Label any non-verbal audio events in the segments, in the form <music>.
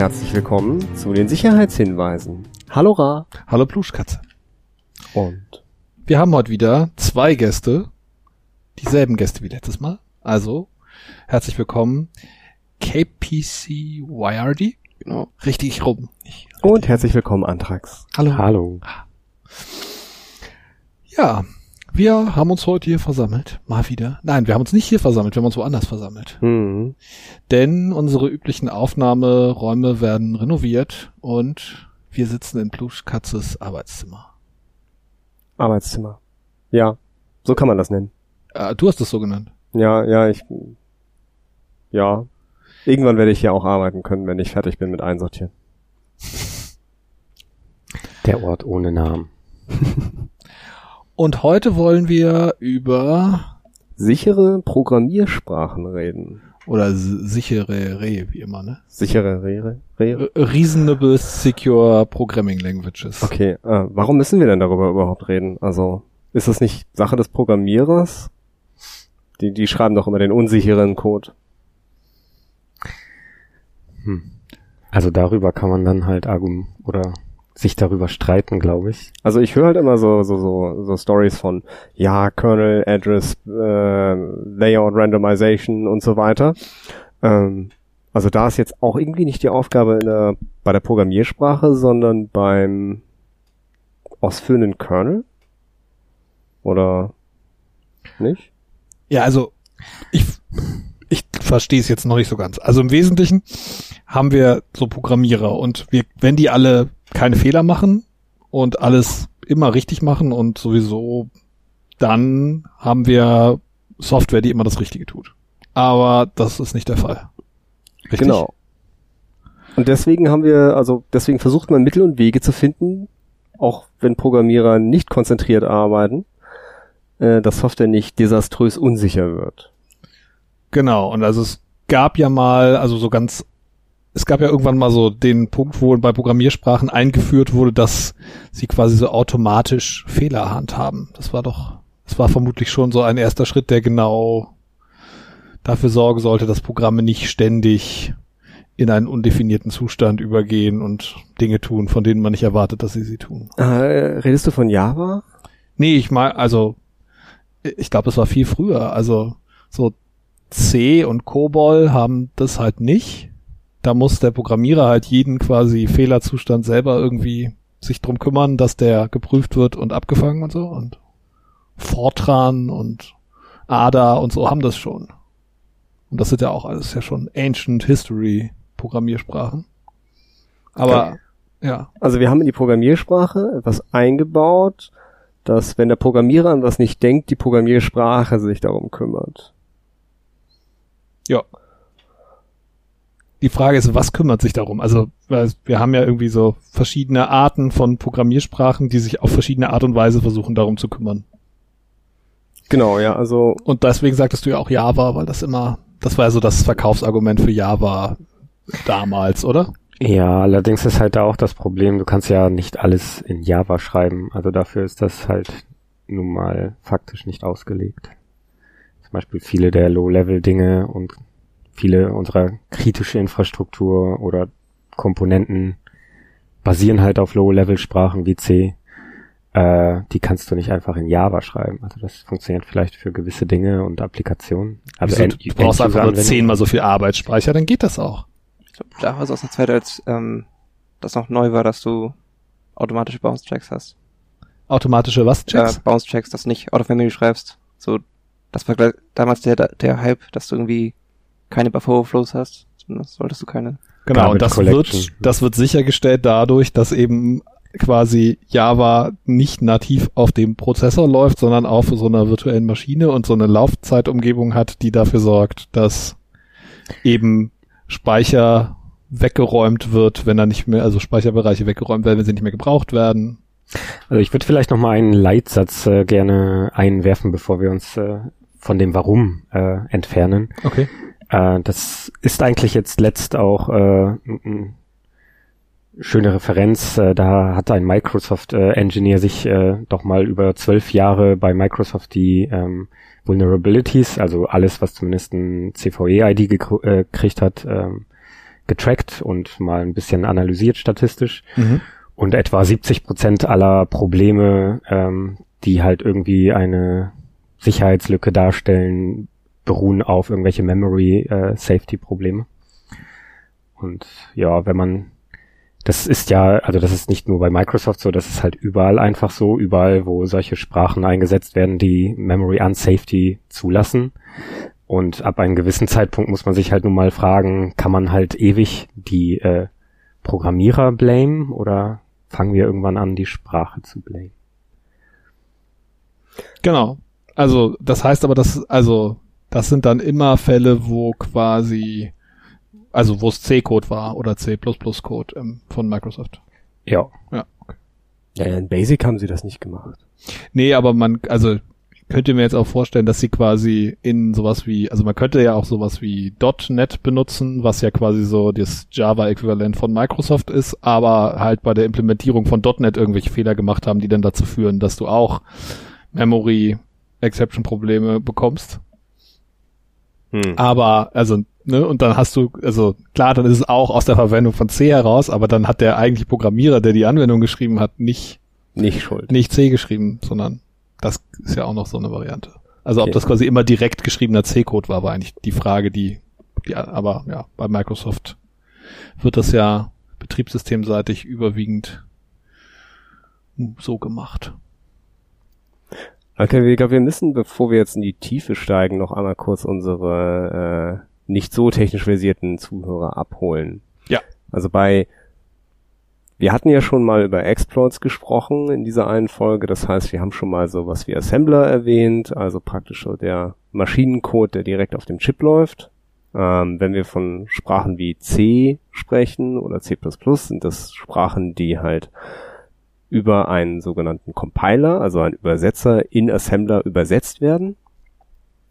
Herzlich willkommen zu den Sicherheitshinweisen. Hallo Ra. Hallo Pluschkatze. Und Wir haben heute wieder zwei Gäste, dieselben Gäste wie letztes Mal. Also, herzlich willkommen, KPC YRD. Genau. Richtig rum. Ich, und herzlich willkommen Antrax. hallo. Hallo. Ja, wir haben uns heute hier versammelt. Mal wieder. Nein, wir haben uns nicht hier versammelt, wir haben uns woanders versammelt. Hm. Denn unsere üblichen Aufnahmeräume werden renoviert und wir sitzen in Pluschkatzes Arbeitszimmer. Arbeitszimmer. Ja, so kann man das nennen. Äh, du hast es so genannt. Ja, ja, ich ja. Irgendwann werde ich hier auch arbeiten können, wenn ich fertig bin mit Einsortieren. Der Ort ohne Namen. <laughs> Und heute wollen wir über Sichere Programmiersprachen reden. oder sichere Re, wie immer, ne? Sichere? Rehre? Äh, Reasonable Secure Programming Languages. Okay, äh, warum müssen wir denn darüber überhaupt reden? Also, ist das nicht Sache des Programmierers? Die, die schreiben doch immer den unsicheren Code. Hm. Also darüber kann man dann halt argum oder sich darüber streiten, glaube ich. Also ich höre halt immer so so so so Stories von ja Kernel Address äh, Layout Randomization und so weiter. Ähm, also da ist jetzt auch irgendwie nicht die Aufgabe in der, bei der Programmiersprache, sondern beim ausführenden Kernel oder nicht? Ja, also ich, ich verstehe es jetzt noch nicht so ganz. Also im Wesentlichen haben wir so Programmierer und wir, wenn die alle keine Fehler machen und alles immer richtig machen und sowieso, dann haben wir Software, die immer das Richtige tut. Aber das ist nicht der Fall. Richtig? Genau. Und deswegen haben wir, also deswegen versucht man Mittel und Wege zu finden, auch wenn Programmierer nicht konzentriert arbeiten, äh, dass Software nicht desaströs unsicher wird. Genau, und also es gab ja mal, also so ganz, es gab ja irgendwann mal so den Punkt, wo bei Programmiersprachen eingeführt wurde, dass sie quasi so automatisch Fehler handhaben. Das war doch, das war vermutlich schon so ein erster Schritt, der genau dafür sorgen sollte, dass Programme nicht ständig in einen undefinierten Zustand übergehen und Dinge tun, von denen man nicht erwartet, dass sie sie tun. Äh, redest du von Java? Nee, ich mal, also ich glaube, es war viel früher. Also so C und COBOL haben das halt nicht. Da muss der Programmierer halt jeden quasi Fehlerzustand selber irgendwie sich drum kümmern, dass der geprüft wird und abgefangen und so. Und Fortran und ADA und so haben das schon. Und das sind ja auch alles ja schon Ancient History Programmiersprachen. Aber ja, Also wir haben in die Programmiersprache etwas eingebaut, dass wenn der Programmierer an was nicht denkt, die Programmiersprache sich darum kümmert. Ja. Die Frage ist, was kümmert sich darum? Also, wir haben ja irgendwie so verschiedene Arten von Programmiersprachen, die sich auf verschiedene Art und Weise versuchen, darum zu kümmern. Genau, ja, also Und deswegen sagtest du ja auch Java, weil das immer, das war ja so das Verkaufsargument für Java damals, oder? Ja, allerdings ist halt da auch das Problem, du kannst ja nicht alles in Java schreiben. Also dafür ist das halt nun mal faktisch nicht ausgelegt. Zum Beispiel viele der Low-Level-Dinge und viele unserer kritische Infrastruktur oder Komponenten basieren halt auf Low-Level-Sprachen wie C. Äh, die kannst du nicht einfach in Java schreiben. Also das funktioniert vielleicht für gewisse Dinge und Applikationen. Also End- du brauchst einfach nur zehnmal so viel Arbeitsspeicher, dann geht das auch. Ich glaube, Java ist aus der Zeit, als ähm, das noch neu war, dass du automatische Bounce-Checks hast. Automatische was? Checks? Äh, Bounce-Checks, dass du nicht Out-of-Memory schreibst. So, das war damals der, der Hype, dass du irgendwie keine Buffer-Overflows hast. Zumindest solltest du keine. Genau, und das Collection. wird, das wird sichergestellt dadurch, dass eben quasi Java nicht nativ auf dem Prozessor läuft, sondern auf so einer virtuellen Maschine und so eine Laufzeitumgebung hat, die dafür sorgt, dass eben Speicher weggeräumt wird, wenn er nicht mehr, also Speicherbereiche weggeräumt werden, wenn sie nicht mehr gebraucht werden. Also ich würde vielleicht noch mal einen Leitsatz äh, gerne einwerfen, bevor wir uns äh, von dem Warum äh, entfernen. Okay. Äh, das ist eigentlich jetzt letzt auch äh, schöne Referenz. Äh, da hat ein Microsoft-Engineer sich äh, doch mal über zwölf Jahre bei Microsoft die ähm, Vulnerabilities, also alles, was zumindest ein CVE-ID gekriegt hat, ähm, getrackt und mal ein bisschen analysiert statistisch. Mhm. Und etwa 70 Prozent aller Probleme, ähm, die halt irgendwie eine Sicherheitslücke darstellen, beruhen auf irgendwelche Memory-Safety-Probleme. Und ja, wenn man das ist ja, also das ist nicht nur bei Microsoft so, das ist halt überall einfach so, überall, wo solche Sprachen eingesetzt werden, die Memory Unsafety zulassen. Und ab einem gewissen Zeitpunkt muss man sich halt nun mal fragen, kann man halt ewig die äh, Programmierer blame oder fangen wir irgendwann an, die Sprache zu blame? Genau. Also, das heißt aber, dass, also, das sind dann immer Fälle, wo quasi, also wo es C-Code war oder C++-Code ähm, von Microsoft. Ja. Ja. Ja, in Basic haben sie das nicht gemacht. Nee, aber man, also könnte mir jetzt auch vorstellen, dass sie quasi in sowas wie, also man könnte ja auch sowas wie .NET benutzen, was ja quasi so das Java-Äquivalent von Microsoft ist, aber halt bei der Implementierung von .NET irgendwelche Fehler gemacht haben, die dann dazu führen, dass du auch Memory Exception Probleme bekommst. Hm. Aber, also, ne, und dann hast du, also klar, dann ist es auch aus der Verwendung von C heraus, aber dann hat der eigentliche Programmierer, der die Anwendung geschrieben hat, nicht, Nicht schuld. nicht C geschrieben, sondern das ist ja auch noch so eine Variante. Also ob Okay. das quasi immer direkt geschriebener C-Code war, war eigentlich die Frage, die, die, aber ja, bei Microsoft wird das ja betriebssystemseitig überwiegend so gemacht. Okay, ich glaube, wir müssen, bevor wir jetzt in die Tiefe steigen, noch einmal kurz unsere äh, nicht so technisch versierten Zuhörer abholen. Ja. Also bei, wir hatten ja schon mal über Exploits gesprochen in dieser einen Folge. Das heißt, wir haben schon mal sowas wie Assembler erwähnt, also praktisch so der Maschinencode, der direkt auf dem Chip läuft. Ähm, wenn wir von Sprachen wie C sprechen oder C++, sind das Sprachen, die halt über einen sogenannten Compiler, also einen Übersetzer in Assembler übersetzt werden.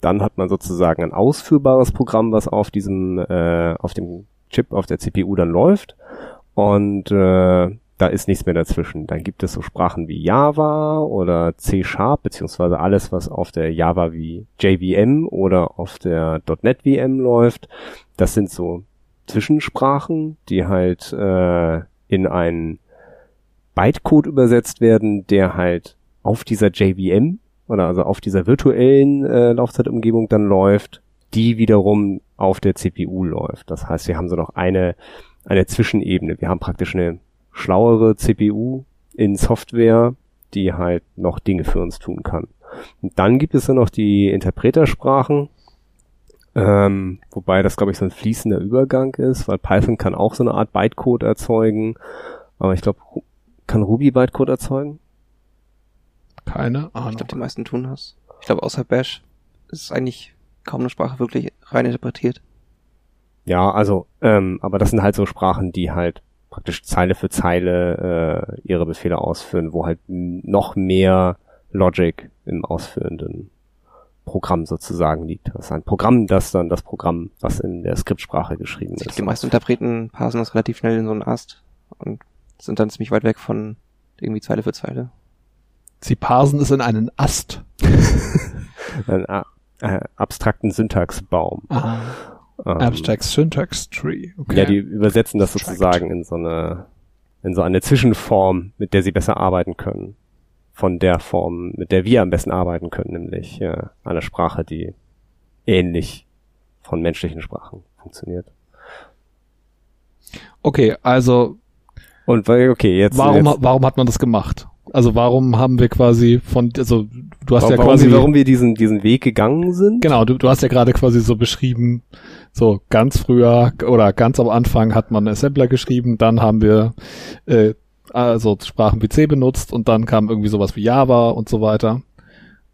Dann hat man sozusagen ein ausführbares Programm, was auf diesem, äh, auf dem Chip, auf der CPU dann läuft. Und äh, da ist nichts mehr dazwischen. Dann gibt es so Sprachen wie Java oder C Sharp, beziehungsweise alles, was auf der Java wie JVM oder auf der .NET VM läuft. Das sind so Zwischensprachen, die halt äh, in einen Bytecode übersetzt werden, der halt auf dieser JVM oder also auf dieser virtuellen äh, Laufzeitumgebung dann läuft, die wiederum auf der CPU läuft. Das heißt, wir haben so noch eine, eine Zwischenebene. Wir haben praktisch eine schlauere CPU in Software, die halt noch Dinge für uns tun kann. Und dann gibt es dann noch die Interpretersprachen, ähm, wobei das, glaube ich, so ein fließender Übergang ist, weil Python kann auch so eine Art Bytecode erzeugen. Aber ich glaube, kann Ruby Bytecode erzeugen? Keine Ahnung. Ich glaube, die meisten tun das. Ich glaube, außer Bash ist eigentlich kaum eine Sprache wirklich rein interpretiert. Ja, also, ähm, aber das sind halt so Sprachen, die halt praktisch Zeile für Zeile äh, ihre Befehle ausführen, wo halt noch mehr Logic im ausführenden Programm sozusagen liegt. Das ist ein Programm, das dann das Programm, was in der Skriptsprache geschrieben Ich ist. die meisten Interpreten parsen das relativ schnell in so einen Ast und sind dann ziemlich weit weg von irgendwie Zeile für Zeile. Sie parsen es in einen Ast. <laughs> Ein a- äh, abstrakten Syntaxbaum. Aha. Ähm, Abstract Syntax Tree. Okay. Ja, die übersetzen das Abstract. sozusagen in so eine, in so eine Zwischenform, mit der sie besser arbeiten können. Von der Form, mit der wir am besten arbeiten können, nämlich ja, eine Sprache, die ähnlich von menschlichen Sprachen funktioniert. okay, also Und okay, jetzt. warum, jetzt, warum hat man das gemacht? Also warum haben wir quasi von, also du hast warum, ja warum, quasi, wir, warum wir diesen, diesen Weg gegangen sind? genau, du, du hast ja gerade quasi so beschrieben, so ganz früher oder ganz am Anfang hat man Assembler geschrieben, dann haben wir äh, also Sprachen wie C benutzt und dann kam irgendwie sowas wie Java und so weiter.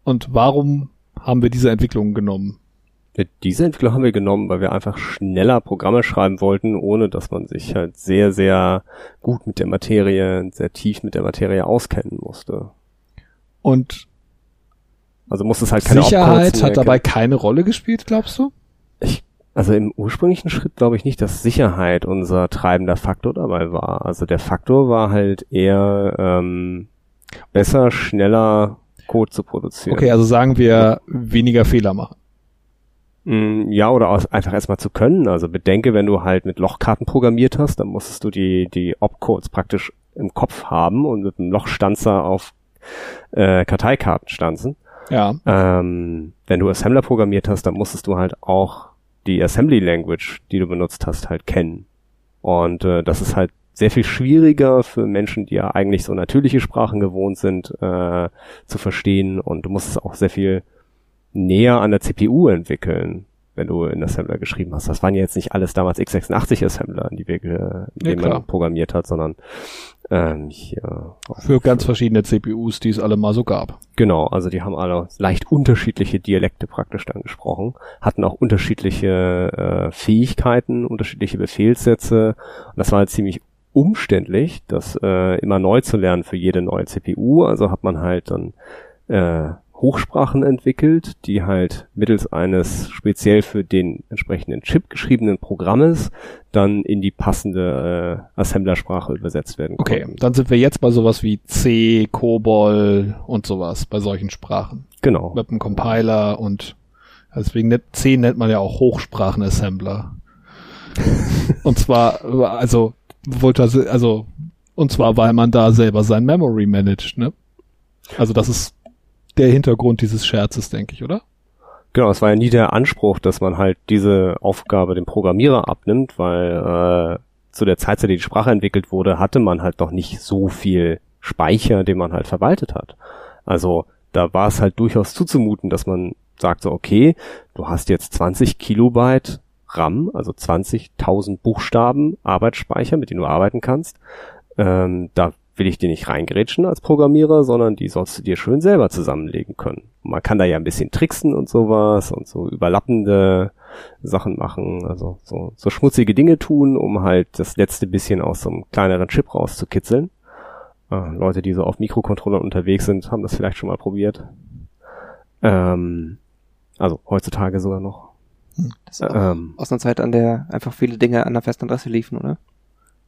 Und warum haben wir diese Entwicklungen genommen? Diese Entwicklung haben wir genommen, weil wir einfach schneller Programme schreiben wollten, ohne dass man sich halt sehr, sehr gut mit der Materie, sehr tief mit der Materie auskennen musste. Und Also muss es halt keine Sicherheit hat dabei keine Rolle gespielt, glaubst du? Also im ursprünglichen Schritt glaube ich nicht, dass Sicherheit unser treibender Faktor dabei war. Also der Faktor war halt eher ähm, besser, schneller Code zu produzieren. Okay, also sagen wir weniger Fehler machen. Mm, Ja, oder aus, einfach erstmal zu können. Also bedenke, wenn du halt mit Lochkarten programmiert hast, dann musstest du die, die Opcodes praktisch im Kopf haben und mit einem Lochstanzer auf äh, Karteikarten stanzen. Ja. Ähm, wenn du Assembler programmiert hast, dann musstest du halt auch die Assembly Language, die du benutzt hast, halt kennen. Und äh, das ist halt sehr viel schwieriger für Menschen, die ja eigentlich so natürliche Sprachen gewohnt sind, äh, zu verstehen. Und du musst es auch sehr viel näher an der CPU entwickeln, wenn du in Assembler geschrieben hast. Das waren ja jetzt nicht alles damals x86 Assembler, die wir, ge- die Ja, klar. man programmiert hat, sondern ähm, hier Für ganz verschiedene CPUs, die es alle mal so gab. Genau, also die haben alle leicht unterschiedliche Dialekte praktisch dann gesprochen, hatten auch unterschiedliche äh, Fähigkeiten, unterschiedliche Befehlssätze. Und das war halt ziemlich umständlich, das äh, immer neu zu lernen für jede neue CPU. Also hat man halt dann äh, Hochsprachen entwickelt, die halt mittels eines speziell für den entsprechenden Chip geschriebenen Programmes dann in die passende äh, Assemblersprache übersetzt werden Okay, konnten. dann sind wir jetzt bei sowas wie C, COBOL und sowas, bei solchen Sprachen. Genau. Mit einem Compiler und deswegen nennt, C nennt man ja auch Hochsprachenassembler. <laughs> und zwar, also, wollte also, und zwar, weil man da selber sein Memory managt, ne? Also das ist der Hintergrund dieses Scherzes, denke ich, oder? Genau, es war ja nie der Anspruch, dass man halt diese Aufgabe dem Programmierer abnimmt, weil äh, zu der Zeit, der die Sprache entwickelt wurde, hatte man halt noch nicht so viel Speicher, den man halt verwaltet hat. Also da war es halt durchaus zuzumuten, dass man sagt so, okay, du hast jetzt 20 Kilobyte RAM, also 20.000 Buchstaben Arbeitsspeicher, mit denen du arbeiten kannst. Ähm, da will ich dir nicht reingrätschen als Programmierer, sondern die sollst du dir schön selber zusammenlegen können. Und man kann da ja ein bisschen tricksen und sowas und so überlappende Sachen machen, also so, so schmutzige Dinge tun, um halt das letzte bisschen aus so einem kleineren Chip rauszukitzeln. Äh, Leute, die so auf Mikrocontrollern unterwegs sind, haben das vielleicht schon mal probiert. Ähm, also heutzutage sogar noch. Das ist Ähm, aus einer Zeit, an der einfach viele Dinge an einer festen Adresse liefen, oder?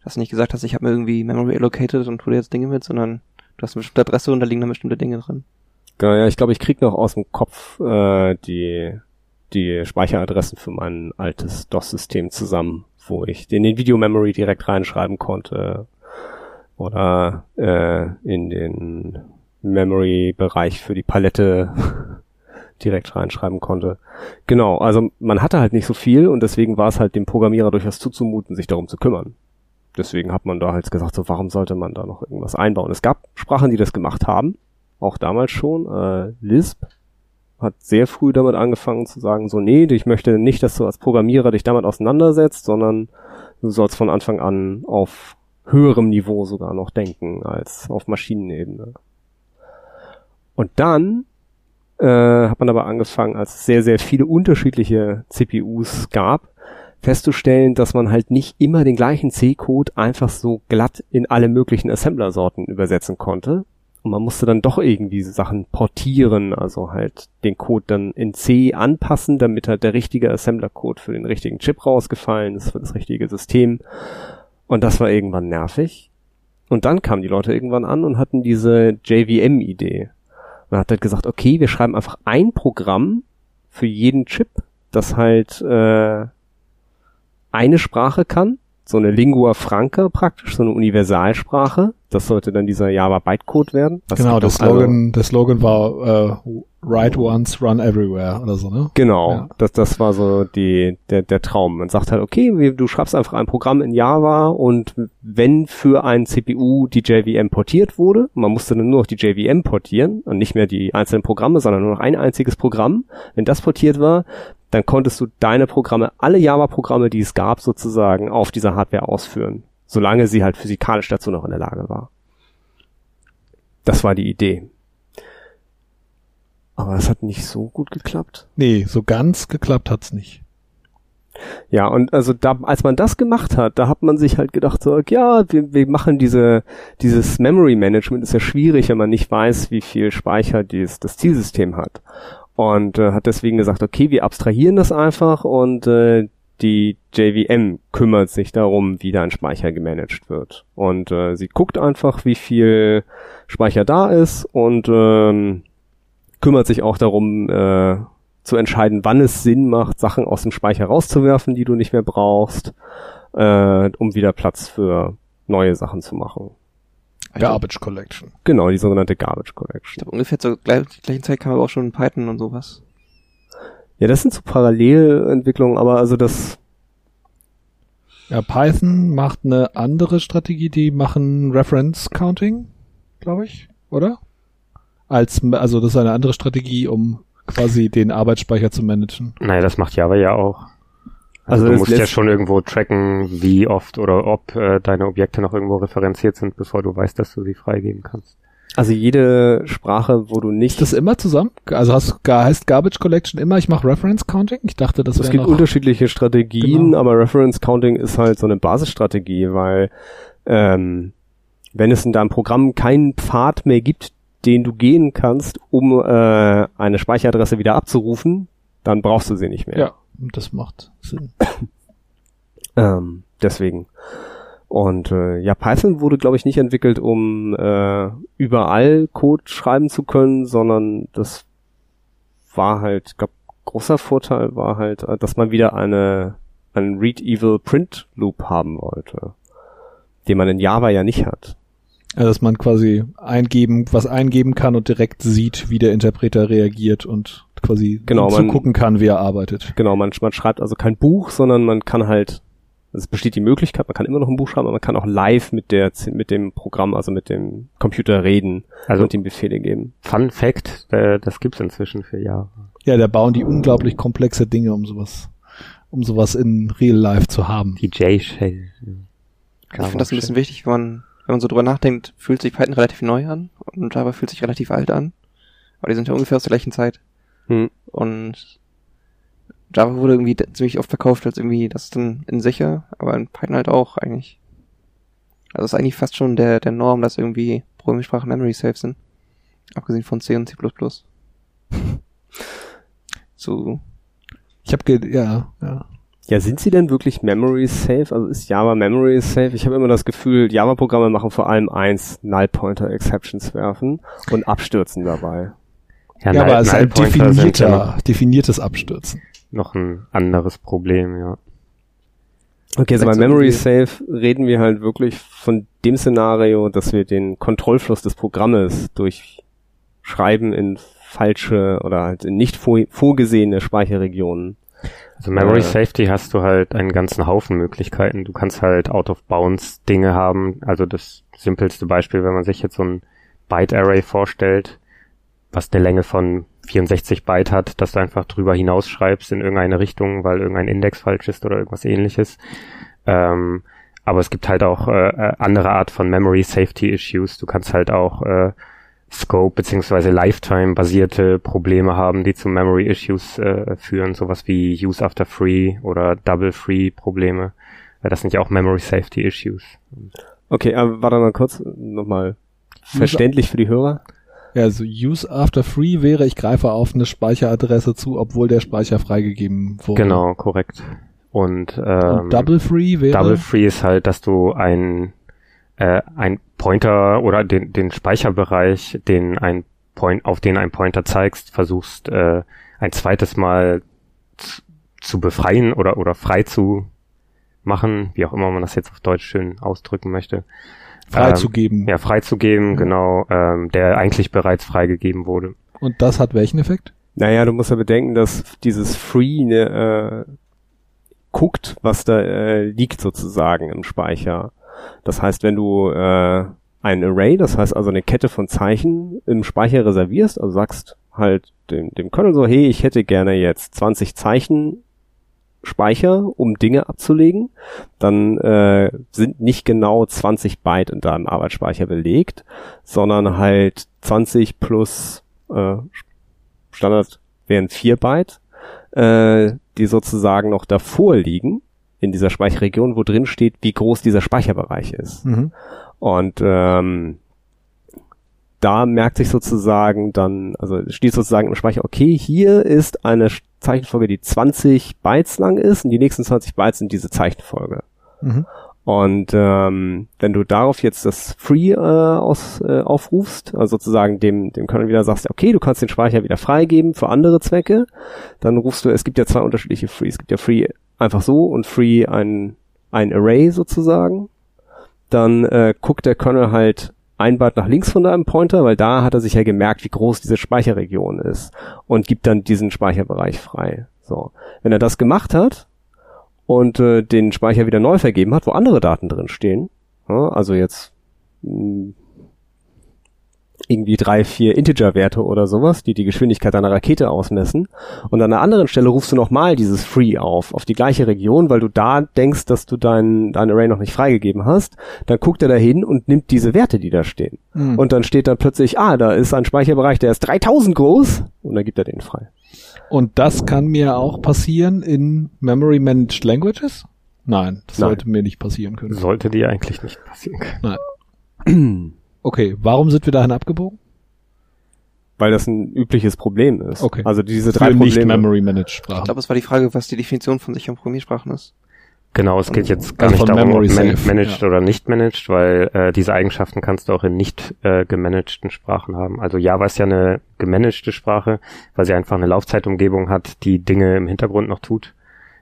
Dass du nicht gesagt hast, ich habe mir irgendwie Memory allocated und dir jetzt Dinge mit, sondern du hast eine bestimmte Adresse und da liegen dann bestimmte Dinge drin. Genau, ja, ich glaube, ich krieg noch aus dem Kopf äh, die, die Speicheradressen für mein altes DOS-System zusammen, wo ich in den Video-Memory direkt reinschreiben konnte oder äh, in den Memory-Bereich für die Palette <laughs> direkt reinschreiben konnte. Genau, also man hatte halt nicht so viel und deswegen war es halt dem Programmierer durchaus zuzumuten, sich darum zu kümmern. Deswegen hat man da halt gesagt, so warum sollte man da noch irgendwas einbauen? Es gab Sprachen, die das gemacht haben, auch damals schon. Äh, Lisp hat sehr früh damit angefangen zu sagen, so nee, ich möchte nicht, dass du als Programmierer dich damit auseinandersetzt, sondern du sollst von Anfang an auf höherem Niveau sogar noch denken als auf Maschinenebene. Und dann äh, hat man aber angefangen, als es sehr, sehr viele unterschiedliche CPUs gab, festzustellen, dass man halt nicht immer den gleichen C-Code einfach so glatt in alle möglichen Assembler-Sorten übersetzen konnte. Und man musste dann doch irgendwie Sachen portieren, also halt den Code dann in C anpassen, damit halt der richtige Assembler-Code für den richtigen Chip rausgefallen ist, für das richtige System. Und das war irgendwann nervig. Und dann kamen die Leute irgendwann an und hatten diese JVM-Idee. Man hat halt gesagt, okay, wir schreiben einfach ein Programm für jeden Chip, das halt äh, eine Sprache kann, so eine Lingua franca praktisch, so eine Universalsprache. Das sollte dann dieser Java Bytecode werden. Das genau, der Slogan, der Slogan war äh, Write once, run everywhere oder so, ne? Genau, Ja. das, das war so die, der, der Traum. Man sagt halt, okay, du schreibst einfach ein Programm in Java und wenn für ein CPU die JVM portiert wurde, man musste dann nur noch die JVM portieren und nicht mehr die einzelnen Programme, sondern nur noch ein einziges Programm. Wenn das portiert war, dann konntest du deine Programme, alle Java-Programme, die es gab, sozusagen auf dieser Hardware ausführen. Solange sie halt physikalisch dazu noch in der Lage war. Das war die Idee. Aber es hat nicht so gut geklappt. Nee, so ganz geklappt hat's nicht. Ja, und also da, als man das gemacht hat, da hat man sich halt gedacht, so, ja, wir, wir machen diese, dieses Memory Management ist ja schwierig, wenn man nicht weiß, wie viel Speicher dieses, das Zielsystem hat. Und äh, hat deswegen gesagt, okay, wir abstrahieren das einfach und äh, die JVM kümmert sich darum, wie dein Speicher gemanagt wird. Und äh, sie guckt einfach, wie viel Speicher da ist und ähm, kümmert sich auch darum, äh, zu entscheiden, wann es Sinn macht, Sachen aus dem Speicher rauszuwerfen, die du nicht mehr brauchst, äh, um wieder Platz für neue Sachen zu machen. Garbage Collection. Genau, die sogenannte Garbage Ich Collection. glaube, ungefähr zur gleich- gleichen Zeit kam aber auch schon Python und sowas. Ja, das sind so Parallelentwicklungen, aber also das, Ja, Python macht eine andere Strategie, die machen Reference Counting, glaube ich, oder? Als, also das ist eine andere Strategie, um quasi den Arbeitsspeicher zu managen. Naja, das macht Java ja auch. Also Also, du musst ja schon irgendwo tracken, wie oft oder ob äh, deine Objekte noch irgendwo referenziert sind, bevor du weißt, dass du sie freigeben kannst. also jede Sprache, wo du nicht, Ist das immer zusammen? Also hast, heißt Garbage Collection immer, ich mache Reference Counting? Ich dachte, das es gibt noch... unterschiedliche Strategien, Genau. aber Reference Counting ist halt so eine Basisstrategie, weil ähm, wenn es in deinem Programm keinen Pfad mehr gibt, den du gehen kannst, um äh, eine Speicheradresse wieder abzurufen, dann brauchst du sie nicht mehr. Ja, das macht Sinn. Ähm, deswegen. Und äh, ja, Python wurde, glaube ich, nicht entwickelt, um äh, überall Code schreiben zu können, sondern das war halt, ich glaube, großer Vorteil war halt, äh, dass man wieder eine einen Read-Evil-Print-Loop haben wollte, den man in Java ja nicht hat. Also, dass man quasi eingeben, was eingeben kann und direkt sieht, wie der Interpreter reagiert und quasi Genau, man- zugucken kann, wie er arbeitet. Genau, man, man schreibt also kein Buch, sondern man kann halt, es besteht die Möglichkeit, man kann immer noch ein Buch schreiben, aber man kann auch live mit der mit dem Programm, also mit dem Computer reden Also und ihm Befehle geben. Fun Fact, äh, das gibt's inzwischen für Java. Ja, da bauen die unglaublich komplexe Dinge, um sowas, um sowas in Real Life zu haben. Die J-Shell. Ich finde das ein bisschen wichtig, wenn man, wenn man so drüber nachdenkt, fühlt sich Python relativ neu an und Java fühlt sich relativ alt an. Aber die sind ja ungefähr aus der gleichen Zeit. Hm. Und Java wurde irgendwie ziemlich oft verkauft als irgendwie, das ist dann in sicher, aber in Python halt auch eigentlich. Also es ist eigentlich fast schon der, der Norm, dass irgendwie Programmiersprachen Memory Safe sind. Abgesehen von C und C++. <laughs> so, Ich habe ge ja, ja. Ja, sind sie denn wirklich Memory Safe? Also ist Java Memory Safe? Ich habe immer das Gefühl, Java-Programme machen vor allem eins, Null Pointer Exceptions werfen und abstürzen dabei. Ja, Null- aber es ist ein ja definierter, definiertes Abstürzen. noch, ein anderes Problem, ja. Okay, also bei Memory Safe reden wir halt wirklich von dem Szenario, dass wir den Kontrollfluss des Programmes durch Schreiben in falsche oder halt in nicht vor, vorgesehene Speicherregionen. Also Memory Äh. Safety hast du halt einen ganzen Haufen Möglichkeiten. Du kannst halt Out-of-Bounds Dinge haben. Also das simpelste Beispiel, wenn man sich jetzt so ein Byte-Array vorstellt, was eine Länge von 64 Byte hat, dass du einfach drüber hinausschreibst in irgendeine Richtung, weil irgendein Index falsch ist oder irgendwas ähnliches. Ähm, aber es gibt halt auch äh, äh, andere Art von Memory Safety Issues. Du kannst halt auch äh, Scope beziehungsweise Lifetime basierte Probleme haben, die zu Memory Issues äh, führen, sowas wie Use After Free oder Double Free Probleme. Äh, Das sind ja auch Memory Safety Issues. Okay, aber warte mal kurz, nochmal verständlich für die Hörer. Ja, also Use After Free wäre, ich greife auf eine Speicheradresse zu, obwohl der Speicher freigegeben wurde. Genau, korrekt. Und, ähm, Und Double Free wäre. Double Free ist halt, dass du ein, äh, ein Pointer oder den, den Speicherbereich, den ein Point, auf den ein Pointer zeigst, versuchst äh, ein zweites Mal zu, zu befreien oder, oder frei zu machen, wie auch immer man das jetzt auf Deutsch schön ausdrücken möchte. Freizugeben. Ja, freizugeben, Ja. genau, ähm, der eigentlich bereits freigegeben wurde. Und das hat welchen Effekt? Naja, du musst ja bedenken, dass dieses Free ne, äh, guckt, was da äh, liegt sozusagen im Speicher. Das heißt, wenn du äh, ein Array, das heißt also eine Kette von Zeichen im Speicher reservierst, also sagst halt dem, dem Kernel so, hey, ich hätte gerne jetzt 20 Zeichen Speicher, um Dinge abzulegen, dann äh, sind nicht genau 20 Byte in deinem Arbeitsspeicher belegt, sondern halt 20 plus äh, Standard wären 4 Byte, äh, die sozusagen noch davor liegen in dieser Speicherregion, wo drin steht, wie groß dieser Speicherbereich ist. Mhm. Und ähm, da merkt sich sozusagen dann, also steht sozusagen im Speicher, okay, hier ist eine Zeichenfolge, die 20 Bytes lang ist und die nächsten 20 Bytes sind diese Zeichenfolge. Mhm. Und ähm, wenn du darauf jetzt das Free äh, aus, äh, aufrufst, also sozusagen dem, dem Kernel wieder sagst, okay, du kannst den Speicher wieder freigeben für andere Zwecke, dann rufst du, es gibt ja zwei unterschiedliche Free. Es gibt ja Free einfach so und Free ein, ein Array sozusagen. Dann äh, guckt der Kernel halt ein Byte nach links von deinem Pointer, weil da hat er sich ja gemerkt, wie groß diese Speicherregion ist und gibt dann diesen Speicherbereich frei. So. Wenn er das gemacht hat, und äh, den Speicher wieder neu vergeben hat, wo andere Daten drin stehen. Ja, also jetzt mh, hm, irgendwie drei, vier Integer-Werte oder sowas, die die Geschwindigkeit deiner Rakete ausmessen. Und an einer anderen Stelle rufst du nochmal dieses Free auf, auf die gleiche Region, weil du da denkst, dass du dein, dein Array noch nicht freigegeben hast. Dann guckt er da hin und nimmt diese Werte, die da stehen. Mhm. Und dann steht da plötzlich, ah, da ist ein Speicherbereich, der ist 3000 groß. Und dann gibt er den frei. Und das kann mir auch passieren in Memory Managed Languages? Nein, das Nein. sollte mir nicht passieren können. Sollte dir eigentlich nicht passieren können. Nein. <clears throat> Okay, warum sind wir dahin abgebogen? Weil das ein übliches Problem ist. Okay. Also diese drei Für Probleme. nicht Memory Managed Sprachen. Ich glaube, es war die Frage, was die Definition von sicheren Programmiersprachen ist. Genau, es geht jetzt gar also nicht darum, ob man managed ja. oder nicht managed, weil äh, diese Eigenschaften kannst du auch in nicht äh, gemanagten Sprachen haben. Also Java ist ja eine gemanagte Sprache, weil sie einfach eine Laufzeitumgebung hat, die Dinge im Hintergrund noch tut,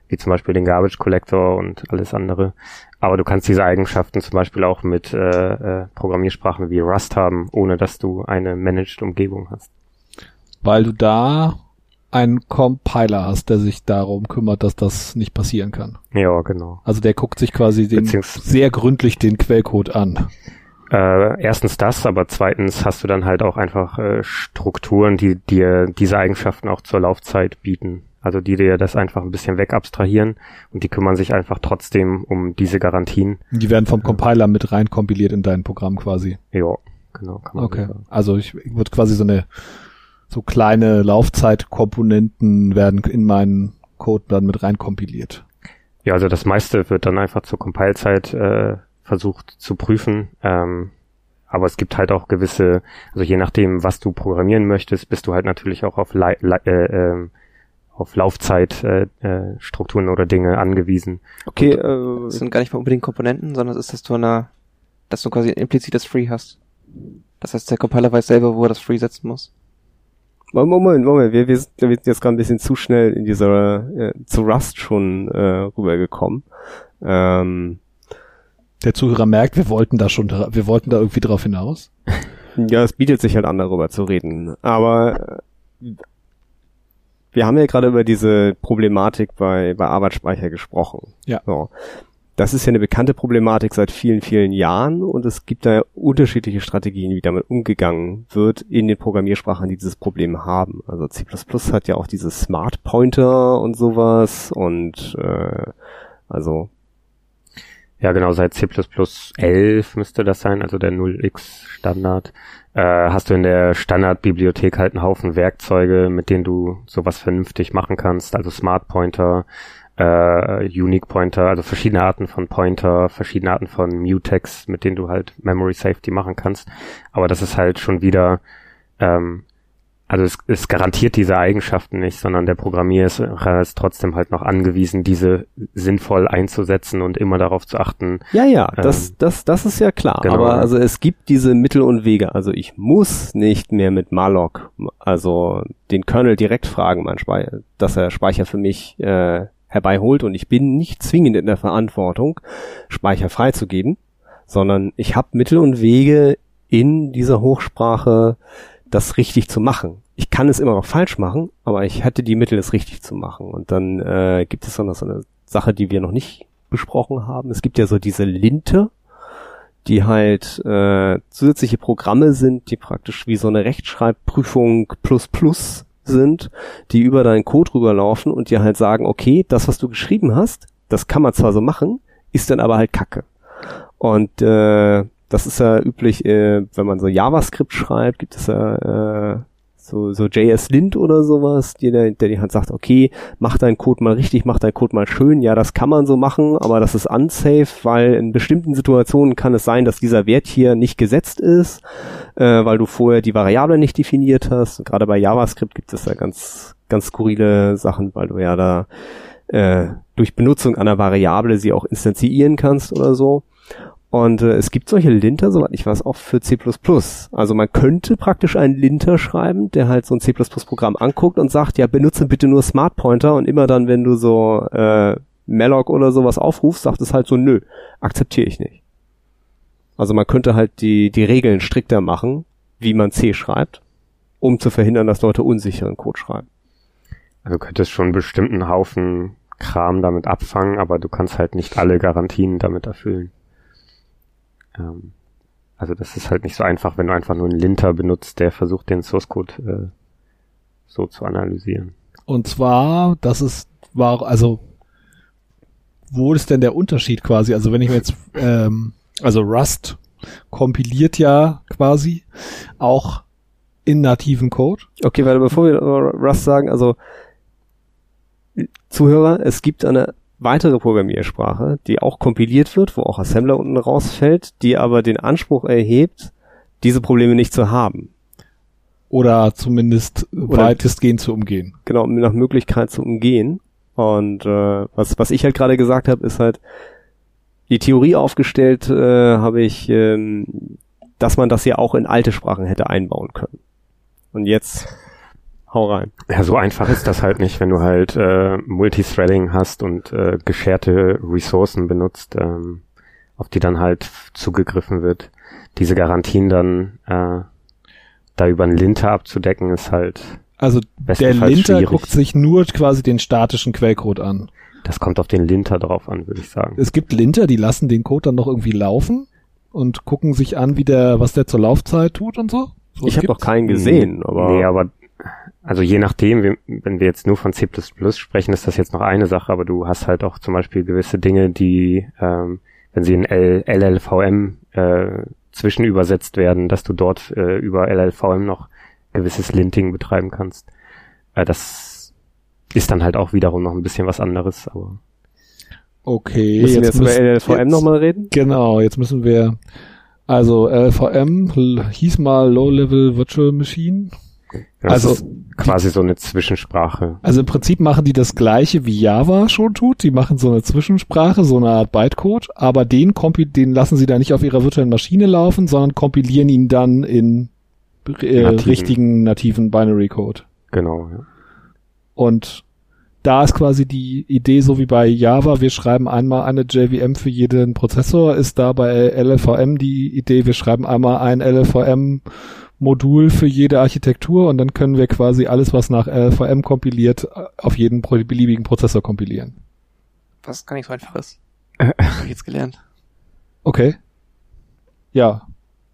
wie zum Beispiel den Garbage Collector und alles andere. Aber du kannst diese Eigenschaften zum Beispiel auch mit äh, äh, Programmiersprachen wie Rust haben, ohne dass du eine managed Umgebung hast. Weil du da einen Compiler hast, der sich darum kümmert, dass das nicht passieren kann. Ja, genau. Also der guckt sich quasi den sehr gründlich den Quellcode an. Äh, erstens das, aber zweitens hast du dann halt auch einfach äh, Strukturen, die dir diese Eigenschaften auch zur Laufzeit bieten. Also die dir das einfach ein bisschen wegabstrahieren und die kümmern sich einfach trotzdem um diese Garantien. Die werden vom Compiler mit rein kompiliert in dein Programm quasi. Ja, genau. Kann man okay. Sagen. Also ich würde quasi so eine so kleine Laufzeitkomponenten werden in meinen Code dann mit rein kompiliert. Ja, also das meiste wird dann einfach zur Compile-Zeit äh, versucht zu prüfen. Ähm, aber es gibt halt auch gewisse, also je nachdem, was du programmieren möchtest, bist du halt natürlich auch auf, Li äh, äh, auf Laufzeitstrukturen äh, äh, oder Dinge angewiesen. Okay, äh, das sind gar nicht mal unbedingt Komponenten, sondern es ist, dass du eine, dass du quasi implizit das Free hast. Das heißt, der Compiler weiß selber, wo er das Free setzen muss. Moment, Moment, wir, wir sind jetzt gerade ein bisschen zu schnell in dieser äh, zu Rust schon äh, rübergekommen. Ähm, Der Zuhörer merkt, wir wollten da schon, wir wollten da irgendwie drauf hinaus. <laughs> ja, es bietet sich halt an, darüber zu reden. Aber äh, wir haben ja gerade über diese Problematik bei, bei Arbeitsspeicher gesprochen. Ja. So das ist ja eine bekannte Problematik seit vielen, vielen Jahren und es gibt da unterschiedliche Strategien, wie damit umgegangen wird in den Programmiersprachen, die dieses Problem haben. Also C++ hat ja auch diese Smart Pointer und sowas und äh, also ja, genau, seit C++ 11 müsste das sein, also der 0x Standard, äh, hast du in der Standardbibliothek halt einen Haufen Werkzeuge, mit denen du sowas vernünftig machen kannst, also Smart Pointer, äh, Unique Pointer, also verschiedene Arten von Pointer, verschiedene Arten von Mutex, mit denen du halt Memory Safety machen kannst. Aber das ist halt schon wieder, ähm, also es, es garantiert diese Eigenschaften nicht, sondern der Programmierer ist, trotzdem halt noch angewiesen, diese sinnvoll einzusetzen und immer darauf zu achten. Ja, ja, ähm, das, das, das ist ja klar. Genau. Aber also es gibt diese Mittel und Wege. Also ich muss nicht mehr mit malloc, also den Kernel direkt fragen, mein Speicher, dass er Speicher für mich äh, herbeiholt und ich bin nicht zwingend in der Verantwortung, Speicher freizugeben, sondern ich habe Mittel und Wege in dieser Hochsprache, das richtig zu machen. Ich kann es immer noch falsch machen, aber ich hätte die Mittel, es richtig zu machen. Und dann äh, gibt es noch so eine Sache, die wir noch nicht besprochen haben. Es gibt ja so diese Linte, die halt äh, zusätzliche Programme sind, die praktisch wie so eine Rechtschreibprüfung plus plus sind, die über deinen Code rüberlaufen und dir halt sagen, okay, das, was du geschrieben hast, das kann man zwar so machen, ist dann aber halt Kacke. Und äh, das ist ja üblich, äh, wenn man so JavaScript schreibt, gibt es ja äh, so, so JS Lint oder sowas, die, der, der dir halt sagt, okay, mach deinen Code mal richtig, mach deinen Code mal schön. Ja, das kann man so machen, aber das ist unsafe, weil in bestimmten Situationen kann es sein, dass dieser Wert hier nicht gesetzt ist, äh, weil du vorher die Variable nicht definiert hast. Und gerade bei JavaScript gibt es da ganz, ganz skurrile Sachen, weil du ja da äh, durch Benutzung einer Variable sie auch instanzieren kannst oder so. Und äh, es gibt solche Linter, soweit ich weiß, auch für C++. Also man könnte praktisch einen Linter schreiben, der halt so ein C++-Programm anguckt und sagt, ja, benutze bitte nur Smart Pointer und immer dann, wenn du so äh, malloc oder sowas aufrufst, sagt es halt so, nö, akzeptiere ich nicht. Also man könnte halt die, die Regeln strikter machen, wie man C schreibt, um zu verhindern, dass Leute unsicheren Code schreiben. Also könntest schon einen bestimmten Haufen Kram damit abfangen, aber du kannst halt nicht alle Garantien damit erfüllen. Ähm, also das ist halt nicht so einfach, wenn du einfach nur einen Linter benutzt, der versucht, den Source Code äh, so zu analysieren. Und zwar, das ist, war, also, wo ist denn der Unterschied quasi? Also wenn ich mir jetzt, ähm, also Rust kompiliert ja quasi auch in nativen Code. Okay, warte, bevor wir Rust sagen, also Zuhörer, es gibt eine weitere Programmiersprache, die auch kompiliert wird, wo auch Assembler unten rausfällt, die aber den Anspruch erhebt, diese Probleme nicht zu haben. Oder zumindest Oder weitestgehend zu umgehen. Genau, nach Möglichkeit zu umgehen. Und äh, was, was ich halt gerade gesagt habe, ist halt, die Theorie aufgestellt äh, habe ich, ähm, dass man das ja auch in alte Sprachen hätte einbauen können. Und jetzt hau rein. Ja, so einfach ist das halt nicht, wenn du halt äh, Multithreading hast und äh, gescherte Ressourcen benutzt, ähm, auf die dann halt zugegriffen wird. Diese Garantien dann äh, da über einen Linter abzudecken, ist halt. Also der Linter schwierig. guckt sich nur quasi den statischen Quellcode an. Das kommt auf den Linter drauf an, würde ich sagen. Es gibt Linter, die lassen den Code dann noch irgendwie laufen und gucken sich an, wie der, was der zur Laufzeit tut und so. so ich habe noch keinen gesehen, aber. Nee, aber also je nachdem, wenn wir jetzt nur von C++ sprechen, ist das jetzt noch eine Sache, aber du hast halt auch zum Beispiel gewisse Dinge, die, ähm, wenn sie in L LLVM äh, zwischenübersetzt werden, dass du dort äh, über LLVM noch gewisses Linting betreiben kannst. Äh, das ist dann halt auch wiederum noch ein bisschen was anderes, aber. Okay, müssen jetzt, wir jetzt über LLVM nochmal reden? Genau, jetzt müssen wir, also LLVM hieß mal Low Level Virtual Machine. Das also quasi die, so eine Zwischensprache. Also im Prinzip machen die das gleiche wie Java schon tut. Die machen so eine Zwischensprache, so eine Art Bytecode, aber den, den lassen sie da nicht auf ihrer virtuellen Maschine laufen, sondern kompilieren ihn dann in äh, nativen. richtigen nativen Binary Code. Genau. Ja. Und da ist quasi die Idee, so wie bei Java, wir schreiben einmal eine JVM für jeden Prozessor, ist da bei LLVM die Idee, wir schreiben einmal ein LLVM Modul für jede Architektur und dann können wir quasi alles, was nach LVM kompiliert, auf jeden beliebigen Prozessor kompilieren. Was gar nicht so einfach ist. Hab ich jetzt gelernt. Okay. Ja.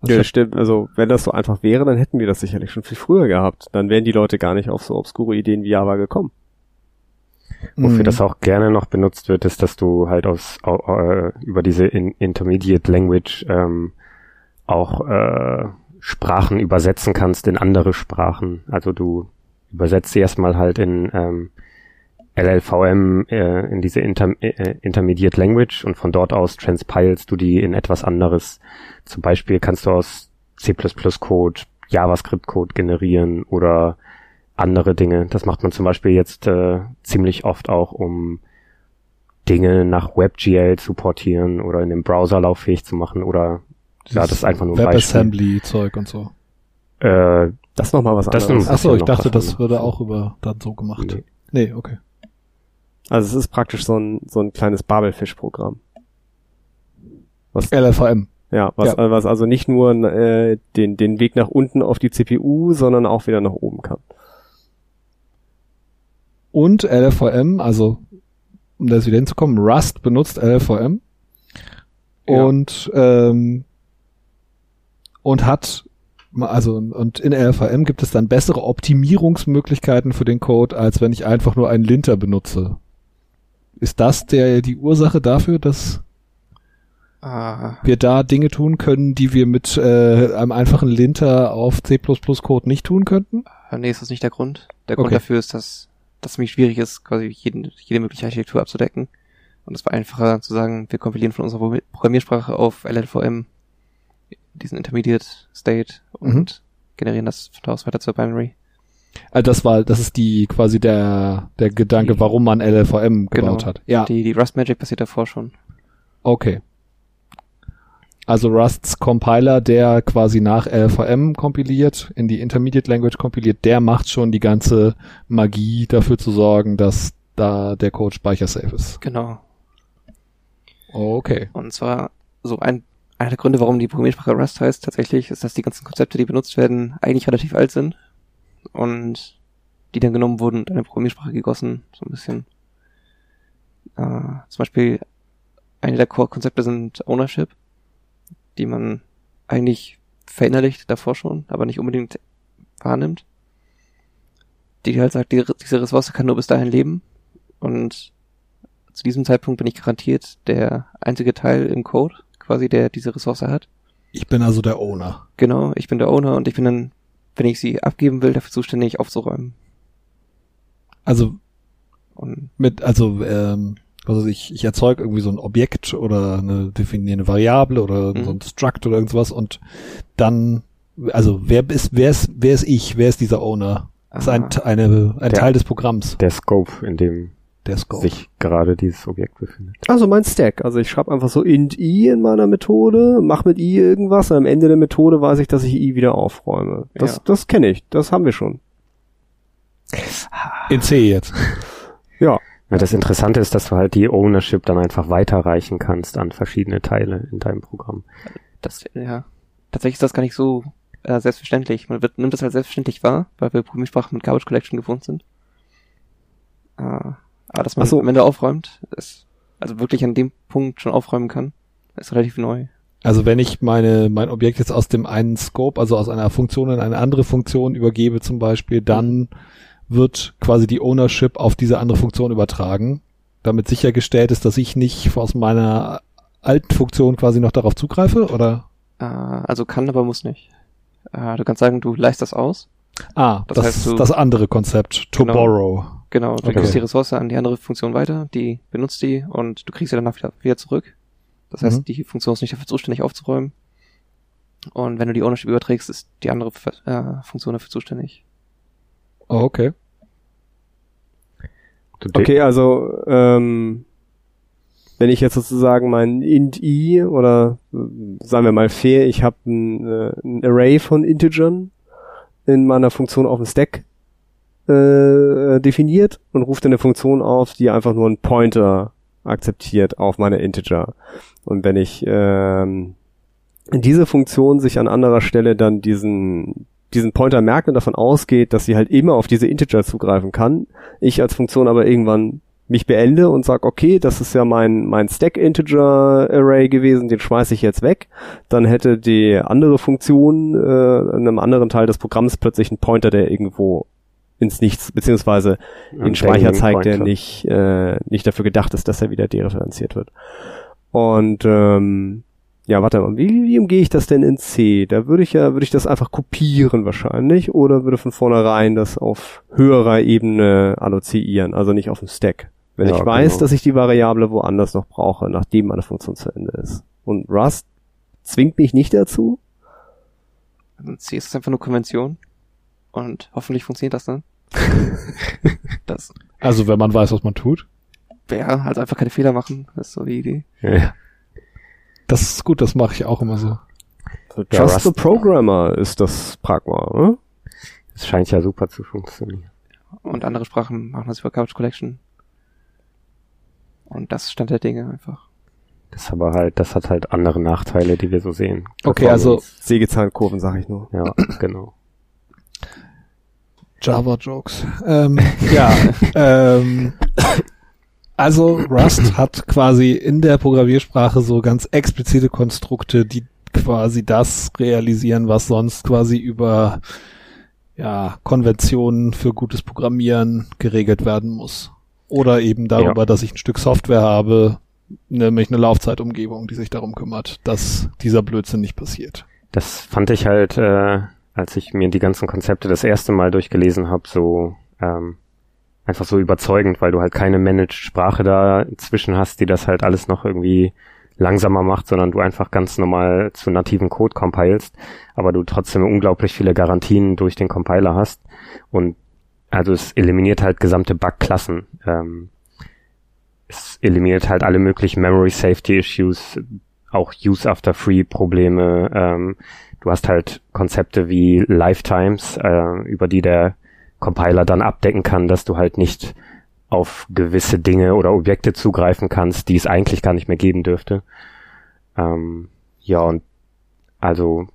Ja, stimmt. Also, wenn das so einfach wäre, dann hätten wir das sicherlich schon viel früher gehabt. Dann wären die Leute gar nicht auf so obskure Ideen wie Java gekommen. Wofür mhm. das auch gerne noch benutzt wird, ist, dass du halt aus äh, über diese in Intermediate Language ähm, auch äh, Sprachen übersetzen kannst in andere Sprachen. Also du übersetzt sie erstmal halt in ähm, LLVM äh, in diese Inter äh, Intermediate Language und von dort aus transpilest du die in etwas anderes. Zum Beispiel kannst du aus C++ Code JavaScript Code generieren oder andere Dinge. Das macht man zum Beispiel jetzt äh, ziemlich oft auch, um Dinge nach WebGL zu portieren oder in dem Browser lauffähig zu machen oder ja, das ist einfach nur ein WebAssembly-Zeug und so. Äh, das ist nochmal was das anderes. Achso, ich dachte, das würde auch über dann so gemacht. Nee. nee, okay. Also es ist praktisch so ein, so ein kleines Babelfisch-Programm. Was, LLVM. Ja, was, ja. was also nicht nur äh, den, den Weg nach unten auf die CPU, sondern auch wieder nach oben kann. Und LLVM, also um das wieder hinzukommen, Rust benutzt LLVM. Ja. Und ähm, und hat also und in LVM gibt es dann bessere Optimierungsmöglichkeiten für den Code, als wenn ich einfach nur einen Linter benutze. Ist das der die Ursache dafür, dass ah. wir da Dinge tun können, die wir mit äh, einem einfachen Linter auf C++ Code nicht tun könnten? Ah, nee, ist das nicht der Grund. Der Grund okay. dafür ist, dass das ziemlich schwierig ist, quasi jeden, jede mögliche Architektur abzudecken. Und es war einfacher zu sagen, wir kompilieren von unserer Programmiersprache auf LLVM diesen Intermediate State und mhm. generieren das von da aus weiter zur Binary. Also das war, das ist die quasi der der Gedanke, Die- warum man LLVM Genau. gebaut hat. Ja, Die, die Rust Magic passiert davor schon. okay. Also Rusts Compiler, der quasi nach LLVM kompiliert, in die Intermediate Language kompiliert, der macht schon die ganze Magie dafür zu sorgen, dass da der Code speichersafe ist. Genau. Okay. Und zwar so ein, einer der Gründe, warum die Programmiersprache Rust heißt, tatsächlich, ist, dass die ganzen Konzepte, die benutzt werden, eigentlich relativ alt sind und die dann genommen wurden und in eine Programmiersprache gegossen, so ein bisschen. Äh, zum Beispiel eine der Core-Konzepte sind Ownership, die man eigentlich verinnerlicht davor schon, aber nicht unbedingt wahrnimmt. Die halt sagt, die, diese Ressource kann nur bis dahin leben und zu diesem Zeitpunkt bin ich garantiert der einzige Teil im Code, quasi, der diese Ressource hat. Ich bin also der Owner. Genau, ich bin der Owner und ich bin dann, wenn ich sie abgeben will, dafür zuständig aufzuräumen. Also Und mit, also, ähm, also ich, ich erzeuge irgendwie so ein Objekt oder eine definierende Variable oder Mhm. so ein Struct oder irgendwas und dann, also wer ist, wer ist, wer ist ich? Wer ist dieser Owner? Das ist ein, Ah. eine, ein Der- Teil des Programms, Der Scope, in dem der Scope. sich gerade dieses Objekt befindet. Also mein Stack. Also ich schreibe einfach so int i in meiner Methode, mach mit i irgendwas und am Ende der Methode weiß ich, dass ich i wieder aufräume. Das, Ja. das kenne ich. Das haben wir schon. In C jetzt. Ja. Ja, das Interessante ist, dass du halt die Ownership dann einfach weiterreichen kannst an verschiedene Teile in deinem Programm. das, ja, tatsächlich ist das gar nicht so äh, selbstverständlich. Man wird, nimmt das halt selbstverständlich wahr, weil wir Programmiersprachen mit Garbage Collection gewohnt sind. Äh, aber dass man so. am Ende aufräumt, ist, also wirklich an dem Punkt schon aufräumen kann, ist relativ neu. Also wenn ich meine, mein Objekt jetzt aus dem einen Scope, also aus einer Funktion in eine andere Funktion übergebe zum Beispiel, dann wird quasi die Ownership auf diese andere Funktion übertragen, damit sichergestellt ist, dass ich nicht aus meiner alten Funktion quasi noch darauf zugreife, oder? Äh, also kann, aber muss nicht. Äh, du kannst sagen, du leist das aus. Ah, Das das, heißt, das andere Konzept, to Genau. borrow. Genau, du Okay. gibst die Ressource an die andere Funktion weiter, die benutzt die und du kriegst sie danach wieder, wieder zurück. Das heißt, Mhm. die Funktion ist nicht dafür zuständig aufzuräumen. Und wenn du die Ownership überträgst, ist die andere äh, Funktion dafür zuständig. Oh, okay. Okay, also ähm, wenn ich jetzt sozusagen mein int i oder äh, sagen wir mal fair, ich habe ein, äh, ein Array von Integern in meiner Funktion auf dem Stack äh, definiert und ruft eine Funktion auf, die einfach nur einen Pointer akzeptiert auf meine Integer. Und wenn ich ähm, diese Funktion sich an anderer Stelle dann diesen diesen Pointer merkt und davon ausgeht, dass sie halt immer auf diese Integer zugreifen kann, ich als Funktion aber irgendwann mich beende und sag, okay, das ist ja mein, mein Stack-Integer-Array gewesen, den schmeiße ich jetzt weg, dann hätte die andere Funktion äh, in einem anderen Teil des Programms plötzlich einen Pointer, der irgendwo ins Nichts, beziehungsweise den Speicher zeigt, der nicht, äh, nicht dafür gedacht ist, dass er wieder dereferenziert wird. Und ähm, ja, warte mal, wie, wie umgehe ich das denn in C? Da würde ich ja, würde ich das einfach kopieren wahrscheinlich oder würde von vornherein das auf höherer Ebene alloziieren, also nicht auf dem Stack. Wenn Ja, ich weiß, genau. dass ich die Variable woanders noch brauche, nachdem meine Funktion zu Ende ist. Und Rust zwingt mich nicht dazu. Also C ist einfach nur Konvention. Und hoffentlich funktioniert das dann. <laughs> das Also wenn man weiß, was man tut. wäre halt einfach keine Fehler machen. Das ist so die Idee. Ja. Das ist gut, das mache ich auch immer so. Ja, Trust Rust- the Programmer ist das Pragma, ne? Es scheint ja super zu funktionieren. Und andere Sprachen machen das über Garbage Collection. Und das ist Stand der Dinge einfach. Das ist aber halt, das hat halt andere Nachteile, die wir so sehen. Okay, also- Performance. Sägezahlenkurven, sag ich nur. Ja, <clears throat> genau. Java-Jokes. Ähm, ja, <laughs> ähm, also Rust hat quasi in der Programmiersprache so ganz explizite Konstrukte, die quasi das realisieren, was sonst quasi über ja, Konventionen für gutes Programmieren geregelt werden muss. Oder eben darüber, dass ich ein Stück Software habe, nämlich eine Laufzeitumgebung, die sich darum kümmert, dass dieser Blödsinn nicht passiert. Das fand ich halt, äh, als ich mir die ganzen Konzepte das erste Mal durchgelesen habe, so ähm, einfach so überzeugend, weil du halt keine Managed-Sprache da zwischen hast, die das halt alles noch irgendwie langsamer macht, sondern du einfach ganz normal zu nativen Code compilest, aber du trotzdem unglaublich viele Garantien durch den Compiler hast und also es eliminiert halt gesamte Bugklassen. Ähm, es eliminiert halt alle möglichen Memory Safety Issues, auch Use After Free Probleme. Ähm, du hast halt Konzepte wie Lifetimes, äh, über die der Compiler dann abdecken kann, dass du halt nicht auf gewisse Dinge oder Objekte zugreifen kannst, die es eigentlich gar nicht mehr geben dürfte. Ähm, ja, und also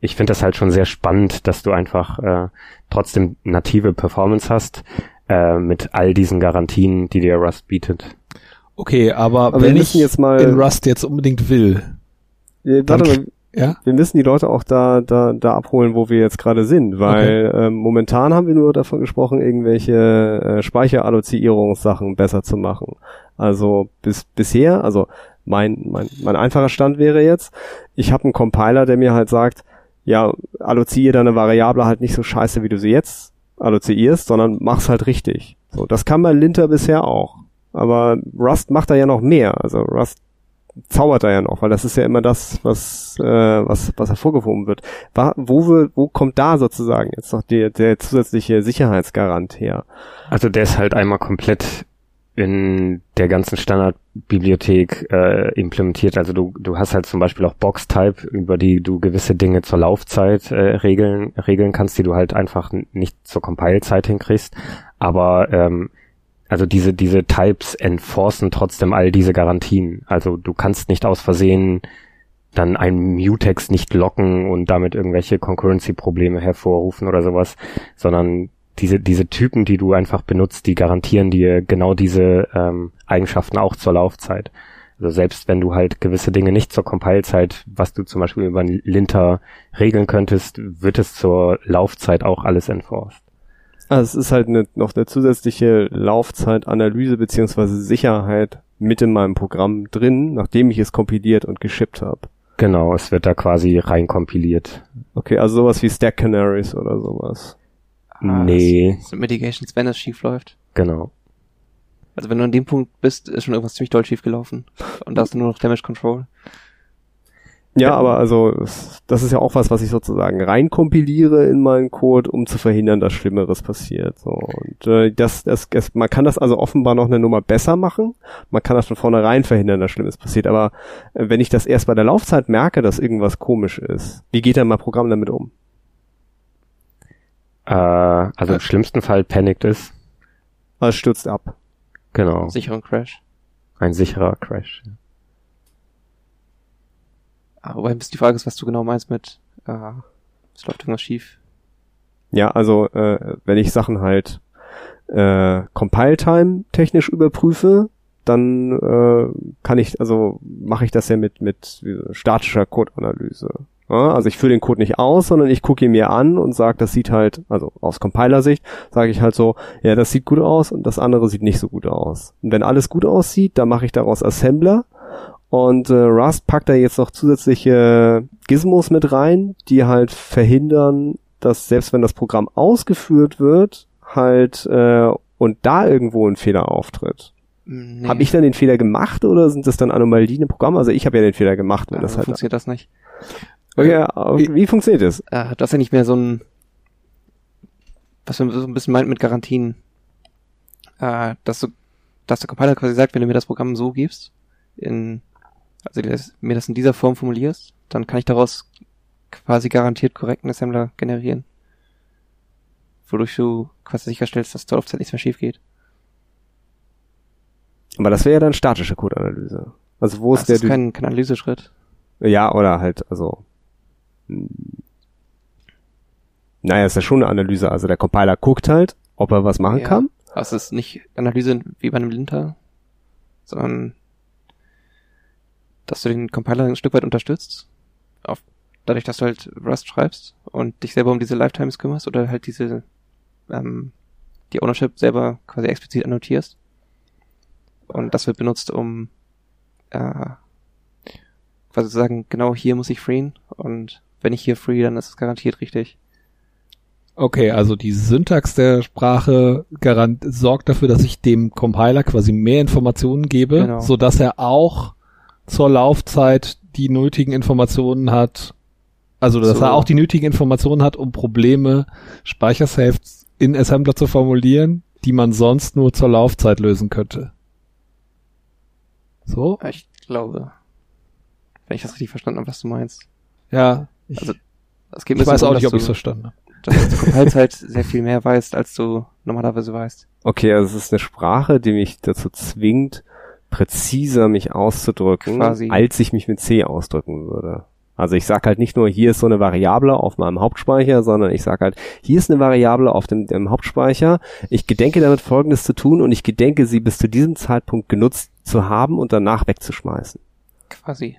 ich finde das halt schon sehr spannend, dass du einfach äh, trotzdem native Performance hast äh, mit all diesen Garantien, die dir Rust bietet. Okay, aber, Aber wenn ich jetzt mal- in Rust jetzt unbedingt will, Äh, Dann- Warte mal, ja? wir müssen die Leute auch da, da, da abholen, wo wir jetzt gerade sind, weil ähm, momentan haben wir nur davon gesprochen, irgendwelche äh, Speicheralloziierungssachen besser zu machen. Also bis bisher, also mein, mein, mein einfacher Stand wäre jetzt, ich habe einen Compiler, der mir halt sagt, ja, alloziere deine Variable halt nicht so scheiße, wie du sie jetzt alloziierst, sondern mach's halt richtig. So, das kann bei Linter bisher auch. Aber Rust macht da ja noch mehr. Also Rust zaubert da ja noch, weil das ist ja immer das, was, äh, was, was hervorgehoben wird. Wo, wir, wo kommt da sozusagen jetzt noch der, der zusätzliche Sicherheitsgarant her? Also der ist halt einmal komplett in der ganzen Standardbibliothek äh, implementiert. Also du, du hast halt zum Beispiel auch Box-Type, über die du gewisse Dinge zur Laufzeit äh, regeln, regeln kannst, die du halt einfach nicht zur Compile-Zeit hinkriegst. Aber ähm, also diese, diese Types enforcen trotzdem all diese Garantien. Also du kannst nicht aus Versehen dann einen Mutex nicht locken und damit irgendwelche Concurrency-Probleme hervorrufen oder sowas, sondern diese, diese Typen, die du einfach benutzt, die garantieren dir genau diese ähm, Eigenschaften auch zur Laufzeit. Also selbst wenn du halt gewisse Dinge nicht zur Compile-Zeit, was du zum Beispiel über einen Linter regeln könntest, wird es zur Laufzeit auch alles enforced. Also es ist halt eine, noch eine zusätzliche Laufzeitanalyse beziehungsweise Sicherheit mit in meinem Programm drin, nachdem ich es kompiliert und geschippt habe. Genau, es wird da quasi reinkompiliert. Okay, also sowas wie Stack Canaries oder sowas. Ah, Nee. Das sind Mitigations, wenn es schief läuft. Genau. Also wenn du an dem Punkt bist, ist schon irgendwas ziemlich doll schief gelaufen. Und da hast du nur noch Damage Control. Ja, aber also es- das ist ja auch was, was ich sozusagen reinkompiliere in meinen Code, um zu verhindern, dass Schlimmeres passiert. So und äh, das, das, das, man kann das also offenbar noch eine Nummer besser machen. Man kann das von vornherein verhindern, dass Schlimmes passiert. Aber äh, wenn ich das erst bei der Laufzeit merke, dass irgendwas komisch ist, wie geht dann mein Programm damit um? Äh, also im schlimmsten Fall panicked ist. Also es stürzt ab. Genau. Sicheren Crash. Ein sicherer Crash. Ah, wobei bis die Frage ist, was du genau meinst mit, äh, es läuft irgendwas schief. Ja, also äh, wenn ich Sachen halt äh, Compile-Time technisch überprüfe, dann äh, kann ich, also mache ich das ja mit mit statischer Code-Analyse. Ja, also ich führe den Code nicht aus, sondern ich gucke ihn mir an und sage, das sieht halt, also aus Compiler-Sicht, sage ich halt so, ja, das sieht gut aus und das andere sieht nicht so gut aus. Und wenn alles gut aussieht, dann mache ich daraus Assembler und äh, Rust packt da jetzt noch zusätzliche Gizmos mit rein, die halt verhindern, dass selbst wenn das Programm ausgeführt wird, halt äh, und da irgendwo ein Fehler auftritt. Nee. Habe ich dann den Fehler gemacht oder sind das dann Anomalien im Programm? Also ich habe ja den Fehler gemacht, wenn Ah, das halt. funktioniert das nicht. Okay, aber wie funktioniert das? Äh, du hast ja nicht mehr so ein, was man so ein bisschen meint mit Garantien, äh, dass du, dass der Compiler quasi sagt, wenn du mir das Programm so gibst, in, also das, mir das in dieser Form formulierst, dann kann ich daraus quasi garantiert korrekten Assembler generieren. Wodurch du quasi sicherstellst, dass zur Laufzeit nichts mehr schief geht. Aber das wäre ja dann statische Code-Analyse. Also wo ist Das der ist kein, kein Analyseschritt. Ja, oder halt, also. mh, Naja, ist ja schon eine Analyse. Also der Compiler guckt halt, ob er was machen Ja. kann. Aber es ist nicht Analyse wie bei einem Linter, sondern dass du den Compiler ein Stück weit unterstützt. Auf, dadurch, dass du halt Rust schreibst und dich selber um diese Lifetimes kümmerst oder halt diese ähm, die Ownership selber quasi explizit annotierst. Und das wird benutzt, um äh, quasi zu sagen, genau hier muss ich freeen und wenn ich hier free, dann ist es garantiert richtig. Okay, also die Syntax der Sprache garant sorgt dafür, dass ich dem Compiler quasi mehr Informationen gebe, Genau. so dass er auch zur Laufzeit die nötigen Informationen hat, also dass So. er auch die nötigen Informationen hat, um Probleme Speichersafes in Assembler zu formulieren, die man sonst nur zur Laufzeit lösen könnte. So? Ich glaube, wenn ich das richtig verstanden habe, was du meinst. Ja. Ich, Also, Es geht ein ich bisschen weiß auch nicht, ob dass ich du, verstanden habe. dass du Compile-Zeit sehr viel mehr weißt, als du normalerweise weißt. Okay, also es ist eine Sprache, die mich dazu zwingt, präziser mich auszudrücken, Quasi. als ich mich mit C ausdrücken würde. Also ich sag halt nicht nur, hier ist so eine Variable auf meinem Hauptspeicher, sondern ich sag halt, hier ist eine Variable auf dem, dem Hauptspeicher. Ich gedenke damit Folgendes zu tun und ich gedenke sie bis zu diesem Zeitpunkt genutzt zu haben und danach wegzuschmeißen. Quasi.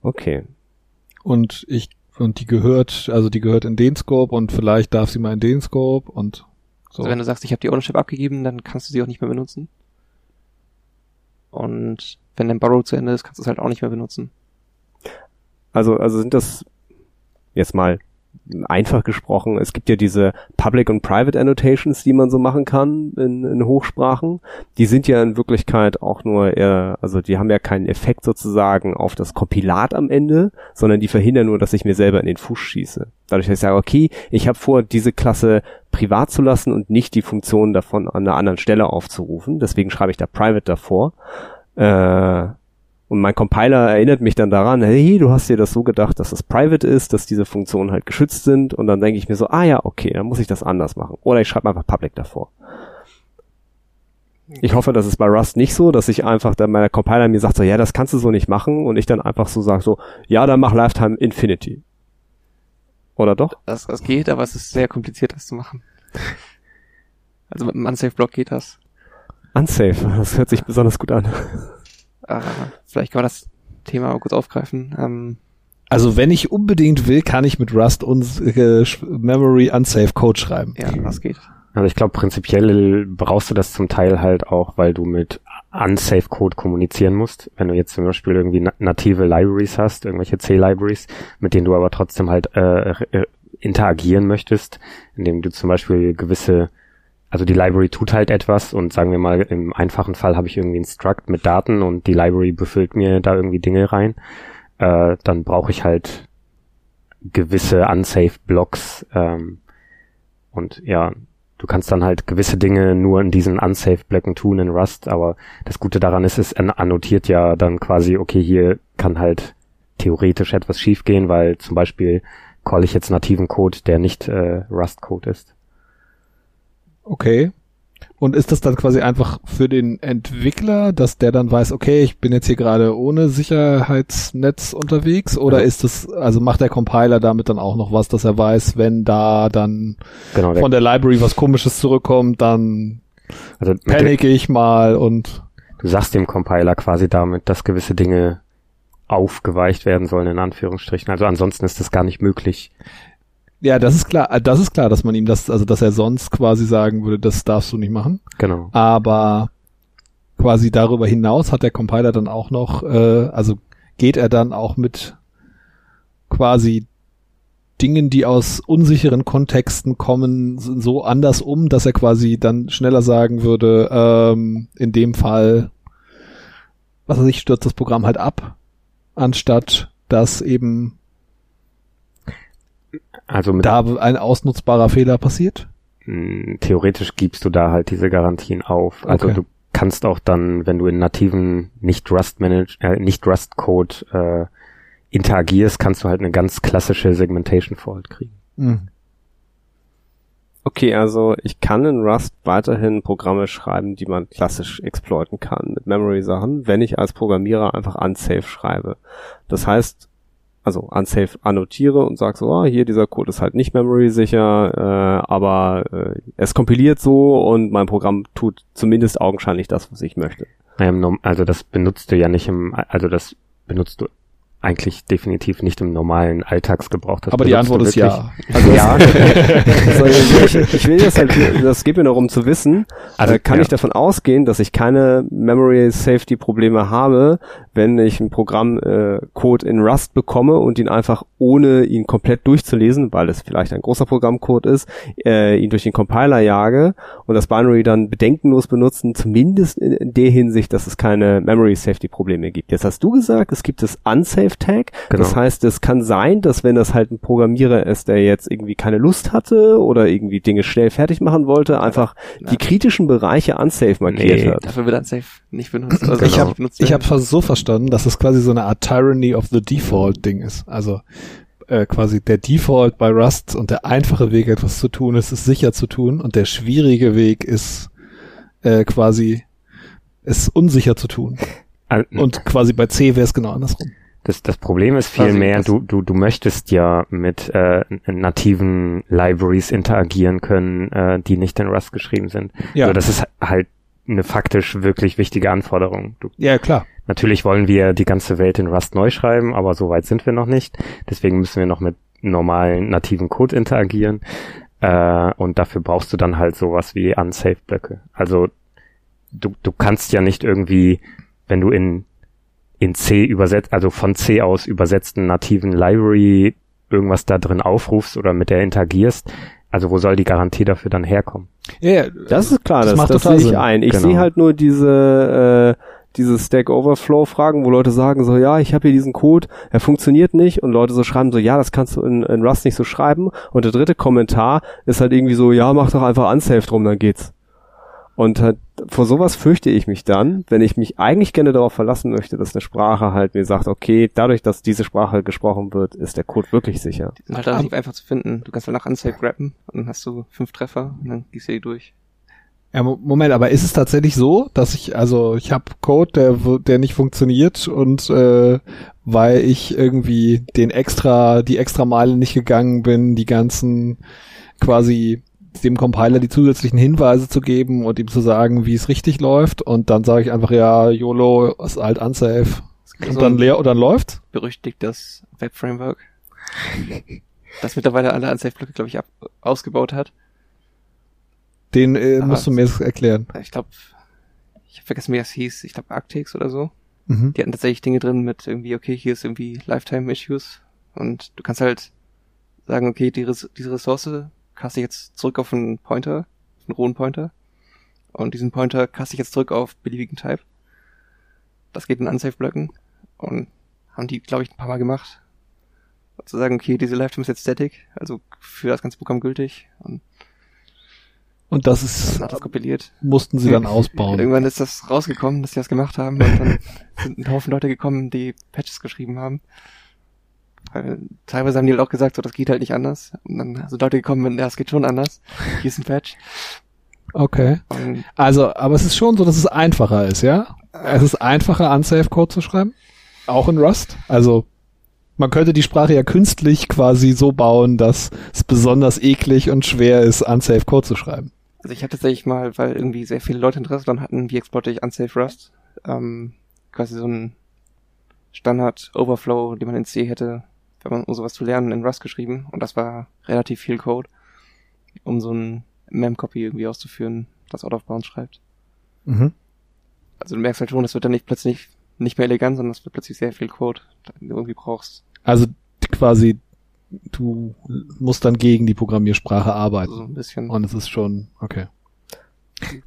Okay. Und ich, und die gehört, also die gehört in den Scope und vielleicht darf sie mal in den Scope und so. Also wenn du sagst, ich habe die Ownership abgegeben, dann kannst du sie auch nicht mehr benutzen. Und wenn dein Borrow zu Ende ist, kannst du es halt auch nicht mehr benutzen. Also, also sind das jetzt mal einfach gesprochen, es gibt ja diese Public und Private Annotations, die man so machen kann in, in Hochsprachen. Die sind ja in Wirklichkeit auch nur eher, also die haben ja keinen Effekt sozusagen auf das Kompilat am Ende, sondern die verhindern nur, dass ich mir selber in den Fuß schieße. Dadurch, dass ich sage, okay, ich habe vor, diese Klasse privat zu lassen und nicht die Funktion davon an einer anderen Stelle aufzurufen. Deswegen schreibe ich da Private davor. Äh, und mein Compiler erinnert mich dann daran, hey, du hast dir das so gedacht, dass es private ist, dass diese Funktionen halt geschützt sind. Und dann denke ich mir so, ah ja, okay, dann muss ich das anders machen. Oder ich schreibe einfach public davor. Ich hoffe, das ist bei Rust nicht so, dass ich einfach, dann mein Compiler mir sagt so, ja, das kannst du so nicht machen. Und ich dann einfach so sage so, ja, dann mach Lifetime Infinity. Oder doch? Das, das geht, aber es ist sehr kompliziert, das zu machen. Also mit einem Unsafe-Block geht das. Unsafe, das hört sich besonders gut an. Äh, vielleicht kann man das Thema mal kurz aufgreifen. Ähm, Also wenn ich unbedingt will, kann ich mit Rust uns äh, Memory Unsafe Code schreiben. ja, das geht. Also ich glaube, prinzipiell brauchst du das zum Teil halt auch, weil du mit unsafe Code kommunizieren musst. Wenn du jetzt zum Beispiel irgendwie na native Libraries hast, irgendwelche C-Libraries, mit denen du aber trotzdem halt äh, äh, interagieren möchtest, indem du zum Beispiel gewisse, also die Library tut halt etwas und sagen wir mal, im einfachen Fall habe ich irgendwie ein Struct mit Daten und die Library befüllt mir da irgendwie Dinge rein, äh, dann brauche ich halt gewisse unsafe Blocks ähm, und ja, du kannst dann halt gewisse Dinge nur in diesen unsafe Blöcken tun in Rust, aber das Gute daran ist, es an- annotiert ja dann quasi, okay, hier kann halt theoretisch etwas schiefgehen, weil zum Beispiel call ich jetzt nativen Code, der nicht äh, Rust-Code ist. Okay. Und ist das dann quasi einfach für den Entwickler, dass der dann weiß, okay, ich bin jetzt hier gerade ohne Sicherheitsnetz unterwegs? Oder Ja. ist das, also macht der Compiler damit dann auch noch was, dass er weiß, wenn da dann Genau, von der Library was komisches zurückkommt, dann also panicke ich mal und du sagst dem Compiler quasi damit, dass gewisse Dinge aufgeweicht werden sollen, in Anführungsstrichen. Also ansonsten ist das gar nicht möglich. Ja, das ist klar, das ist klar, dass man ihm das, also dass er sonst quasi sagen würde, das darfst du nicht machen. Genau. aber quasi darüber hinaus hat der Compiler dann auch noch, äh, also geht er dann auch mit quasi Dingen, die aus unsicheren Kontexten kommen, so anders um, dass er quasi dann schneller sagen würde, ähm, in dem Fall, was weiß ich, stürzt das Programm halt ab, anstatt dass eben Also mit, da ein ausnutzbarer Fehler passiert. mh, theoretisch gibst du da halt diese Garantien auf. Also Okay. du kannst auch dann, wenn du in nativen nicht Rust Manage, äh, nicht Rust Code äh, interagierst, kannst du halt eine ganz klassische Segmentation Fault kriegen. Mhm. Okay, also ich kann in Rust weiterhin Programme schreiben, die man klassisch exploiten kann mit Memory-Sachen, wenn ich als Programmierer einfach unsafe schreibe. Das heißt, also unsafe annotiere und sage so, ah, hier dieser Code ist halt nicht memory-sicher, äh, aber äh, es kompiliert so und mein Programm tut zumindest augenscheinlich das, was ich möchte. Also das benutzt du ja nicht im, also das benutzt du eigentlich definitiv nicht im normalen Alltagsgebrauch. Das Aber die Antwort ist ja. Also ja, also <laughs> ich, ich will das halt, das geht mir darum zu wissen, Also, äh, kann ja. ich davon ausgehen, dass ich keine Memory Safety Probleme habe, wenn ich einen Programmcode äh, Code in Rust bekomme und ihn einfach ohne ihn komplett durchzulesen, weil es vielleicht ein großer Programmcode ist, äh, ihn durch den Compiler jage und das Binary dann bedenkenlos benutzen, zumindest in, in der Hinsicht, dass es keine Memory Safety Probleme gibt. Jetzt hast du gesagt, es gibt das Unsafe Tag. Genau. Das heißt, es kann sein, dass wenn das halt ein Programmierer ist, der jetzt irgendwie keine Lust hatte oder irgendwie Dinge schnell fertig machen wollte, einfach Ja. die kritischen Bereiche unsafe markiert Nee. hat. Dafür wird Unsafe nicht benutzt. Also Ich nicht habe ich werden. hab so verstanden, dass es quasi so eine Art Tyranny of the Default Ding ist. Also äh, quasi der Default bei Rust und der einfache Weg, etwas zu tun, ist es sicher zu tun und der schwierige Weg ist äh, quasi es unsicher zu tun. <laughs> Und quasi bei C wäre es genau andersrum. Das, das Problem ist vielmehr, das- du, du, du möchtest ja mit äh, nativen Libraries interagieren können, äh, die nicht in Rust geschrieben sind. Ja, Also das ist halt eine faktisch wirklich wichtige Anforderung. Du, ja klar. Natürlich wollen wir die ganze Welt in Rust neu schreiben, aber so weit sind wir noch nicht. Deswegen müssen wir noch mit normalen nativen Code interagieren. Äh, und dafür brauchst du dann halt sowas wie Unsafe-Blöcke. Also du, du kannst ja nicht irgendwie, wenn du in, in C übersetzt, also von C aus übersetzten nativen Library irgendwas da drin aufrufst oder mit der interagierst, also wo soll die Garantie dafür dann herkommen? Ja, ja, Das ist klar, Das das, macht das, total sehe ich Sinn. ein. Ich Genau. sehe halt nur diese, äh, diese Stack Overflow Fragen, wo Leute sagen so, ja, ich habe hier diesen Code, er funktioniert nicht und Leute so schreiben so, ja, das kannst du in, in Rust nicht so schreiben und der dritte Kommentar ist halt irgendwie so, ja, mach doch einfach unsafe drum, dann geht's. Und halt, vor sowas fürchte ich mich dann, wenn ich mich eigentlich gerne darauf verlassen möchte, dass eine Sprache halt mir sagt, okay, dadurch, dass diese Sprache gesprochen wird, ist der Code wirklich sicher. Die sind halt relativ einfach zu finden. Du kannst halt nach Unsafe grabben und dann hast du fünf Treffer und dann gehst du die durch. Ja, Mo- Moment, aber ist es tatsächlich so, dass ich, also ich habe Code, der, der nicht funktioniert und äh, weil ich irgendwie den extra, die extra Meile nicht gegangen bin, die ganzen quasi dem Compiler die zusätzlichen Hinweise zu geben und ihm zu sagen, wie es richtig läuft und dann sage ich einfach, ja, YOLO ist halt unsafe und so dann leer und dann läuft. berüchtigtes Web-Framework, <laughs> das mittlerweile alle Unsafe-Blöcke, glaube ich, ab ausgebaut hat. Den äh, Ah, musst du mir jetzt erklären. Ich glaube, ich habe vergessen, wie das hieß. Ich glaube, Arctics oder so. Mhm. Die hatten tatsächlich Dinge drin mit irgendwie, okay, hier ist irgendwie Lifetime-Issues. Und du kannst halt sagen, okay, die Res diese Ressource kaste ich jetzt zurück auf einen Pointer, auf einen rohen Pointer. Und diesen Pointer kaste ich jetzt zurück auf beliebigen Type. Das geht in Unsafe-Blöcken. Und haben die, glaube ich, ein paar Mal gemacht. Und zu sagen, okay, diese Lifetime ist jetzt static, also für das ganze Programm gültig. Und Und das ist, das kompiliert. mussten sie dann <laughs> ausbauen. Irgendwann ist das rausgekommen, dass sie das gemacht haben und dann <laughs> sind ein Haufen Leute gekommen, die Patches geschrieben haben. Weil teilweise haben die halt auch gesagt, so das geht halt nicht anders. Und dann sind Leute gekommen, ja, das geht schon anders. Hier ist ein Patch. Okay. Und Also, aber es ist schon so, dass es einfacher ist, ja? Es ist einfacher, Unsafe Code zu schreiben. Auch in Rust. Also, man könnte die Sprache ja künstlich quasi so bauen, dass es besonders eklig und schwer ist, Unsafe Code zu schreiben. Also ich habe tatsächlich mal, weil irgendwie sehr viele Leute Interesse daran hatten, wie exploite ich Unsafe Rust, ähm, quasi so ein Standard Overflow, den man in C hätte, wenn man um sowas zu lernen, in Rust geschrieben. Und das war relativ viel Code, um so ein Mem-Copy irgendwie auszuführen, das out of bounds schreibt. Mhm. Also du merkst halt schon, das wird dann nicht plötzlich nicht mehr elegant, sondern es wird plötzlich sehr viel Code, den du irgendwie brauchst. Also, quasi, du musst dann gegen die Programmiersprache arbeiten. so ein bisschen. Und es ist schon, okay.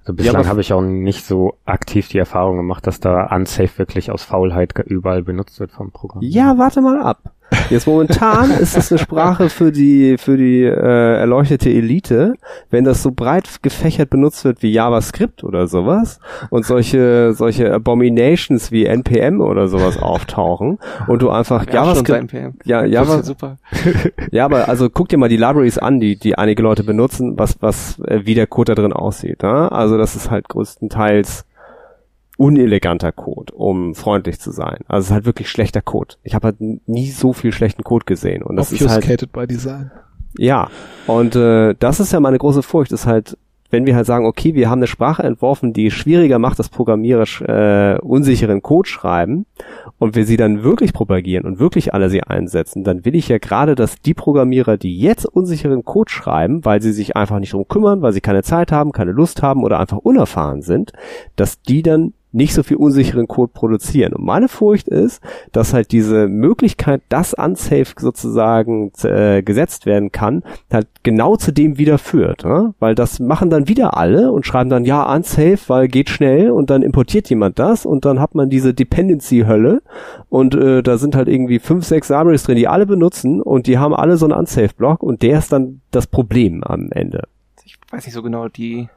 Also bislang aber- habe ich auch nicht so aktiv die Erfahrung gemacht, dass da Unsafe wirklich aus Faulheit überall benutzt wird vom Programm. Ja, warte mal ab. Jetzt momentan ist es eine Sprache für die für die äh, erleuchtete Elite. Wenn das so breit gefächert benutzt wird wie JavaScript oder sowas und solche solche Abominations wie npm oder sowas auftauchen und du einfach schon JavaScript ja, Java, ja super. <laughs> ja, aber also guck dir mal die Libraries an, die die einige Leute benutzen, was was äh, wie der Code da drin aussieht. Ja? Also das ist halt größtenteils uneleganter Code, um freundlich zu sein. Also es ist halt wirklich schlechter Code. Ich habe halt nie so viel schlechten Code gesehen und das ist halt by Design. ja und äh, das ist ja meine große Furcht, ist halt wenn wir halt sagen, okay, wir haben eine Sprache entworfen, die schwieriger macht, das Programmierer äh, unsicheren Code schreiben und wir sie dann wirklich propagieren und wirklich alle sie einsetzen, dann will ich ja gerade, dass die Programmierer, die jetzt unsicheren Code schreiben, weil sie sich einfach nicht drum kümmern, weil sie keine Zeit haben, keine Lust haben oder einfach unerfahren sind, dass die dann nicht so viel unsicheren Code produzieren. Und meine Furcht ist, dass halt diese Möglichkeit, dass unsafe sozusagen äh, gesetzt werden kann, halt genau zu dem wieder führt. Ja? Weil das machen dann wieder alle und schreiben dann, ja, unsafe, weil geht schnell und dann importiert jemand das und dann hat man diese Dependency-Hölle und äh, da sind halt irgendwie fünf, sechs Libraries drin, die alle benutzen und die haben alle so einen Unsafe-Block und der ist dann das Problem am Ende. Ich weiß nicht so genau, die,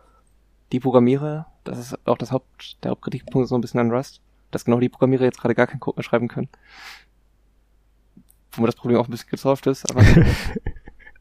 die Programmierer das ist auch das Haupt, der Hauptkritikpunkt so ein bisschen an Rust, dass genau die Programmierer jetzt gerade gar keinen Code mehr schreiben können. Wo das Problem auch ein bisschen gesolved ist, aber <laughs>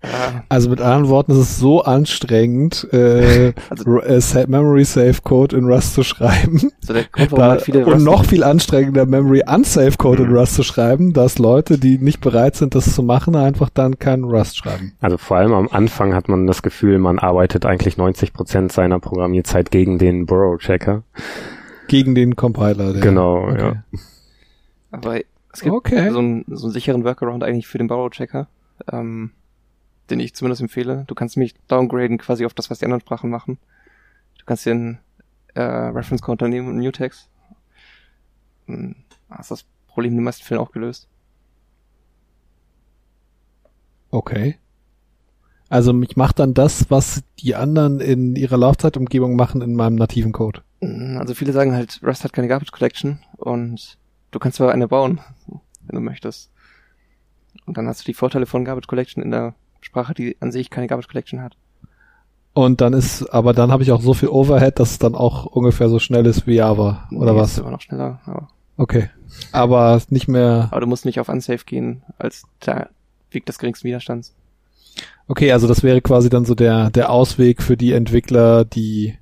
<laughs> Also mit anderen Worten, es ist so anstrengend, äh, also, äh, Memory Safe Code in Rust zu schreiben. So der Grund, da, halt viele und noch viel anstrengender Memory Unsafe Code mhm. in Rust zu schreiben, dass Leute, die nicht bereit sind, das zu machen, einfach dann keinen Rust schreiben. Also vor allem am Anfang hat man das Gefühl, man arbeitet eigentlich 90 Prozent seiner Programmierzeit gegen den Burrow Checker. Gegen den Compiler. Der, genau, okay. ja. Aber es gibt okay. so, einen, so einen sicheren Workaround eigentlich für den Burrow Checker. Ähm, den ich zumindest empfehle. Du kannst mich downgraden quasi auf das, was die anderen Sprachen machen. Du kannst dir einen äh, Reference Counter nehmen und Mutex. Dann hast das Problem in den meisten Fällen auch gelöst. Okay. Also ich mache dann das, was die anderen in ihrer Laufzeitumgebung machen in meinem nativen Code. Mm, also viele sagen halt, Rust hat keine Garbage Collection und du kannst zwar eine bauen, <laughs> wenn du möchtest. Und dann hast du die Vorteile von Garbage Collection in der Sprache, die an sich keine Garbage Collection hat. Und dann ist, aber dann habe ich auch so viel Overhead, dass es dann auch ungefähr so schnell ist wie Java, oder nee, was? Ist immer noch schneller, aber. Okay. Aber nicht mehr. Aber du musst nicht auf Unsafe gehen, als der Weg des geringsten Widerstands. Okay, also das wäre quasi dann so der, der Ausweg für die Entwickler, die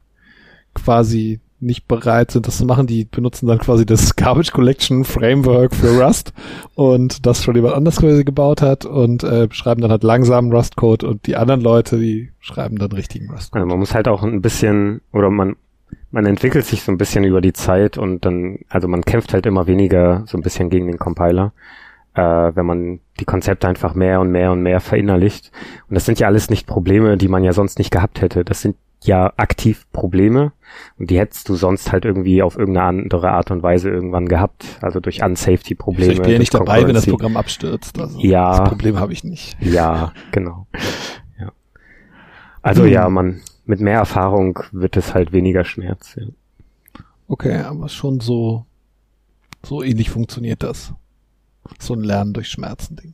quasi nicht bereit sind, das zu machen. Die benutzen dann quasi das <laughs> Garbage Collection Framework für Rust und das schon jemand anders quasi gebaut hat und äh, schreiben dann halt langsamen Rust-Code und die anderen Leute, die schreiben dann richtigen Rust-Code. Also man muss halt auch ein bisschen, oder man, man entwickelt sich so ein bisschen über die Zeit und dann, also man kämpft halt immer weniger so ein bisschen gegen den Compiler, äh, wenn man die Konzepte einfach mehr und mehr und mehr verinnerlicht. Und das sind ja alles nicht Probleme, die man ja sonst nicht gehabt hätte. Das sind ja aktiv Probleme und die hättest du sonst halt irgendwie auf irgendeine andere Art und Weise irgendwann gehabt, also durch Unsafety-Probleme. Ich bin ja nicht dabei, wenn das Programm abstürzt. Also ja. Das Problem habe ich nicht. Ja, genau. Ja. Also hm. ja, man mit mehr Erfahrung wird es halt weniger Schmerz. Ja. Okay, aber schon so so ähnlich funktioniert das. So ein Lernen durch Schmerzen Ding.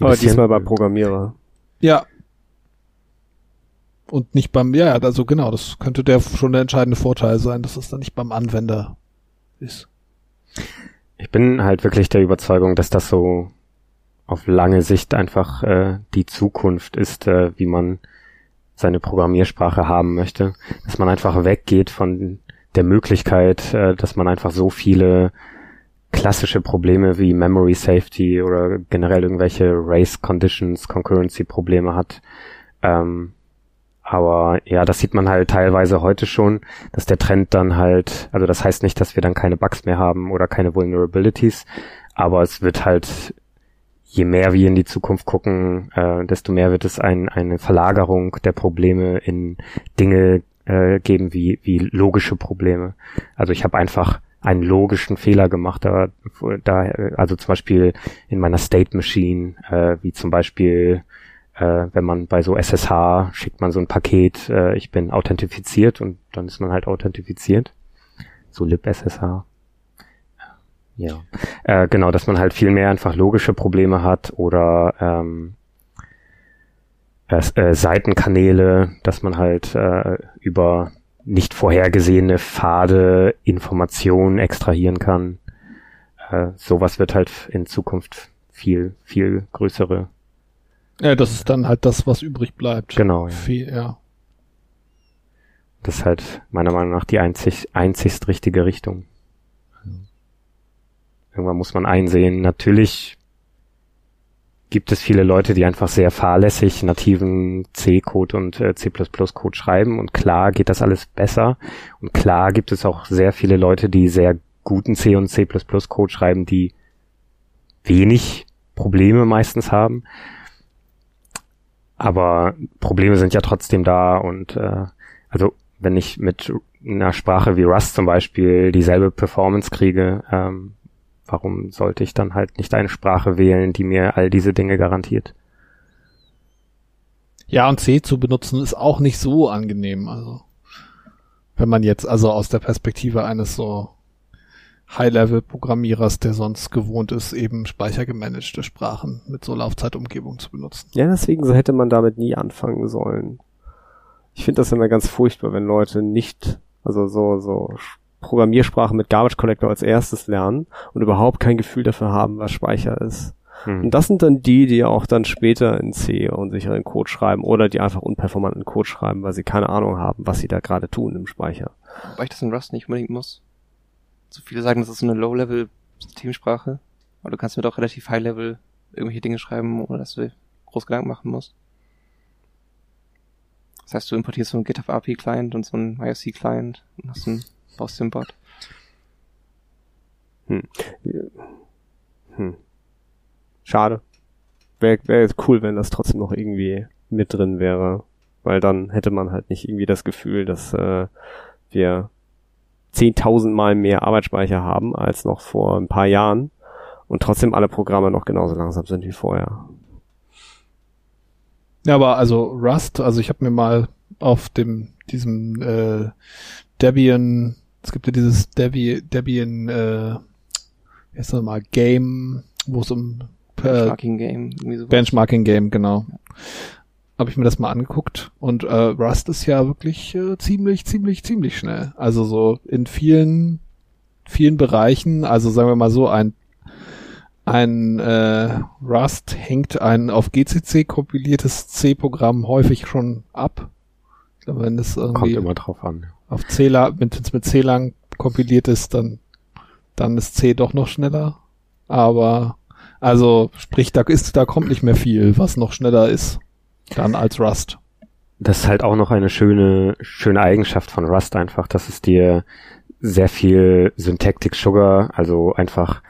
Aber diesmal bei Programmierer. Ja, und nicht beim, ja, also genau, das könnte der schon der entscheidende Vorteil sein, dass es dann nicht beim Anwender ist. Ich bin halt wirklich der Überzeugung, dass das so auf lange Sicht einfach äh, die Zukunft ist, äh, wie man seine Programmiersprache haben möchte. Dass man einfach weggeht von der Möglichkeit, äh, dass man einfach so viele klassische Probleme wie Memory Safety oder generell irgendwelche Race Conditions, Concurrency Probleme hat. Ähm, aber ja, das sieht man halt teilweise heute schon, dass der Trend dann halt, also das heißt nicht, dass wir dann keine Bugs mehr haben oder keine Vulnerabilities, aber es wird halt, je mehr wir in die Zukunft gucken, äh, desto mehr wird es ein, eine Verlagerung der Probleme in Dinge äh, geben wie, wie logische Probleme. Also ich habe einfach einen logischen Fehler gemacht, da, da also zum Beispiel in meiner State Machine, äh, wie zum Beispiel äh, wenn man bei so SSH schickt man so ein Paket, äh, ich bin authentifiziert und dann ist man halt authentifiziert. So libSSH. Ja. Äh, genau, dass man halt viel mehr einfach logische Probleme hat oder ähm, äh, Seitenkanäle, dass man halt äh, über nicht vorhergesehene Pfade Informationen extrahieren kann. Äh, sowas wird halt in Zukunft viel, viel größere ja, das ist dann halt das, was übrig bleibt. Genau, ja. Viel, ja. Das ist halt meiner Meinung nach die einzig, einzigst richtige Richtung. Irgendwann muss man einsehen, natürlich gibt es viele Leute, die einfach sehr fahrlässig nativen C-Code und äh, C++-Code schreiben und klar geht das alles besser und klar gibt es auch sehr viele Leute, die sehr guten C und C++-Code schreiben, die wenig Probleme meistens haben. Aber Probleme sind ja trotzdem da und äh, also wenn ich mit einer Sprache wie Rust zum Beispiel dieselbe Performance kriege, ähm, warum sollte ich dann halt nicht eine Sprache wählen, die mir all diese Dinge garantiert? Ja, und C zu benutzen ist auch nicht so angenehm. Also, wenn man jetzt also aus der Perspektive eines so High-Level-Programmierers, der sonst gewohnt ist, eben speichergemanagte Sprachen mit so Laufzeitumgebung zu benutzen. Ja, deswegen so hätte man damit nie anfangen sollen. Ich finde das immer ganz furchtbar, wenn Leute nicht, also so, so Programmiersprachen mit Garbage Collector als erstes lernen und überhaupt kein Gefühl dafür haben, was Speicher ist. Hm. Und das sind dann die, die auch dann später in C unsicheren Code schreiben oder die einfach unperformanten Code schreiben, weil sie keine Ahnung haben, was sie da gerade tun im Speicher. Weil ich das in Rust nicht unbedingt muss. So viele sagen, das ist so eine Low-Level-Systemsprache. Aber du kannst mir doch relativ High-Level irgendwelche Dinge schreiben, ohne dass du groß Gedanken machen musst. Das heißt, du importierst so einen GitHub API Client und so einen IRC Client und hast einen, baust den Bot. Hm. Hm. Schade. Wäre wär cool, wenn das trotzdem noch irgendwie mit drin wäre. Weil dann hätte man halt nicht irgendwie das Gefühl, dass äh, wir 10.000 Mal mehr Arbeitsspeicher haben als noch vor ein paar Jahren und trotzdem alle Programme noch genauso langsam sind wie vorher. Ja, aber also Rust, also ich habe mir mal auf dem diesem äh, Debian, es gibt ja dieses Debi, Debian, äh, wie heißt das mal, Game, wo es um äh, Benchmarking Game. Benchmarking Game, genau. Habe ich mir das mal angeguckt und äh, Rust ist ja wirklich äh, ziemlich, ziemlich, ziemlich schnell. Also so in vielen, vielen Bereichen, also sagen wir mal so, ein ein äh, Rust hängt ein auf GCC kompiliertes C-Programm häufig schon ab. Ich glaube, wenn es irgendwie Kommt immer drauf an. auf C wenn es mit C lang kompiliert ist, dann dann ist C doch noch schneller. Aber also sprich, da ist da kommt nicht mehr viel, was noch schneller ist dann als Rust. Das ist halt auch noch eine schöne, schöne Eigenschaft von Rust einfach, dass es dir sehr viel Syntactic Sugar, also einfach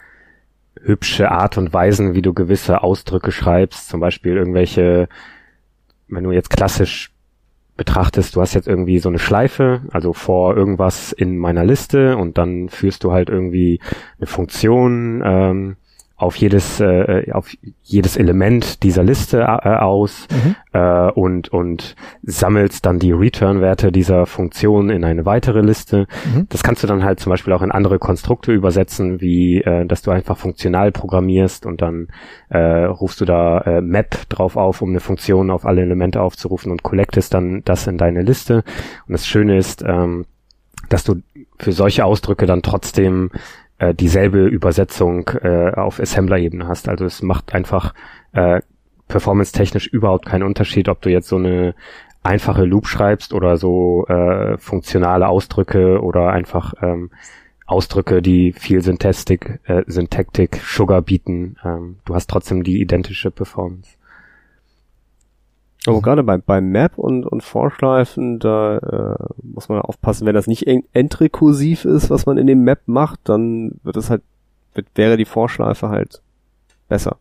hübsche Art und Weisen, wie du gewisse Ausdrücke schreibst, zum Beispiel irgendwelche, wenn du jetzt klassisch betrachtest, du hast jetzt irgendwie so eine Schleife, also vor irgendwas in meiner Liste und dann führst du halt irgendwie eine Funktion, ähm, auf jedes äh, auf jedes Element dieser Liste äh, aus mhm. äh, und und sammelst dann die Return-Werte dieser Funktion in eine weitere Liste. Mhm. Das kannst du dann halt zum Beispiel auch in andere Konstrukte übersetzen, wie äh, dass du einfach funktional programmierst und dann äh, rufst du da äh, Map drauf auf, um eine Funktion auf alle Elemente aufzurufen und collectest dann das in deine Liste. Und das Schöne ist, ähm, dass du für solche Ausdrücke dann trotzdem äh, dieselbe Übersetzung äh, auf Assembler-Ebene hast. Also es macht einfach äh, performance-technisch überhaupt keinen Unterschied, ob du jetzt so eine einfache Loop schreibst oder so äh, funktionale Ausdrücke oder einfach ähm, Ausdrücke, die viel Syntastik, äh, Syntactic Sugar bieten. Ähm, du hast trotzdem die identische Performance. Aber gerade bei, bei Map und, und Vorschleifen, da äh, muss man aufpassen, wenn das nicht endrekursiv ist, was man in dem Map macht, dann wird es halt, wird, wäre die Vorschleife halt besser.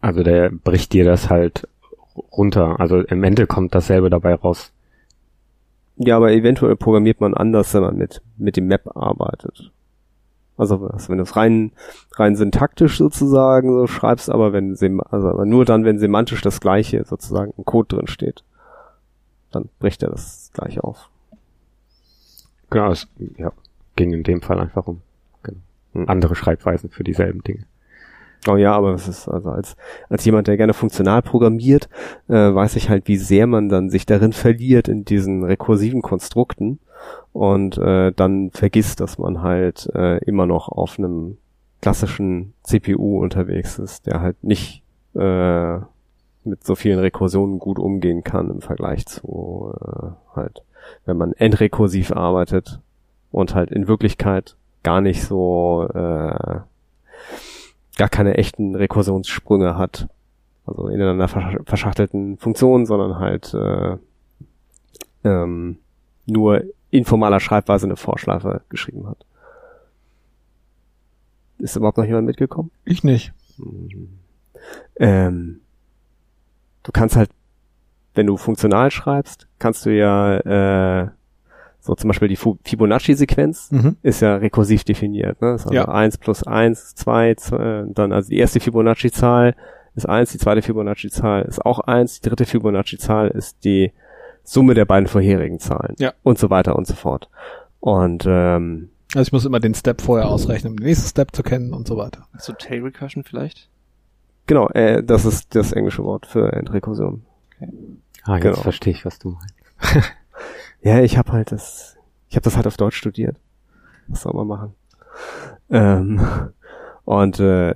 Also der bricht dir das halt runter. Also im Ende kommt dasselbe dabei raus. Ja, aber eventuell programmiert man anders, wenn man mit, mit dem Map arbeitet. Also, wenn du es rein, rein syntaktisch sozusagen so schreibst, aber wenn also aber nur dann, wenn semantisch das gleiche sozusagen im Code drin steht, dann bricht er das gleich auf. Genau, es ja, ging in dem Fall einfach um genau. Hm. andere Schreibweisen für dieselben Dinge. Oh ja, aber es ist also als als jemand, der gerne funktional programmiert, äh, weiß ich halt, wie sehr man dann sich darin verliert in diesen rekursiven Konstrukten und äh, dann vergisst, dass man halt äh, immer noch auf einem klassischen CPU unterwegs ist, der halt nicht äh, mit so vielen Rekursionen gut umgehen kann im Vergleich zu äh, halt, wenn man endrekursiv arbeitet und halt in Wirklichkeit gar nicht so äh, gar keine echten Rekursionssprünge hat. Also ineinander versch- verschachtelten Funktionen, sondern halt äh, ähm, nur informaler Schreibweise eine Vorschleife geschrieben hat. Ist überhaupt noch jemand mitgekommen? Ich nicht. Ähm, du kannst halt, wenn du funktional schreibst, kannst du ja äh, so zum Beispiel die Fibonacci-Sequenz Mhm. ist ja rekursiv definiert. Ne? Das ist also Ja. 1 plus 1, 2, zwei, dann also die erste Fibonacci-Zahl ist 1, die zweite Fibonacci-Zahl ist auch 1, die dritte Fibonacci-Zahl ist die Summe der beiden vorherigen Zahlen Ja. und so weiter und so fort. Und ähm, Also ich muss immer den Step vorher ausrechnen, um den nächsten Step zu kennen und so weiter. So Tail Recursion vielleicht? genau, äh, das ist das englische Wort für Endrekursion. Ah, jetzt Genau. verstehe ich, was du meinst. <laughs> Ja, ich habe halt das, ich habe das halt auf Deutsch studiert. Was soll man machen? Ähm, und äh,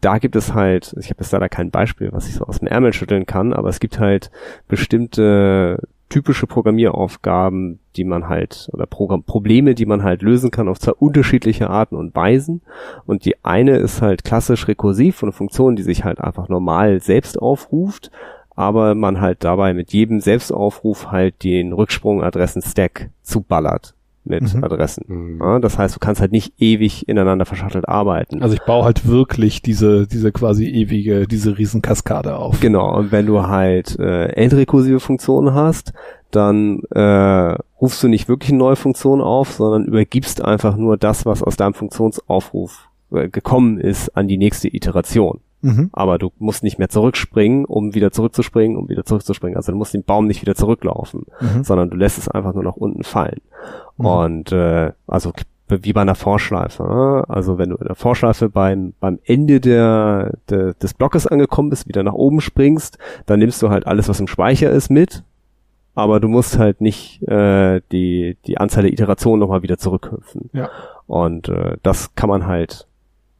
da gibt es halt, ich habe jetzt leider kein Beispiel, was ich so aus dem Ärmel schütteln kann, aber es gibt halt bestimmte typische Programmieraufgaben, die man halt, oder Programm Probleme, die man halt lösen kann auf zwei unterschiedliche Arten und Weisen. Und die eine ist halt klassisch rekursiv, eine Funktion, die sich halt einfach normal selbst aufruft, aber man halt dabei mit jedem Selbstaufruf halt den Rücksprung-Adressen-Stack zuballert mit Mhm. Adressen. Mhm. Ja, das heißt, du kannst halt nicht ewig ineinander verschachtelt arbeiten. Also ich baue halt wirklich diese, diese quasi ewige, diese Riesenkaskade auf. Genau, und wenn du halt äh, endrekursive Funktionen hast, dann äh, rufst du nicht wirklich eine neue Funktion auf, sondern übergibst einfach nur das, was aus deinem Funktionsaufruf äh, gekommen ist, an die nächste Iteration. Mhm. Aber du musst nicht mehr zurückspringen, um wieder zurückzuspringen, um wieder zurückzuspringen. Also du musst den Baum nicht wieder zurücklaufen, Mhm. sondern du lässt es einfach nur nach unten fallen. Mhm. Und äh, also wie bei einer Vorschleife. ne? Also wenn du in der Vorschleife beim, beim Ende der, der, des Blockes angekommen bist, wieder nach oben springst, dann nimmst du halt alles, was im Speicher ist, mit. Aber du musst halt nicht äh, die, die Anzahl der Iterationen nochmal wieder zurückhüpfen. Ja. Und äh, das kann man halt,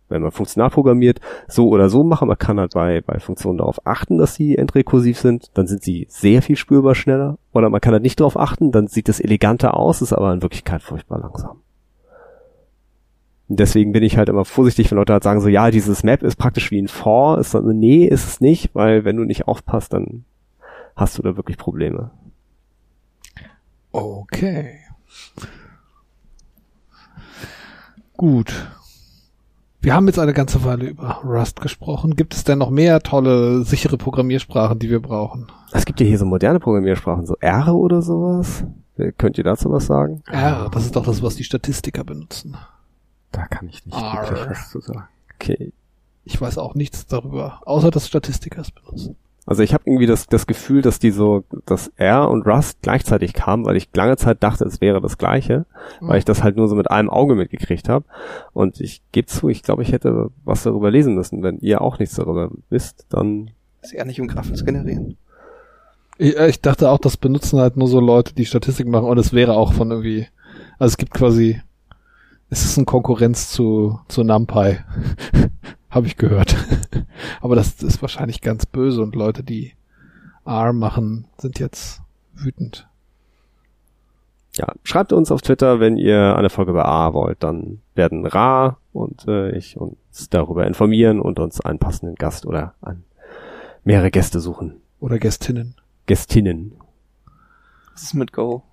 wenn man funktional programmiert, so oder so machen. Man kann halt bei, bei Funktionen darauf achten, dass sie endrekursiv sind. Dann sind sie sehr viel spürbar schneller. Oder man kann halt nicht darauf achten, dann sieht es eleganter aus, ist aber in Wirklichkeit furchtbar langsam. Deswegen bin ich halt immer vorsichtig, wenn Leute halt sagen so, ja, dieses Map ist praktisch wie ein For. Ist dann, nee, ist es nicht, weil wenn du nicht aufpasst, dann hast du da wirklich Probleme. Okay. Gut. Wir haben jetzt eine ganze Weile über Rust gesprochen. Gibt es denn noch mehr tolle, sichere Programmiersprachen, die wir brauchen? Es gibt ja hier so moderne Programmiersprachen, so R oder sowas. Äh, Könnt ihr dazu was sagen? R, das ist doch das, was die Statistiker benutzen. Da kann ich nicht wirklich was zu sagen. Okay. Ich weiß auch nichts darüber, außer dass Statistiker es benutzen. Also ich habe irgendwie das, das Gefühl, dass die so, dass R und Rust gleichzeitig kamen, weil ich lange Zeit dachte, es wäre das gleiche, weil ich das halt nur so mit einem Auge mitgekriegt habe. Und ich gebe zu, ich glaube, ich hätte was darüber lesen müssen. Wenn ihr auch nichts darüber wisst, dann Ist eher nicht um Graphen zu generieren. Ich, äh, ich dachte auch, das benutzen halt nur so Leute, die Statistik machen und es wäre auch von irgendwie, also es gibt quasi, es ist eine Konkurrenz zu, zu NumPy. <laughs> Habe ich gehört. <laughs> Aber das ist wahrscheinlich ganz böse und Leute, die R machen, sind jetzt wütend. ja, schreibt uns auf Twitter, wenn ihr eine Folge über A wollt, dann werden Ra und äh, ich uns darüber informieren und uns einen passenden Gast oder an mehrere Gäste suchen. Oder Gästinnen. Gästinnen. Was ist mit Go?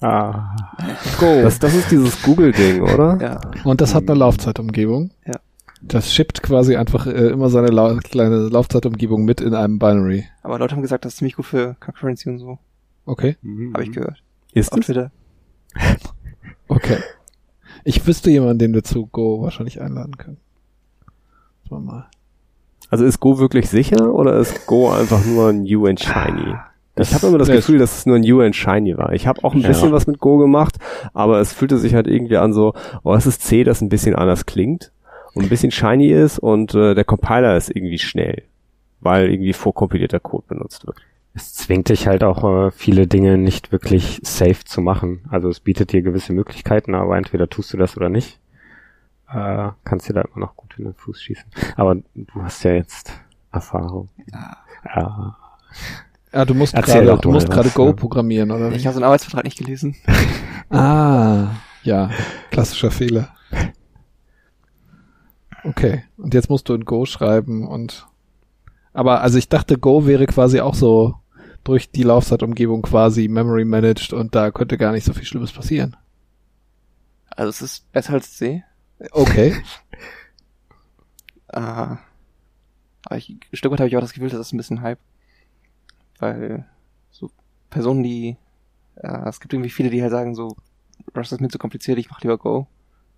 Ah. Go. Das, das ist dieses Google-Ding, oder? Ja. und das hat eine Laufzeitumgebung. Ja. Das shippt quasi einfach äh, immer seine lau kleine Laufzeitumgebung mit in einem Binary. Aber Leute haben gesagt, das ist ziemlich gut für Concurrency und so. Okay. Habe ich gehört. Ist Auf es? Twitter. <laughs> Okay. Ich wüsste jemanden, den wir zu Go wahrscheinlich einladen können. Schauen wir mal. Also ist Go wirklich sicher oder ist Go einfach nur ein New and Shiny? Ich habe immer das Ja, Gefühl, dass es nur ein New and Shiny war. Ich habe auch ein Ja. bisschen was mit Go gemacht, aber es fühlte sich halt irgendwie an so, oh, es ist C, das ein bisschen anders klingt und ein bisschen shiny ist und äh, der Compiler ist irgendwie schnell, weil irgendwie vorkompilierter Code benutzt wird. Es zwingt dich halt auch äh, viele Dinge nicht wirklich safe zu machen. Also es bietet dir gewisse Möglichkeiten, aber entweder tust du das oder nicht. Äh, kannst dir da immer noch gut in den Fuß schießen. Aber du hast ja jetzt Erfahrung. Ja. Ja, du musst gerade, du musst gerade Go ja. programmieren, oder? Ich habe so einen Arbeitsvertrag nicht gelesen. Ah, ja, klassischer Fehler. Okay. Und jetzt musst du in Go schreiben und aber also ich dachte, Go wäre quasi auch so durch die Laufzeitumgebung quasi Memory managed und da könnte gar nicht so viel Schlimmes passieren. Also es ist besser als C. Okay. <laughs> Äh, aber ich, ein Stück weit habe ich auch das Gefühl, das ist ein bisschen Hype. Weil so Personen, die äh, es gibt irgendwie viele, die halt sagen so, Rust ist mir zu kompliziert, ich mach lieber Go.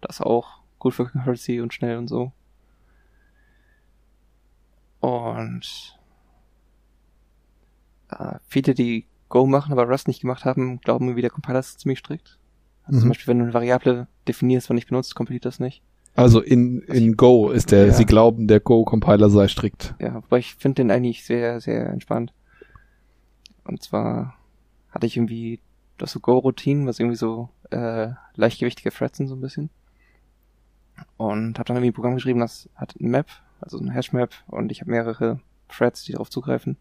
Das ist auch gut für Concurrency und schnell und so. Und äh, viele, die Go machen, aber Rust nicht gemacht haben, glauben irgendwie, der Compiler ist ziemlich strikt. Also Zum Mhm. Beispiel, wenn du eine Variable definierst, aber nicht benutzt, kompiliert das nicht. Also in, in Go ist der, Ja. sie glauben, der Go-Compiler sei strikt. Ja, wobei ich finde den eigentlich sehr, sehr entspannt. Und zwar hatte ich irgendwie das so Go-Routinen, was irgendwie so äh, leichtgewichtige Threads sind so ein bisschen. Und habe dann irgendwie ein Programm geschrieben, das hat eine Map, also eine Hash-Map und ich habe mehrere Threads, die darauf zugreifen.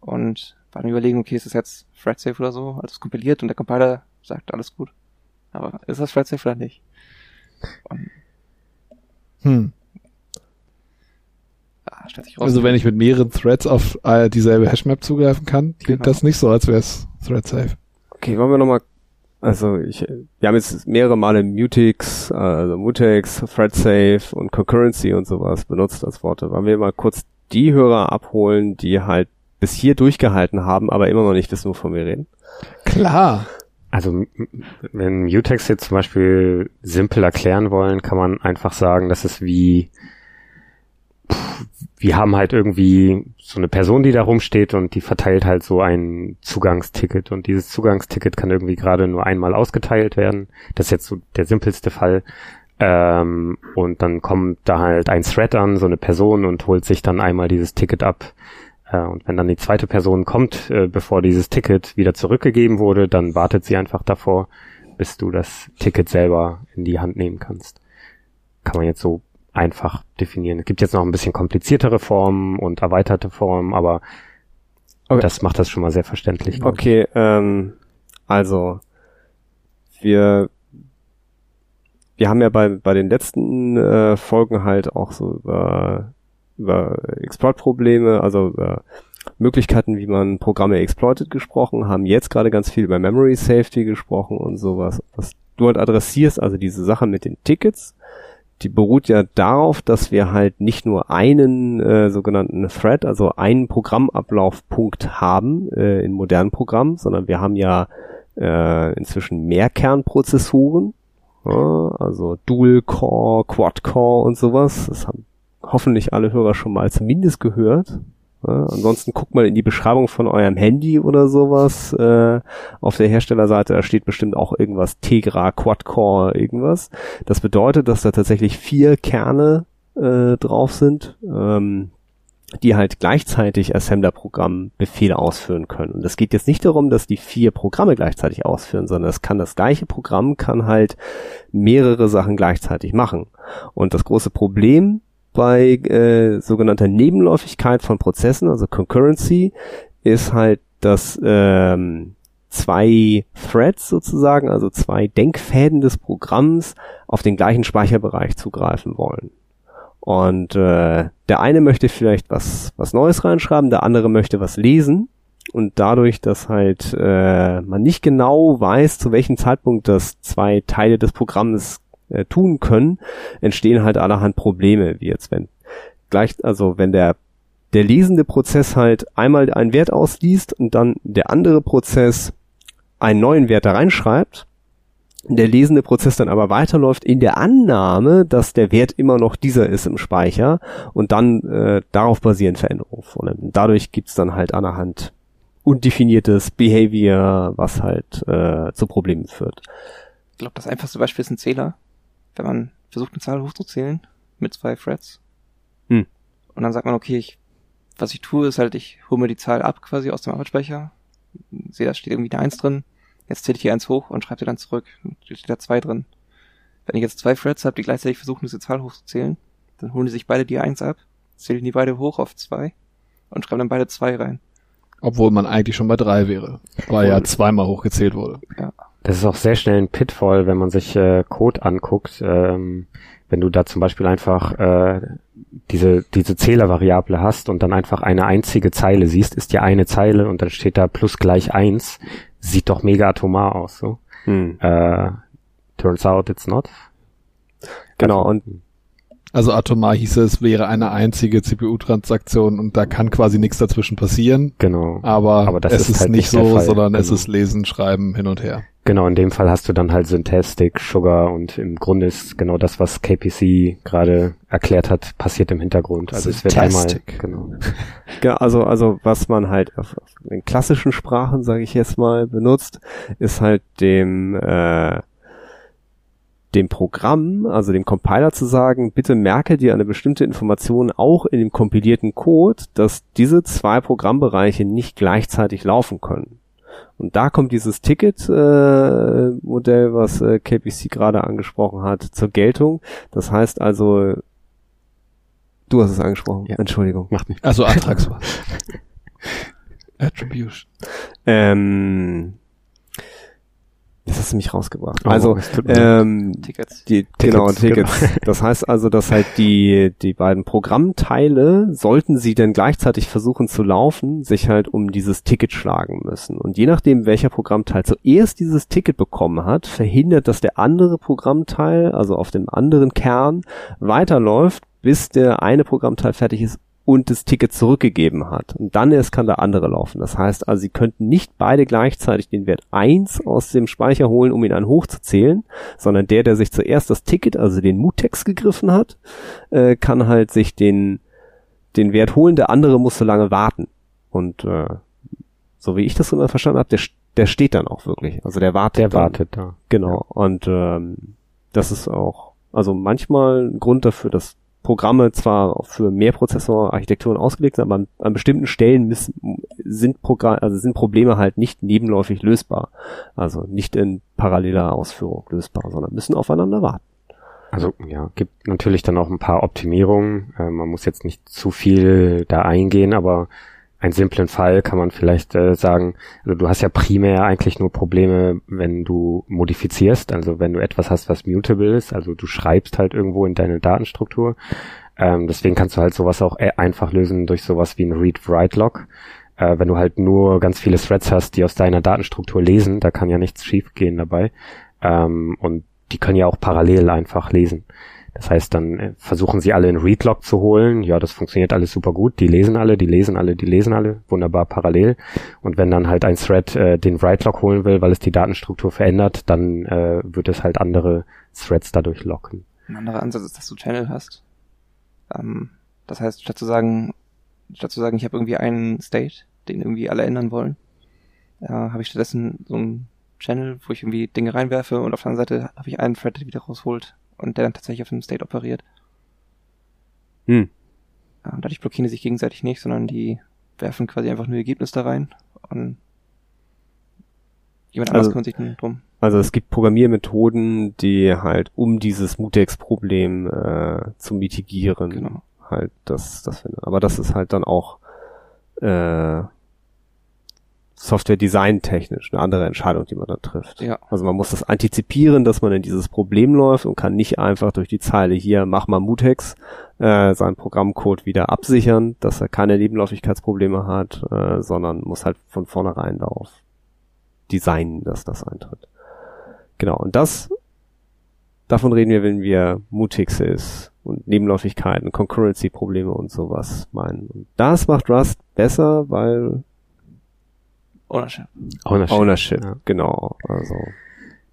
Und war dann überlegen, okay, ist das jetzt Thread-safe oder so? Also es kompiliert und der Compiler sagt, alles gut. Aber ist das Thread-safe oder nicht? Und Hm. ah, stellt sich raus. Also wenn ich mit mehreren Threads auf äh, dieselbe Hashmap zugreifen kann, klingt Genau. das nicht so, als wäre es thread safe. Okay, wollen wir nochmal, also ich, wir haben jetzt mehrere Male Mutex, äh, also Mutex, ThreadSafe und Concurrency und sowas benutzt als Worte. Wollen wir mal kurz die Hörer abholen, die halt bis hier durchgehalten haben, aber immer noch nicht wissen, wovon wir reden? Klar. Also wenn Mutex jetzt zum Beispiel simpel erklären wollen, kann man einfach sagen, das ist wie wir haben halt irgendwie so eine Person, die da rumsteht und die verteilt halt so ein Zugangsticket und dieses Zugangsticket kann irgendwie gerade nur einmal ausgeteilt werden. Das ist jetzt so der simpelste Fall. Ähm, und dann kommt da halt ein Thread an, so eine Person und holt sich dann einmal dieses Ticket ab. Äh, und wenn dann die zweite Person kommt, äh, bevor dieses Ticket wieder zurückgegeben wurde, dann wartet sie einfach davor, bis du das Ticket selber in die Hand nehmen kannst. Kann man jetzt so einfach definieren. Es gibt jetzt noch ein bisschen kompliziertere Formen und erweiterte Formen, aber Okay. das macht das schon mal sehr verständlich. Okay, ähm, also wir wir haben ja bei bei den letzten äh, Folgen halt auch so über über Exploit-Probleme, also über Möglichkeiten, wie man Programme exploitet gesprochen, haben jetzt gerade ganz viel über Memory Safety gesprochen und sowas. Was du halt adressierst, also diese Sache mit den Tickets, die beruht ja darauf, dass wir halt nicht nur einen äh, sogenannten Thread, also einen Programmablaufpunkt haben äh, in modernen Programmen, sondern wir haben ja äh, inzwischen mehr Kernprozessoren, ja, also Dual Core, Quad Core und sowas. Das haben hoffentlich alle Hörer schon mal zumindest gehört. Ja, ansonsten guckt mal in die Beschreibung von eurem Handy oder sowas. Äh, auf der Herstellerseite, da steht bestimmt auch irgendwas Tegra, Quad-Core, irgendwas. Das bedeutet, dass da tatsächlich vier Kerne äh, drauf sind, ähm, die halt gleichzeitig Assembler-Programm Befehle ausführen können. Und es geht jetzt nicht darum, dass die vier Programme gleichzeitig ausführen, sondern es kann das gleiche Programm kann halt mehrere Sachen gleichzeitig machen. Und das große Problem bei äh, sogenannter Nebenläufigkeit von Prozessen, also Concurrency, ist halt, dass ähm, zwei Threads sozusagen, also zwei Denkfäden des Programms auf den gleichen Speicherbereich zugreifen wollen. Und äh, der eine möchte vielleicht was, was Neues reinschreiben, der andere möchte was lesen. Und dadurch, dass halt äh, man nicht genau weiß, zu welchem Zeitpunkt das zwei Teile des Programms äh, tun können, entstehen halt allerhand Probleme, wie jetzt wenn gleich, also wenn der der lesende Prozess halt einmal einen Wert ausliest und dann der andere Prozess einen neuen Wert da reinschreibt, der lesende Prozess dann aber weiterläuft in der Annahme, dass der Wert immer noch dieser ist im Speicher und dann äh, darauf basieren Veränderungen vornimmt. Und dadurch gibt's dann halt allerhand undefiniertes Behavior, was halt äh, zu Problemen führt. Ich glaube, das einfachste Beispiel ist ein Zähler. Wenn man versucht, eine Zahl hochzuzählen mit zwei Threads. Hm. Und dann sagt man, okay, ich, was ich tue, ist halt, ich hole mir die Zahl ab quasi aus dem Arbeitsspeicher. Sehe, da steht irgendwie eine Eins drin. Jetzt zähle ich die Eins hoch und schreibe die dann zurück. Und da steht da zwei drin. Wenn ich jetzt zwei Threads habe, die gleichzeitig versuchen, diese Zahl hochzuzählen, dann holen die sich beide die Eins ab, zählen die beide hoch auf zwei und schreiben dann beide zwei rein. Obwohl man eigentlich schon bei drei wäre, weil ja zweimal hochgezählt wurde. Das ist auch sehr schnell ein Pitfall, wenn man sich äh, Code anguckt. Ähm, wenn du da zum Beispiel einfach äh, diese, diese Zählervariable hast und dann einfach eine einzige Zeile siehst, ist ja eine Zeile und dann steht da plus gleich eins, sieht doch mega atomar aus. So. Hm. Äh, turns out it's not. Genau, Also, und Also atomar hieße es wäre eine einzige CPU-Transaktion und da kann quasi nichts dazwischen passieren. Genau. Aber, Aber das es ist ist, halt nicht so, Fall. sondern es Genau. ist Lesen, Schreiben hin und her. Genau, in dem Fall hast du dann halt Syntastic, Sugar und im Grunde ist genau das, was KPC gerade erklärt hat, passiert im Hintergrund. Also es wird einmal, Syntastic. genau. Ja, <laughs> also, also was man halt auf, auf den klassischen Sprachen, sage ich jetzt mal, benutzt, ist halt dem, äh, dem Programm, also dem Compiler zu sagen, bitte merke dir eine bestimmte Information auch in dem kompilierten Code, dass diese zwei Programmbereiche nicht gleichzeitig laufen können. Und da kommt dieses Ticket-Modell, äh, Modell, was äh, KPC gerade angesprochen hat, zur Geltung. Das heißt also, du hast es angesprochen, Ja. Entschuldigung. Macht nicht. Also Antragswahl. <laughs> Attribution. Ähm, jetzt hast du mich rausgebracht. Oh, also, ähm, Tickets. die, genau, Tickets, Tickets. Das heißt also, dass halt die, die beiden Programmteile, sollten sie denn gleichzeitig versuchen zu laufen, sich halt um dieses Ticket schlagen müssen. Und je nachdem, welcher Programmteil zuerst dieses Ticket bekommen hat, verhindert, dass der andere Programmteil, also auf dem anderen Kern, weiterläuft, bis der eine Programmteil fertig ist und das Ticket zurückgegeben hat. Und dann erst kann der andere laufen. Das heißt also, sie könnten nicht beide gleichzeitig den Wert 1 aus dem Speicher holen, um ihn an hochzuzählen, sondern der, der sich zuerst das Ticket, also den Mutex gegriffen hat, äh, kann halt sich den, den Wert holen, der andere muss so lange warten. Und äh, so wie ich das immer verstanden habe, der, der steht dann auch wirklich. Also der wartet. Der dann. wartet da. Genau. Und ähm, das ist auch, also manchmal ein Grund dafür, dass Programme zwar für Mehrprozessorarchitekturen ausgelegt sind, aber an, an bestimmten Stellen müssen, sind, Programm, also sind Probleme halt nicht nebenläufig lösbar. Also nicht in paralleler Ausführung lösbar, sondern müssen aufeinander warten. Also ja, gibt natürlich dann auch ein paar Optimierungen. Äh, man muss jetzt nicht zu viel da eingehen, aber einen simplen Fall kann man vielleicht äh, sagen, also du hast ja primär eigentlich nur Probleme, wenn du modifizierst, also wenn du etwas hast, was mutable ist, also du schreibst halt irgendwo in deine Datenstruktur. Ähm, deswegen kannst du halt sowas auch e- einfach lösen durch sowas wie ein Read-Write-Log. Äh, wenn du halt nur ganz viele Threads hast, die aus deiner Datenstruktur lesen, da kann ja nichts schiefgehen dabei. Ähm, und die können ja auch parallel einfach lesen. Das heißt, dann äh, versuchen sie alle in Readlog zu holen. Ja, das funktioniert alles super gut. Die lesen alle, die lesen alle, die lesen alle. Wunderbar parallel. Und wenn dann halt ein Thread äh, den Write-Log holen will, weil es die Datenstruktur verändert, dann äh, wird es halt andere Threads dadurch locken. Ein anderer Ansatz ist, dass du Channel hast. Ähm, das heißt, statt zu sagen, statt zu sagen, ich habe irgendwie einen State, den irgendwie alle ändern wollen, äh, habe ich stattdessen so einen Channel, wo ich irgendwie Dinge reinwerfe und auf der anderen Seite habe ich einen Thread, der wieder rausholt und der dann tatsächlich auf dem State operiert. Hm. Ja, dadurch blockieren die sich gegenseitig nicht, sondern die werfen quasi einfach nur Ergebnis da rein und jemand anderes Also- kümmert sich dann drum. Also es gibt Programmiermethoden, die halt um dieses Mutex-Problem äh, zu mitigieren, Genau. halt das, das finde. Aber das ist halt dann auch äh, Software-Design technisch eine andere Entscheidung, die man da trifft. Ja. Also man muss das antizipieren, dass man in dieses Problem läuft und kann nicht einfach durch die Zeile hier, mach mal Mutex, äh, seinen Programmcode wieder absichern, dass er keine Nebenläufigkeitsprobleme hat, äh, sondern muss halt von vornherein darauf designen, dass das eintritt. Genau, und das, davon reden wir, wenn wir Mutexes und Nebenläufigkeiten, Concurrency-Probleme und sowas meinen. Und das macht Rust besser, weil Ownership. Ownership. Ownership, Ja. genau. Also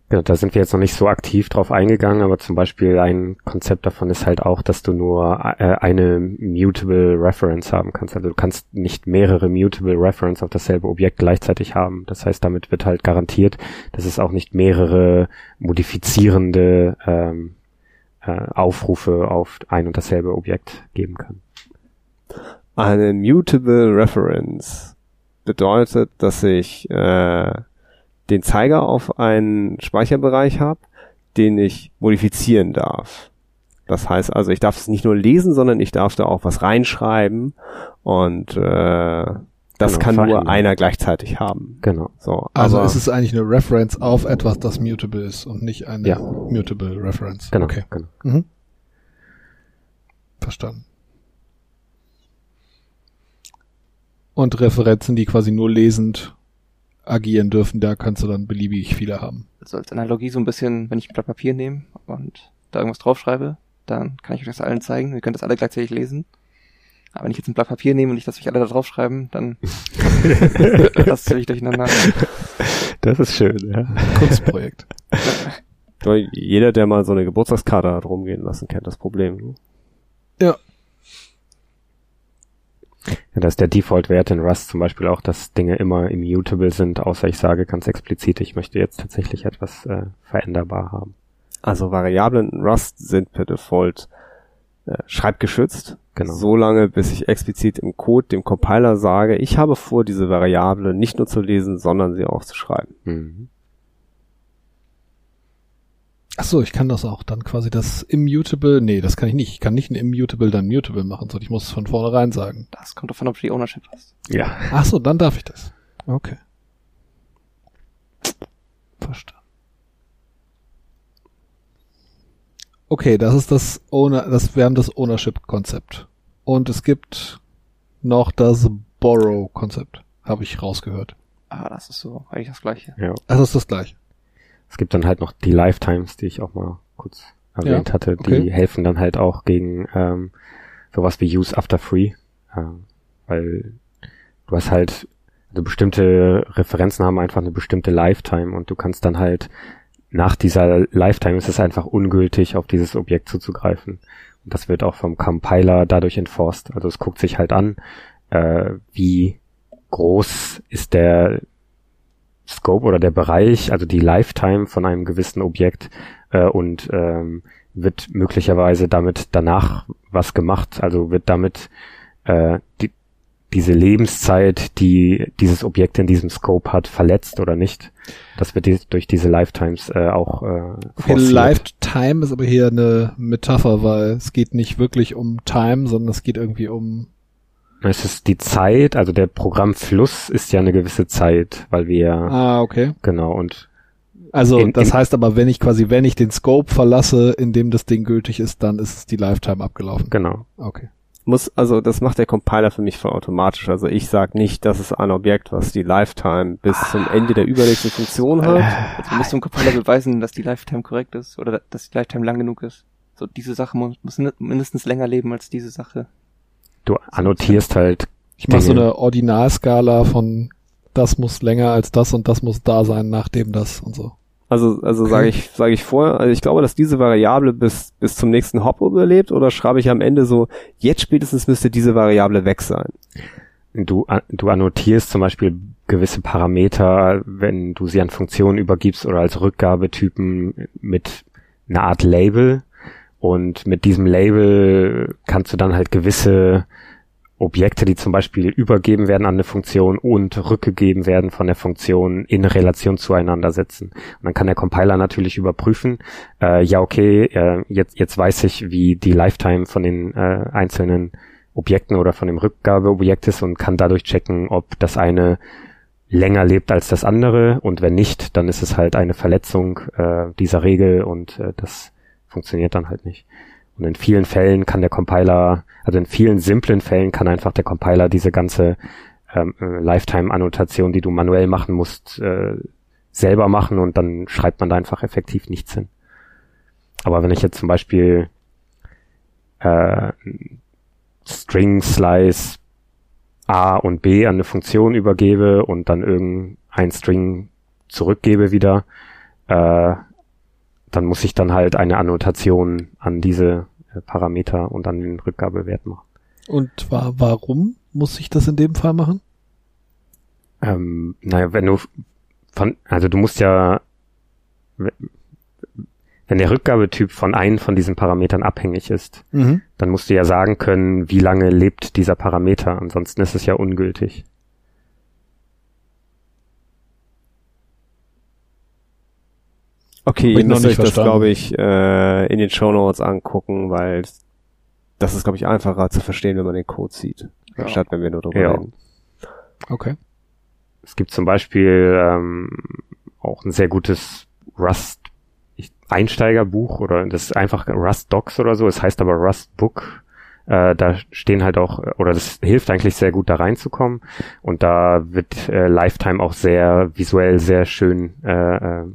Genau, da sind wir jetzt noch nicht so aktiv drauf eingegangen, aber zum Beispiel ein Konzept davon ist halt auch, dass du nur äh, eine mutable Reference haben kannst. Also du kannst nicht mehrere mutable Reference auf dasselbe Objekt gleichzeitig haben. Das heißt, damit wird halt garantiert, dass es auch nicht mehrere modifizierende ähm, äh, Aufrufe auf ein und dasselbe Objekt geben kann. eine mutable Reference bedeutet, dass ich äh, den Zeiger auf einen Speicherbereich habe, den ich modifizieren darf. Das heißt also, ich darf es nicht nur lesen, sondern ich darf da auch was reinschreiben und äh, das Genau, kann nur einer gleichzeitig haben. Genau. So, Also aber ist es eigentlich eine Reference auf etwas, das mutable ist und nicht eine Ja. mutable Reference. Genau. Okay. genau. Mhm. Verstanden. Und Referenzen, die quasi nur lesend agieren dürfen, da kannst du dann beliebig viele haben. Also als Analogie so ein bisschen, wenn ich ein Blatt Papier nehme und da irgendwas draufschreibe, dann kann ich euch das allen zeigen. Wir können das alle gleichzeitig lesen. Aber wenn ich jetzt ein Blatt Papier nehme und ich lasse euch alle da draufschreiben, dann <laughs> das ziemlich durcheinander. Das ist schön, ja. Kunstprojekt. <laughs> Jeder, der mal so eine Geburtstagskarte hat rumgehen lassen, kennt das Problem. Ne? Ja, da ist der Default-Wert in Rust zum Beispiel auch, dass Dinge immer immutable sind, außer ich sage ganz explizit, ich möchte jetzt tatsächlich etwas äh, veränderbar haben. Also Variablen in Rust sind per Default äh, schreibgeschützt. Genau. So lange, bis ich explizit im Code dem Compiler sage, ich habe vor, diese Variable nicht nur zu lesen, sondern sie auch zu schreiben. Mhm. Ach so, ich kann das auch dann quasi das immutable, nee, das kann ich nicht. Ich kann nicht ein immutable dann mutable machen, sondern ich muss es von vornherein sagen. Das kommt davon, ob du die Ownership hast. Ja. Ach so, dann darf ich das. Okay. Verstanden. Okay, das ist das Owner, das wir haben das Ownership-Konzept. Und es gibt noch das Borrow-Konzept, habe ich rausgehört. Ah, das ist so eigentlich das Gleiche. ja. Also ist das gleiche. Es gibt dann halt noch die Lifetimes, die ich auch mal kurz erwähnt Ja, hatte, die okay. helfen dann halt auch gegen ähm, sowas wie Use After Free, ähm, weil du hast halt, also bestimmte Referenzen haben einfach eine bestimmte Lifetime und du kannst dann halt nach dieser Lifetime ist es einfach ungültig, auf dieses Objekt zuzugreifen. Und das wird auch vom Compiler dadurch enforced. Also es guckt sich halt an, äh, wie groß ist der Scope oder der Bereich, also die Lifetime von einem gewissen Objekt äh, und ähm, wird möglicherweise damit danach was gemacht, also wird damit äh, die, diese Lebenszeit, die dieses Objekt in diesem Scope hat, verletzt oder nicht. Das wird die, durch diese Lifetimes äh, auch äh, forciert. Lifetime ist aber hier eine Metapher, weil es geht nicht wirklich um Time, sondern es geht irgendwie um Es ist die Zeit, also der Programmfluss ist ja eine gewisse Zeit, weil wir Ah, okay. genau und Also In- das in- heißt aber, wenn ich quasi, wenn ich den Scope verlasse, in dem das Ding gültig ist, dann ist es die Lifetime abgelaufen. genau. Okay. Muss, also das macht der Compiler für mich voll automatisch. Also ich sag nicht, das ist ein Objekt, was die Lifetime bis zum Ende der übernächsten Funktion hat. Also du musst dem Compiler beweisen, dass die Lifetime korrekt ist oder dass die Lifetime lang genug ist. So, diese Sache muss, muss mindestens länger leben als diese Sache. Du annotierst halt Ich mache so eine Ordinalskala von das muss länger als das und das muss da sein, nachdem das und so. Also, also sage ich, sage ich vorher, also ich glaube, dass diese Variable bis, bis zum nächsten Hop überlebt oder schreibe ich am Ende so, jetzt spätestens müsste diese Variable weg sein. Du, du annotierst zum Beispiel gewisse Parameter, wenn du sie an Funktionen übergibst oder als Rückgabetypen mit einer Art Label. Und mit diesem Label kannst du dann halt gewisse Objekte, die zum Beispiel übergeben werden an eine Funktion und rückgegeben werden von der Funktion in Relation zueinander setzen. Und dann kann der Compiler natürlich überprüfen, äh, ja okay, äh, jetzt, jetzt weiß ich, wie die Lifetime von den äh, einzelnen Objekten oder von dem Rückgabeobjekt ist und kann dadurch checken, ob das eine länger lebt als das andere und wenn nicht, dann ist es halt eine Verletzung äh, dieser Regel und äh, das funktioniert dann halt nicht. Und in vielen Fällen kann der Compiler, also in vielen simplen Fällen kann einfach der Compiler diese ganze ähm, äh, Lifetime-Annotation, die du manuell machen musst, äh, selber machen und dann schreibt man da einfach effektiv nichts hin. Aber wenn ich jetzt zum Beispiel äh, String Slice A und B an eine Funktion übergebe und dann irgendein String zurückgebe wieder, äh, dann muss ich dann halt eine Annotation an diese äh, Parameter und an den Rückgabewert machen. Und wa warum muss ich das in dem Fall machen? Ähm, naja, wenn du von, also du musst ja, wenn der Rückgabetyp von einem von diesen Parametern abhängig ist, Mhm. dann musst du ja sagen können, wie lange lebt dieser Parameter. Ansonsten ist es ja ungültig. Okay, ich ihr müsst euch das, glaube ich, äh, in den Show Notes angucken, weil das ist, glaube ich, einfacher zu verstehen, wenn man den Code sieht, Ja. anstatt wenn wir nur drüber Ja. reden. Okay. Es gibt zum Beispiel ähm, auch ein sehr gutes Rust Einsteigerbuch oder das ist einfach Rust Docs oder so. Es heißt aber Rust Book. Äh, da stehen halt auch, oder das hilft eigentlich sehr gut da reinzukommen. Und da wird äh, Lifetime auch sehr visuell sehr schön äh, äh,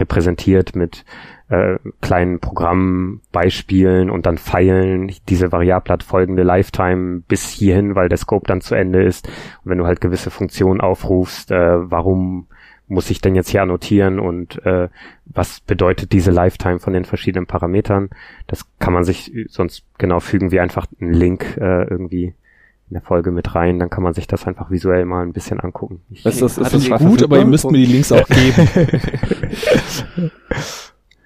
repräsentiert mit äh, kleinen Programmbeispielen und dann Pfeilen, diese Variable hat folgende Lifetime bis hierhin, weil der Scope dann zu Ende ist. Und wenn du halt gewisse Funktionen aufrufst, äh, warum muss ich denn jetzt hier annotieren und äh, was bedeutet diese Lifetime von den verschiedenen Parametern? Das kann man sich sonst genau fügen wie einfach einen Link äh, irgendwie in der Folge mit rein, dann kann man sich das einfach visuell mal ein bisschen angucken. Ich, Ist das, ist das Gut, aber ihr müsst mir die Links auch geben. <laughs>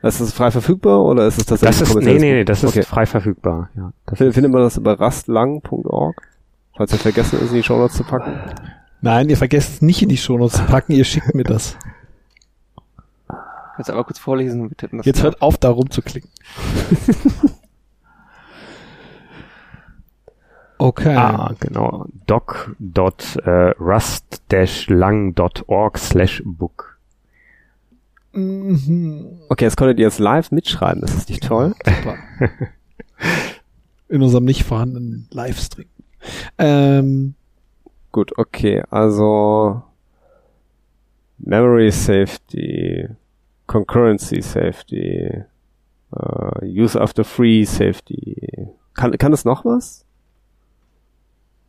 Ist das frei verfügbar oder ist es das tatsächlich ist, nee, nee, nee, das ist okay. frei verfügbar. Ja, das Fin- Findet man das über rastlang.org? Falls ihr vergessen ist, in die Shownotes zu packen. Nein, ihr vergesst es nicht in die Shownotes zu packen, ihr schickt mir das. Kannst du aber kurz vorlesen und wir tippen das Jetzt hört auf, da rumzuklicken. <laughs> Okay. Ah, genau. doc.rust-lang.org slash book. Mhm. Okay, jetzt konntet ihr jetzt live mitschreiben. Das ist nicht toll. <laughs> Super. In unserem nicht vorhandenen Livestream. Ähm, Gut, okay, also Memory Safety, Concurrency Safety, äh, Use after Free Safety. Kann, kann es noch was?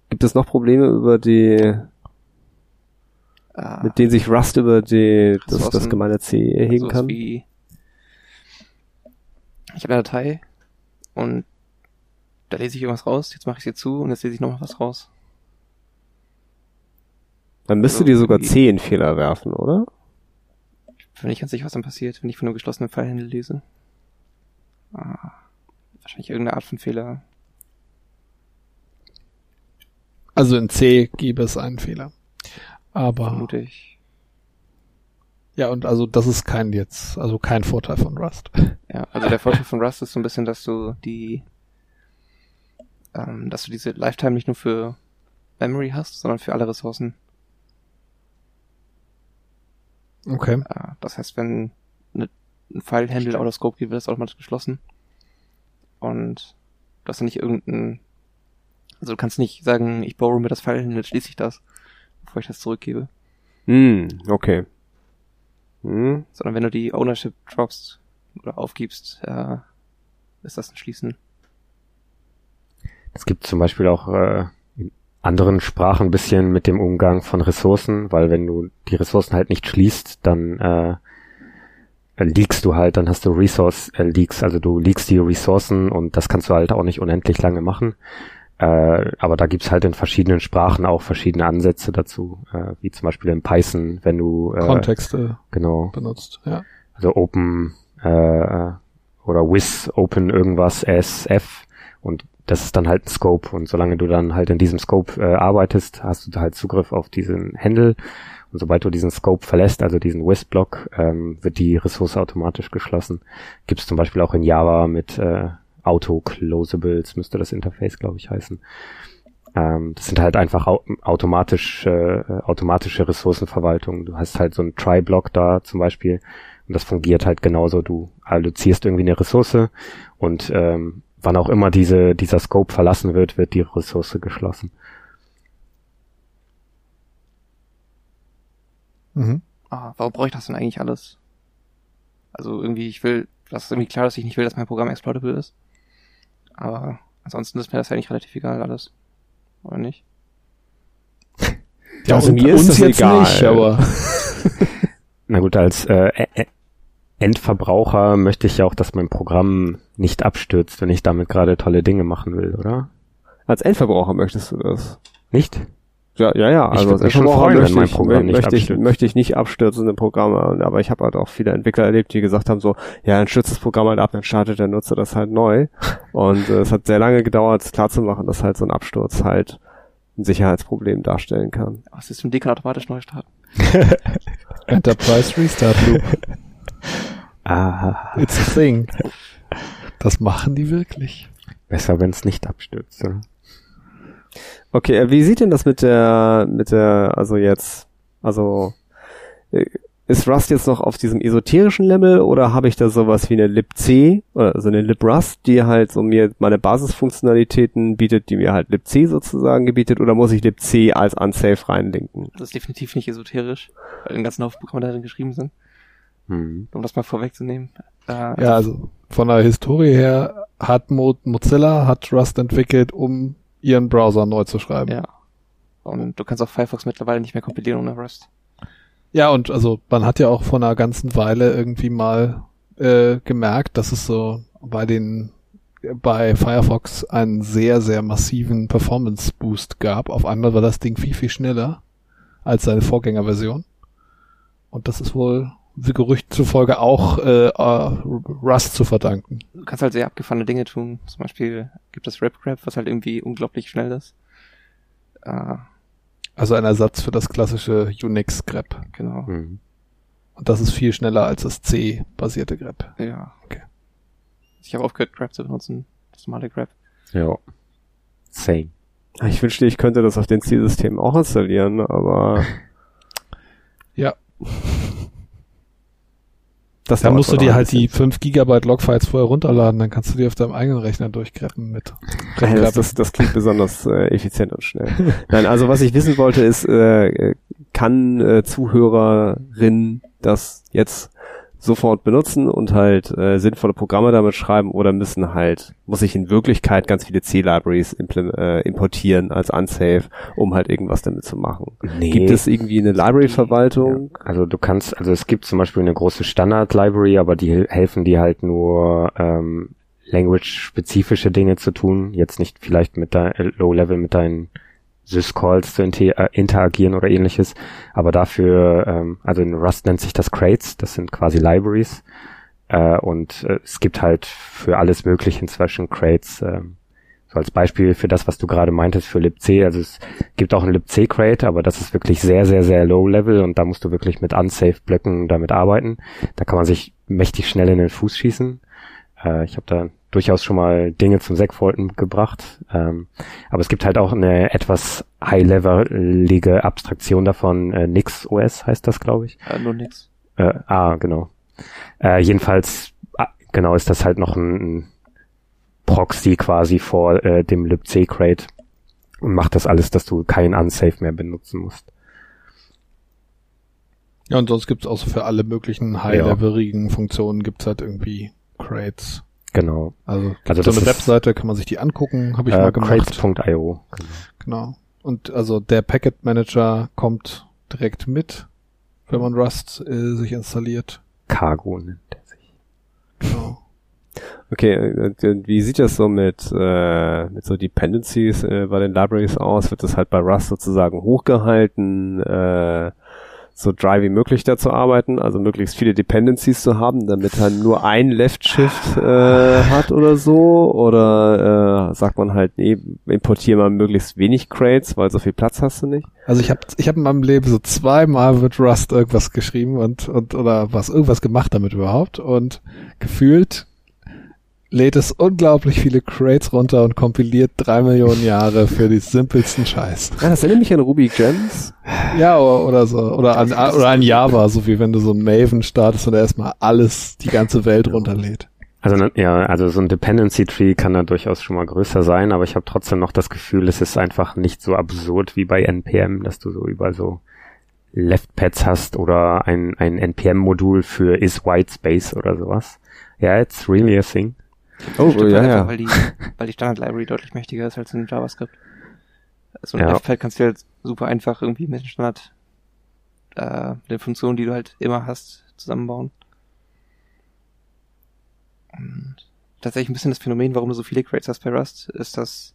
Gibt es noch Probleme über die, Ah, mit denen sich Rust über die, das, das Ressourcen. gemeine C erheben sowas kann? Wie, ich habe eine Datei und da lese ich irgendwas raus, jetzt mache ich sie zu und jetzt lese ich noch was raus. Dann müsste Also dir sogar C in Fehler werfen, oder? Ich bin nicht ganz sicher, was dann passiert, wenn ich von einem geschlossenen Fallhändel lese. Ah, wahrscheinlich irgendeine Art von Fehler. also in C gäbe es einen Fehler. Aber Vermute ich. ja, und also das ist kein jetzt, also kein Vorteil von Rust. <laughs> Ja, also der Vorteil von Rust ist so ein bisschen, dass du die, ähm, dass du diese Lifetime nicht nur für Memory hast, sondern für alle Ressourcen. Okay. Äh, das heißt, wenn eine, ein File-Handle out of scope geht, wird das automatisch geschlossen. Und du hast ja nicht irgendein, also du kannst nicht sagen, ich borrow mir das File-Handle, jetzt schließe ich das, bevor ich das zurückgebe. Hm, okay. Hm, Sondern wenn du die Ownership droppst oder aufgibst, äh, ist das ein Schließen. Es gibt zum Beispiel auch äh, in anderen Sprachen ein bisschen mit dem Umgang von Ressourcen, weil wenn du die Ressourcen halt nicht schließt, dann äh, leakst du halt, dann hast du Resource äh, Leaks, also du leakst die Ressourcen und das kannst du halt auch nicht unendlich lange machen. Äh, aber da gibt's halt in verschiedenen Sprachen auch verschiedene Ansätze dazu, äh, wie zum Beispiel in Python, wenn du äh, Kontexte genau benutzt, ja. also Open äh, oder with Open irgendwas SF und das ist dann halt ein Scope und solange du dann halt in diesem Scope äh, arbeitest, hast du halt Zugriff auf diesen Handle und sobald du diesen Scope verlässt, also diesen with-Block, ähm, wird die Ressource automatisch geschlossen. Gibt es zum Beispiel auch in Java mit äh, Auto-Closables, müsste das Interface, glaube ich, heißen. Ähm, das sind halt einfach au automatisch, äh, automatische Ressourcenverwaltung. Du hast halt so einen Try-Block da zum Beispiel und das fungiert halt genauso. Du allozierst irgendwie eine Ressource und ähm, wann auch immer diese, dieser Scope verlassen wird, wird die Ressource geschlossen. Mhm. Ah, warum brauche ich das denn eigentlich alles? Also irgendwie, ich will, das ist irgendwie klar, dass ich nicht will, dass mein Programm exploitable ist. Aber ansonsten ist mir das ja eigentlich relativ egal alles. Oder nicht? Ja, Also mir ist das jetzt egal. nicht, aber <laughs> Na gut, als äh, Endverbraucher möchte ich ja auch, dass mein Programm nicht abstürzt, wenn ich damit gerade tolle Dinge machen will, oder? als Endverbraucher möchtest du das? Nicht? Ja, ja, ja. Ich Also würd als mich schon freuen, wenn möchte mein ich, Programm nicht möchte ich, möchte ich nicht abstürzende Programme. Aber ich habe halt auch viele Entwickler erlebt, die gesagt haben so, ja, dann stürzt das Programm halt ab, dann startet der Nutzer das halt neu. <laughs> Und äh, es hat sehr lange gedauert, es klarzumachen, dass halt so ein Absturz halt ein Sicherheitsproblem darstellen kann. Aber das System kann automatisch neu starten. <laughs> Enterprise Restart Loop. <laughs> Ah, It's a thing. Das machen die wirklich. besser, wenn es nicht abstürzt. Oder? Okay, äh, wie sieht denn das mit der, mit der, also jetzt, also äh, ist Rust jetzt noch auf diesem esoterischen Level oder habe ich da sowas wie eine libc oder so also eine librust, die halt so mir meine Basisfunktionalitäten bietet, die mir halt libc sozusagen gebietet oder muss ich libc als unsafe reinlinken? Das ist definitiv nicht esoterisch, weil ein ganzen Haufen Programme darin geschrieben sind. Hm. Um das mal vorwegzunehmen. Äh, ja, also von der Historie her hat Mo Mozilla hat Rust entwickelt, um ihren Browser neu zu schreiben. Ja. Und du kannst auch Firefox mittlerweile nicht mehr kompilieren ohne Rust. Ja, und also man hat ja auch vor einer ganzen Weile irgendwie mal äh, gemerkt, dass es so bei den bei Firefox einen sehr, sehr massiven Performance-Boost gab. Auf einmal war das Ding viel, viel schneller als seine Vorgängerversion. Und das ist wohl wie Gerüchten zufolge auch äh, uh, Rust zu verdanken. Du kannst halt sehr abgefahrene Dinge tun. Zum Beispiel gibt es RapGrab, was halt irgendwie unglaublich schnell ist. Uh, also ein Ersatz für das klassische Unix-Grep. Genau. Mhm. Und das ist viel schneller als das C-basierte Grep. Ja. Okay. Ich habe aufgehört, Grep zu benutzen. Das normale Grep. Ja. Same. Ich wünschte, ich könnte das auf den C-Systemen auch installieren, aber. ja. <laughs> Das dann musst du dir halt die 5 Gigabyte Logfiles vorher runterladen, dann kannst du die auf deinem eigenen Rechner durchgreppen mit. Ja, das, das, das klingt besonders äh, effizient und schnell. <laughs> Nein, also was ich wissen wollte ist, äh, kann äh, Zuhörerin das jetzt sofort benutzen und halt äh, sinnvolle Programme damit schreiben oder müssen halt, muss ich in Wirklichkeit ganz viele C-Libraries äh, importieren als unsafe, um halt irgendwas damit zu machen. Nee. Gibt es irgendwie eine Library-Verwaltung? Ja. Also du kannst, also es gibt zum Beispiel eine große Standard-Library, aber die helfen dir halt nur ähm, language-spezifische Dinge zu tun, jetzt nicht vielleicht mit dein Low-Level mit deinen Syscalls zu inter äh, interagieren oder ähnliches. Aber dafür, ähm, also in Rust nennt sich das Crates, das sind quasi Libraries. Äh, und äh, es gibt halt für alles Mögliche inzwischen Crates. Äh, so als Beispiel für das, was du gerade meintest für libc. Also es gibt auch ein libc-Crate, aber das ist wirklich sehr, sehr, sehr low level und da musst du wirklich mit unsafe Blöcken damit arbeiten. Da kann man sich mächtig schnell in den Fuß schießen. Äh, ich habe da durchaus schon mal Dinge zum Segfolten gebracht. Ähm, aber es gibt halt auch eine etwas high-levelige Abstraktion davon. Äh, Nix OS heißt das, glaube ich. Äh, nur Nix. Äh, ah, genau. Äh, jedenfalls, ah, genau, ist das halt noch ein, ein Proxy quasi vor äh, dem libc-Crate und macht das alles, dass du kein Unsafe mehr benutzen musst. Ja, und sonst gibt's auch so für alle möglichen high-leveligen ja. Funktionen gibt's halt irgendwie Crates. Genau. Also, also so eine Webseite kann man sich die angucken, habe ich äh, mal gemacht. Crates.io. Genau. genau. Und also der Packet Manager kommt direkt mit, wenn man Rust äh, sich installiert. Cargo nennt er sich. Genau. Okay, äh, wie sieht das so mit, äh, mit so Dependencies äh, bei den Libraries aus? Wird das halt bei Rust sozusagen hochgehalten? Äh, so dry wie möglich da zu arbeiten, also möglichst viele Dependencies zu haben, damit er nur ein Left Shift äh, hat oder so, oder äh, sagt man halt, nee, importiere mal möglichst wenig Crates, weil so viel Platz hast du nicht. Also ich habe ich hab in meinem Leben so zweimal mit Rust irgendwas geschrieben und und oder was irgendwas gemacht damit überhaupt und gefühlt lädt es unglaublich viele Crates runter und kompiliert drei Millionen Jahre für die simpelsten Scheiß. Ja, das erinnert mich an Ruby Gems. Ja, oder, oder so. Oder an, oder an Java, so wie wenn du so ein Maven startest und erstmal alles, die ganze Welt runterlädt. Also ne, ja, also so ein Dependency Tree kann da durchaus schon mal größer sein, aber ich habe trotzdem noch das Gefühl, es ist einfach nicht so absurd wie bei NPM, dass du so überall so Left Pads hast oder ein, ein NPM-Modul für is white space oder sowas. Ja, yeah, it's really a thing. Oh, oh ja, ja. Weil die, weil die Standard-Library deutlich mächtiger ist als in JavaScript. So ein ja. F-Feld kannst du halt super einfach irgendwie mit dem Standard, äh, mit den Funktionen, die du halt immer hast, zusammenbauen. Und tatsächlich ein bisschen das Phänomen, warum du so viele Crates hast bei Rust, ist, dass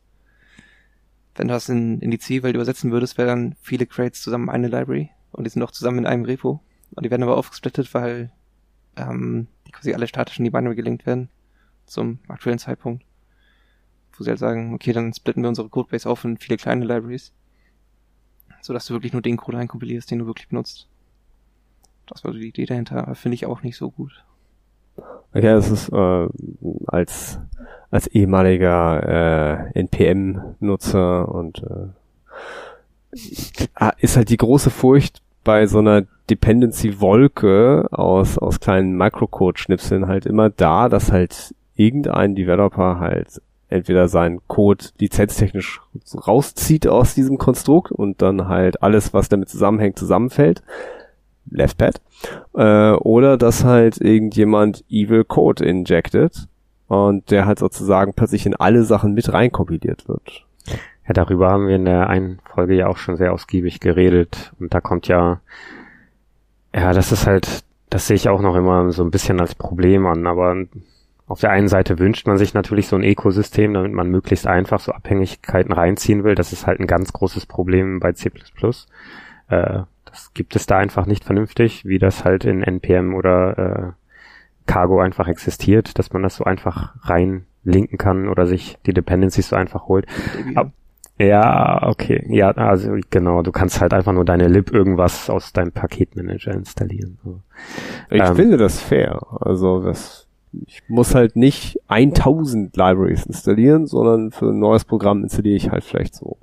wenn du das in, in die C-Welt übersetzen würdest, wäre dann viele Crates zusammen eine Library und die sind auch zusammen in einem Repo. Und die werden aber aufgesplittet, weil ähm, die quasi alle statisch in die Binary gelinkt werden zum aktuellen Zeitpunkt. Wo sie halt sagen, okay, dann splitten wir unsere Codebase auf in viele kleine Libraries. So dass du wirklich nur den Code einkompilierst, den du wirklich benutzt. Das war die Idee dahinter, finde ich auch nicht so gut. Okay, das ist äh, als als ehemaliger äh, NPM-Nutzer und äh, ah, ist halt die große Furcht bei so einer Dependency-Wolke aus, aus kleinen Microcode-Schnipseln halt immer da, dass halt irgendein Developer halt entweder seinen Code lizenztechnisch rauszieht aus diesem Konstrukt und dann halt alles, was damit zusammenhängt, zusammenfällt. Left Pad. Äh, oder dass halt irgendjemand Evil Code injected und der halt sozusagen plötzlich in alle Sachen mit reinkompiliert wird. Ja, darüber haben wir in der einen Folge ja auch schon sehr ausgiebig geredet. Und da kommt ja, ja, das ist halt, das sehe ich auch noch immer so ein bisschen als Problem an. Aber auf der einen Seite wünscht man sich natürlich so ein Ökosystem, damit man möglichst einfach so Abhängigkeiten reinziehen will. Das ist halt ein ganz großes Problem bei C++. Äh, das gibt es da einfach nicht vernünftig, wie das halt in NPM oder äh, Cargo einfach existiert, dass man das so einfach reinlinken kann oder sich die Dependencies so einfach holt. Ab, ja, okay. Ja, also genau, du kannst halt einfach nur deine lib irgendwas aus deinem Paketmanager installieren. Ich ähm, finde das fair. Also das, ich muss halt nicht 1000 Libraries installieren, sondern für ein neues Programm installiere ich halt vielleicht so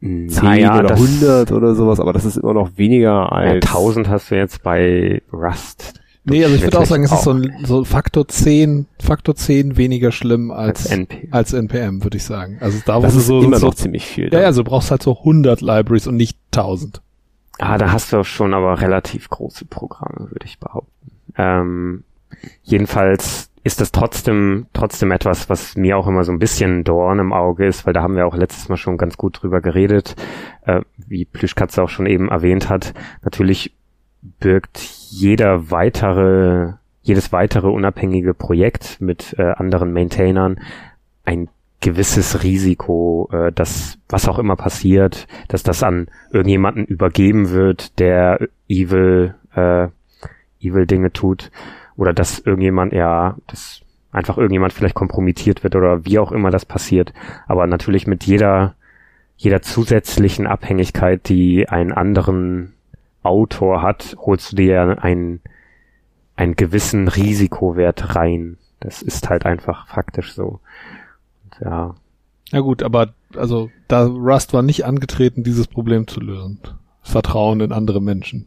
10 naja, oder 100 oder sowas, aber das ist immer noch weniger als... Ja, 1000 hast du jetzt bei Rust. Nee, also ich würde auch sagen, es ist so ein so Faktor 10, Faktor 10 weniger schlimm als, als, NPM, als NPM würde ich sagen. Also da das ist so, immer so, noch ziemlich viel. Ja, ja, also du brauchst halt so 100 Libraries und nicht 1000. Ah, da hast du auch schon aber relativ große Programme, würde ich behaupten. Ähm, jedenfalls ist das trotzdem, trotzdem etwas, was mir auch immer so ein bisschen Dorn im Auge ist, weil da haben wir auch letztes Mal schon ganz gut drüber geredet, äh, wie Plüschkatze auch schon eben erwähnt hat. Natürlich birgt jeder weitere, jedes weitere unabhängige Projekt mit äh, anderen Maintainern ein gewisses Risiko, äh, dass was auch immer passiert, dass das an irgendjemanden übergeben wird, der evil, äh, evil Dinge tut oder dass irgendjemand, ja, dass einfach irgendjemand vielleicht kompromittiert wird oder wie auch immer das passiert. Aber natürlich mit jeder, jeder zusätzlichen Abhängigkeit, die einen anderen Autor hat, holst du dir einen, einen gewissen Risikowert rein. Das ist halt einfach faktisch so. Und ja. Ja gut, aber also da Rust war nicht angetreten, dieses Problem zu lösen. Vertrauen in andere Menschen.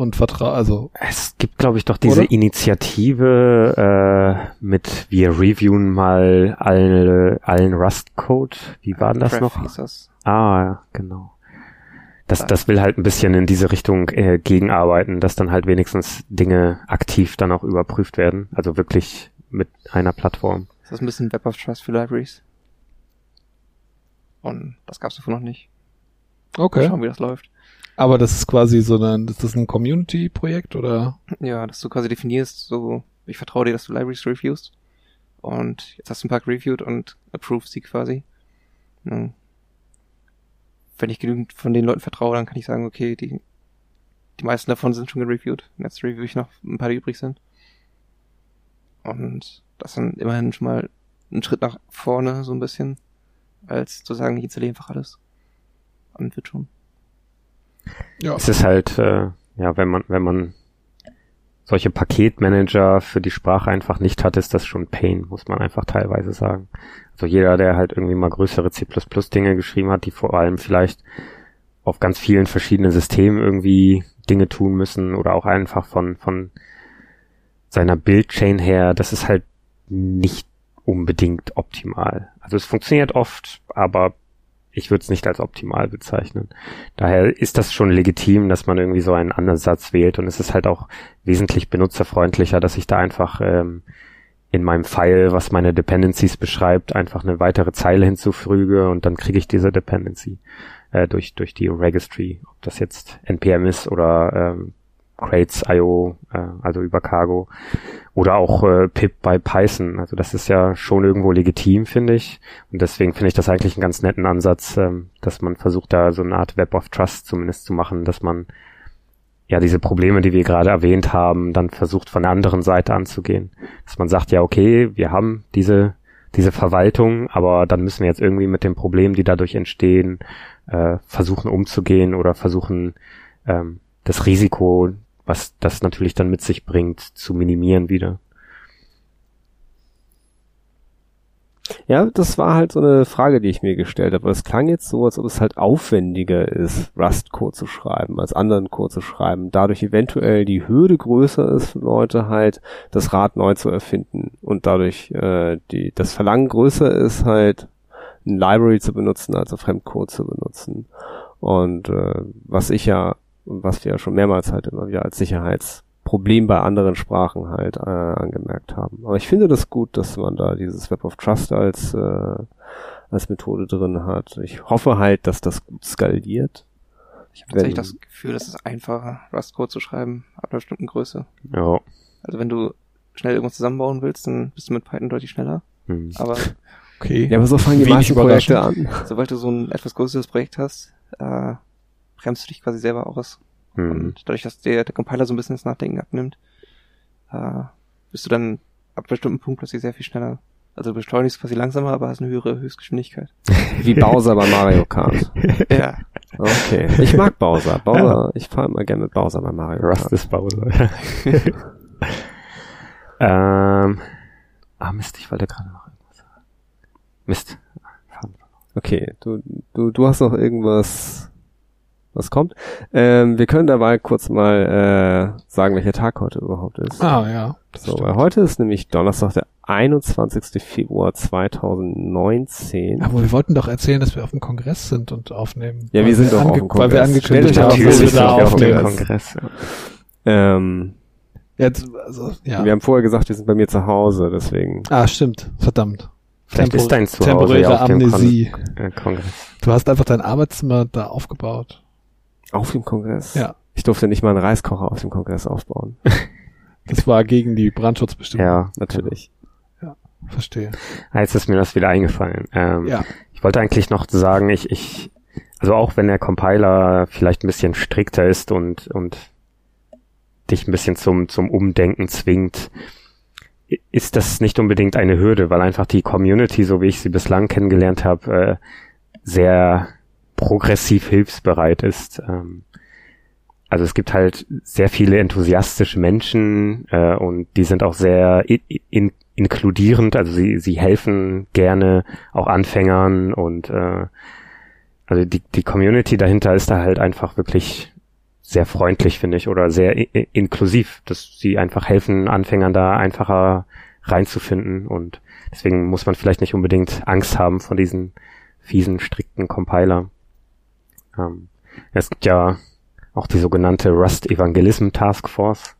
Und Vertrauen, also. Es gibt, glaube ich, doch diese oder? Initiative äh, mit wir reviewen mal alle, allen Rust-Code. Wie war denn das noch? Ah, genau das, das will halt ein bisschen in diese Richtung äh, gegenarbeiten, dass dann halt wenigstens Dinge aktiv dann auch überprüft werden. Also wirklich mit einer Plattform. Ist das ein bisschen Web of Trust für Libraries? Und das gab's davon noch nicht. Okay. Mal schauen, wie das läuft. Aber das ist quasi so ein, ist das ein Community-Projekt oder? Ja, dass du quasi definierst, so, ich vertraue dir, dass du Libraries reviewst. Und jetzt hast du ein paar reviewed und approved sie quasi. Wenn ich genügend von den Leuten vertraue, dann kann ich sagen, okay, die, die meisten davon sind schon gereviewt. Jetzt review ich noch ein paar, die übrig sind. Und das dann immerhin schon mal ein Schritt nach vorne, so ein bisschen, als zu sagen, ich installiere einfach alles. Und wird schon. Ja. Es ist halt, äh, ja, wenn man, wenn man solche Paketmanager für die Sprache einfach nicht hat, ist das schon Pain, muss man einfach teilweise sagen. Also jeder, der halt irgendwie mal größere C++-Dinge geschrieben hat, die vor allem vielleicht auf ganz vielen verschiedenen Systemen irgendwie Dinge tun müssen oder auch einfach von, von seiner Bildchain her, das ist halt nicht unbedingt optimal. Also es funktioniert oft, aber ich würde es nicht als optimal bezeichnen. Daher ist das schon legitim, dass man irgendwie so einen Ansatz wählt und es ist halt auch wesentlich benutzerfreundlicher, dass ich da einfach ähm, in meinem File, was meine Dependencies beschreibt, einfach eine weitere Zeile hinzufüge und dann kriege ich diese Dependency äh, durch durch die Registry, ob das jetzt npm ist oder ähm, Crates.io, äh, also über Cargo oder auch äh, pip bei Python. Also das ist ja schon irgendwo legitim, finde ich. Und deswegen finde ich das eigentlich einen ganz netten Ansatz, ähm, dass man versucht, da so eine Art Web of Trust zumindest zu machen, dass man ja diese Probleme, die wir gerade erwähnt haben, dann versucht von der anderen Seite anzugehen. Dass man sagt, ja, okay, wir haben diese diese Verwaltung, aber dann müssen wir jetzt irgendwie mit den Problemen, die dadurch entstehen, äh, versuchen umzugehen oder versuchen ähm, das Risiko was das natürlich dann mit sich bringt, zu minimieren wieder. Ja, das war halt so eine Frage, die ich mir gestellt habe. Es klang jetzt so, als ob es halt aufwendiger ist, Rust-Code zu schreiben, als anderen Code zu schreiben. Dadurch eventuell die Hürde größer ist für Leute halt, das Rad neu zu erfinden. Und dadurch äh, die, das Verlangen größer ist halt, ein Library zu benutzen, als Fremdcode zu benutzen. Und äh, was ich ja, was wir ja schon mehrmals halt immer wieder als Sicherheits Problem bei anderen Sprachen halt äh, angemerkt haben. Aber ich finde das gut, dass man da dieses Web of Trust als äh, als Methode drin hat. Ich hoffe halt, dass das gut skaliert. Ich habe tatsächlich das Gefühl, dass es einfacher, Rust-Code zu schreiben, ab einer bestimmten Größe. Ja. Also wenn du schnell irgendwas zusammenbauen willst, dann bist du mit Python deutlich schneller. Hm. Aber Okay. Ja, aber so fangen die meisten Projekte an. <laughs> sobald du so ein etwas größeres Projekt hast, äh, bremst du dich quasi selber aus. Hm. Und dadurch, dass der, der Compiler so ein bisschen das Nachdenken abnimmt, äh, bist du dann ab einem bestimmten Punkt plötzlich sehr viel schneller. Also du beschleunigst quasi langsamer, aber hast eine höhere Höchstgeschwindigkeit. <laughs> Wie Bowser bei Mario Kart. <laughs> ja. Okay. Ich mag Bowser. <laughs> Bowser, ich fahre immer gerne mit Bowser bei Mario Rust Kart. ist Bowser. ähm, ah Mist, ich wollte gerade noch irgendwas sagen. Mist. Okay, du, du, du hast noch irgendwas, was kommt. Ähm, wir können dabei kurz mal äh, sagen, welcher Tag heute überhaupt ist. Ah, ja. so, stimmt. weil heute ist nämlich Donnerstag, der 21. Februar 2019. Aber wir wollten doch erzählen, dass wir auf dem Kongress sind und aufnehmen. Ja, wir sind doch auf dem Weil wir Kongress. angekündigt haben, auf, dass wir sind da wir auf dem aufnehmen. Kongress. Ja. Ähm, Jetzt, also, ja. Wir haben vorher gesagt, wir sind bei mir zu Hause, deswegen. Ah, stimmt. Verdammt. Vielleicht Tempo- ist dein Zuhause temporäre ja auf dem Kon Amnesie. äh, Kongress. Du hast einfach dein Arbeitszimmer da aufgebaut. Auf dem Kongress? Ja. Ich durfte nicht mal einen Reiskocher auf dem Kongress aufbauen. <laughs> Das war gegen die Brandschutzbestimmung. Ja, Natürlich. Verstehe. Ah, Jetzt ist mir das wieder eingefallen. Ähm, Ja. Ich wollte eigentlich noch sagen, ich, ich, also auch wenn der Compiler vielleicht ein bisschen strikter ist und, und dich ein bisschen zum, zum Umdenken zwingt, ist das nicht unbedingt eine Hürde, weil einfach die Community, so wie ich sie bislang kennengelernt habe, äh, sehr progressiv hilfsbereit ist. Ähm, also es gibt halt sehr viele enthusiastische Menschen äh, und die sind auch sehr in, in, inkludierend, also sie, sie helfen gerne auch Anfängern und äh, also die, die Community dahinter ist da halt einfach wirklich sehr freundlich, finde ich, oder sehr inklusiv, dass sie einfach helfen, Anfängern da einfacher reinzufinden und deswegen muss man vielleicht nicht unbedingt Angst haben vor diesen fiesen, strikten Compiler. Ähm, es gibt ja auch die sogenannte Rust Evangelism Task Force.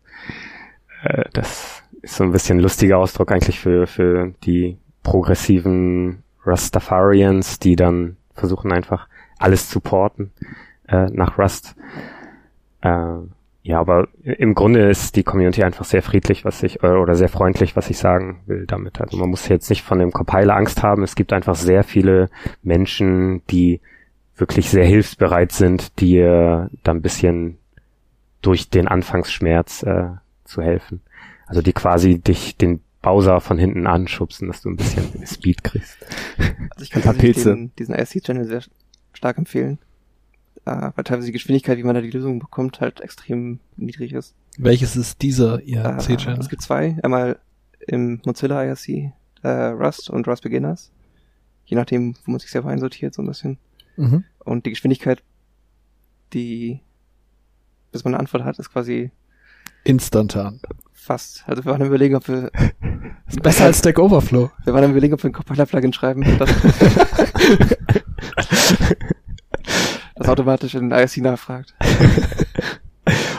Äh, das ist so ein bisschen ein lustiger Ausdruck eigentlich für, für die progressiven Rastafarians, die dann versuchen einfach alles zu porten äh, nach Rust. Äh, ja, aber im Grunde ist die Community einfach sehr friedlich, was ich, äh, oder sehr freundlich, was ich sagen will damit. Also man muss jetzt nicht von dem Compiler Angst haben. Es gibt einfach sehr viele Menschen, die wirklich sehr hilfsbereit sind, dir da ein bisschen durch den Anfangsschmerz äh, zu helfen. Also die quasi dich den Bowser von hinten anschubsen, dass du ein bisschen <laughs> Speed kriegst. Also ich kann Ein Pilze. den, diesen IRC-Channel sehr stark empfehlen. Äh, weil teilweise die Geschwindigkeit, wie man da die Lösung bekommt, halt extrem niedrig ist. Welches ist dieser Äh, IRC-Channel? es gibt zwei. Einmal im Mozilla IRC äh, Rust und Rust Beginners. Je nachdem, wo man sich selber einsortiert, so ein bisschen. Mhm. Und die Geschwindigkeit, die bis man eine Antwort hat, ist quasi Instantan. fast. Also wir waren am überlegen, ob wir, <laughs> Ist besser als Stack Overflow. wir waren am überlegen, ob wir ein Compiler-Plugin schreiben, <laughs> das, das automatisch in IRC nachfragt. <laughs>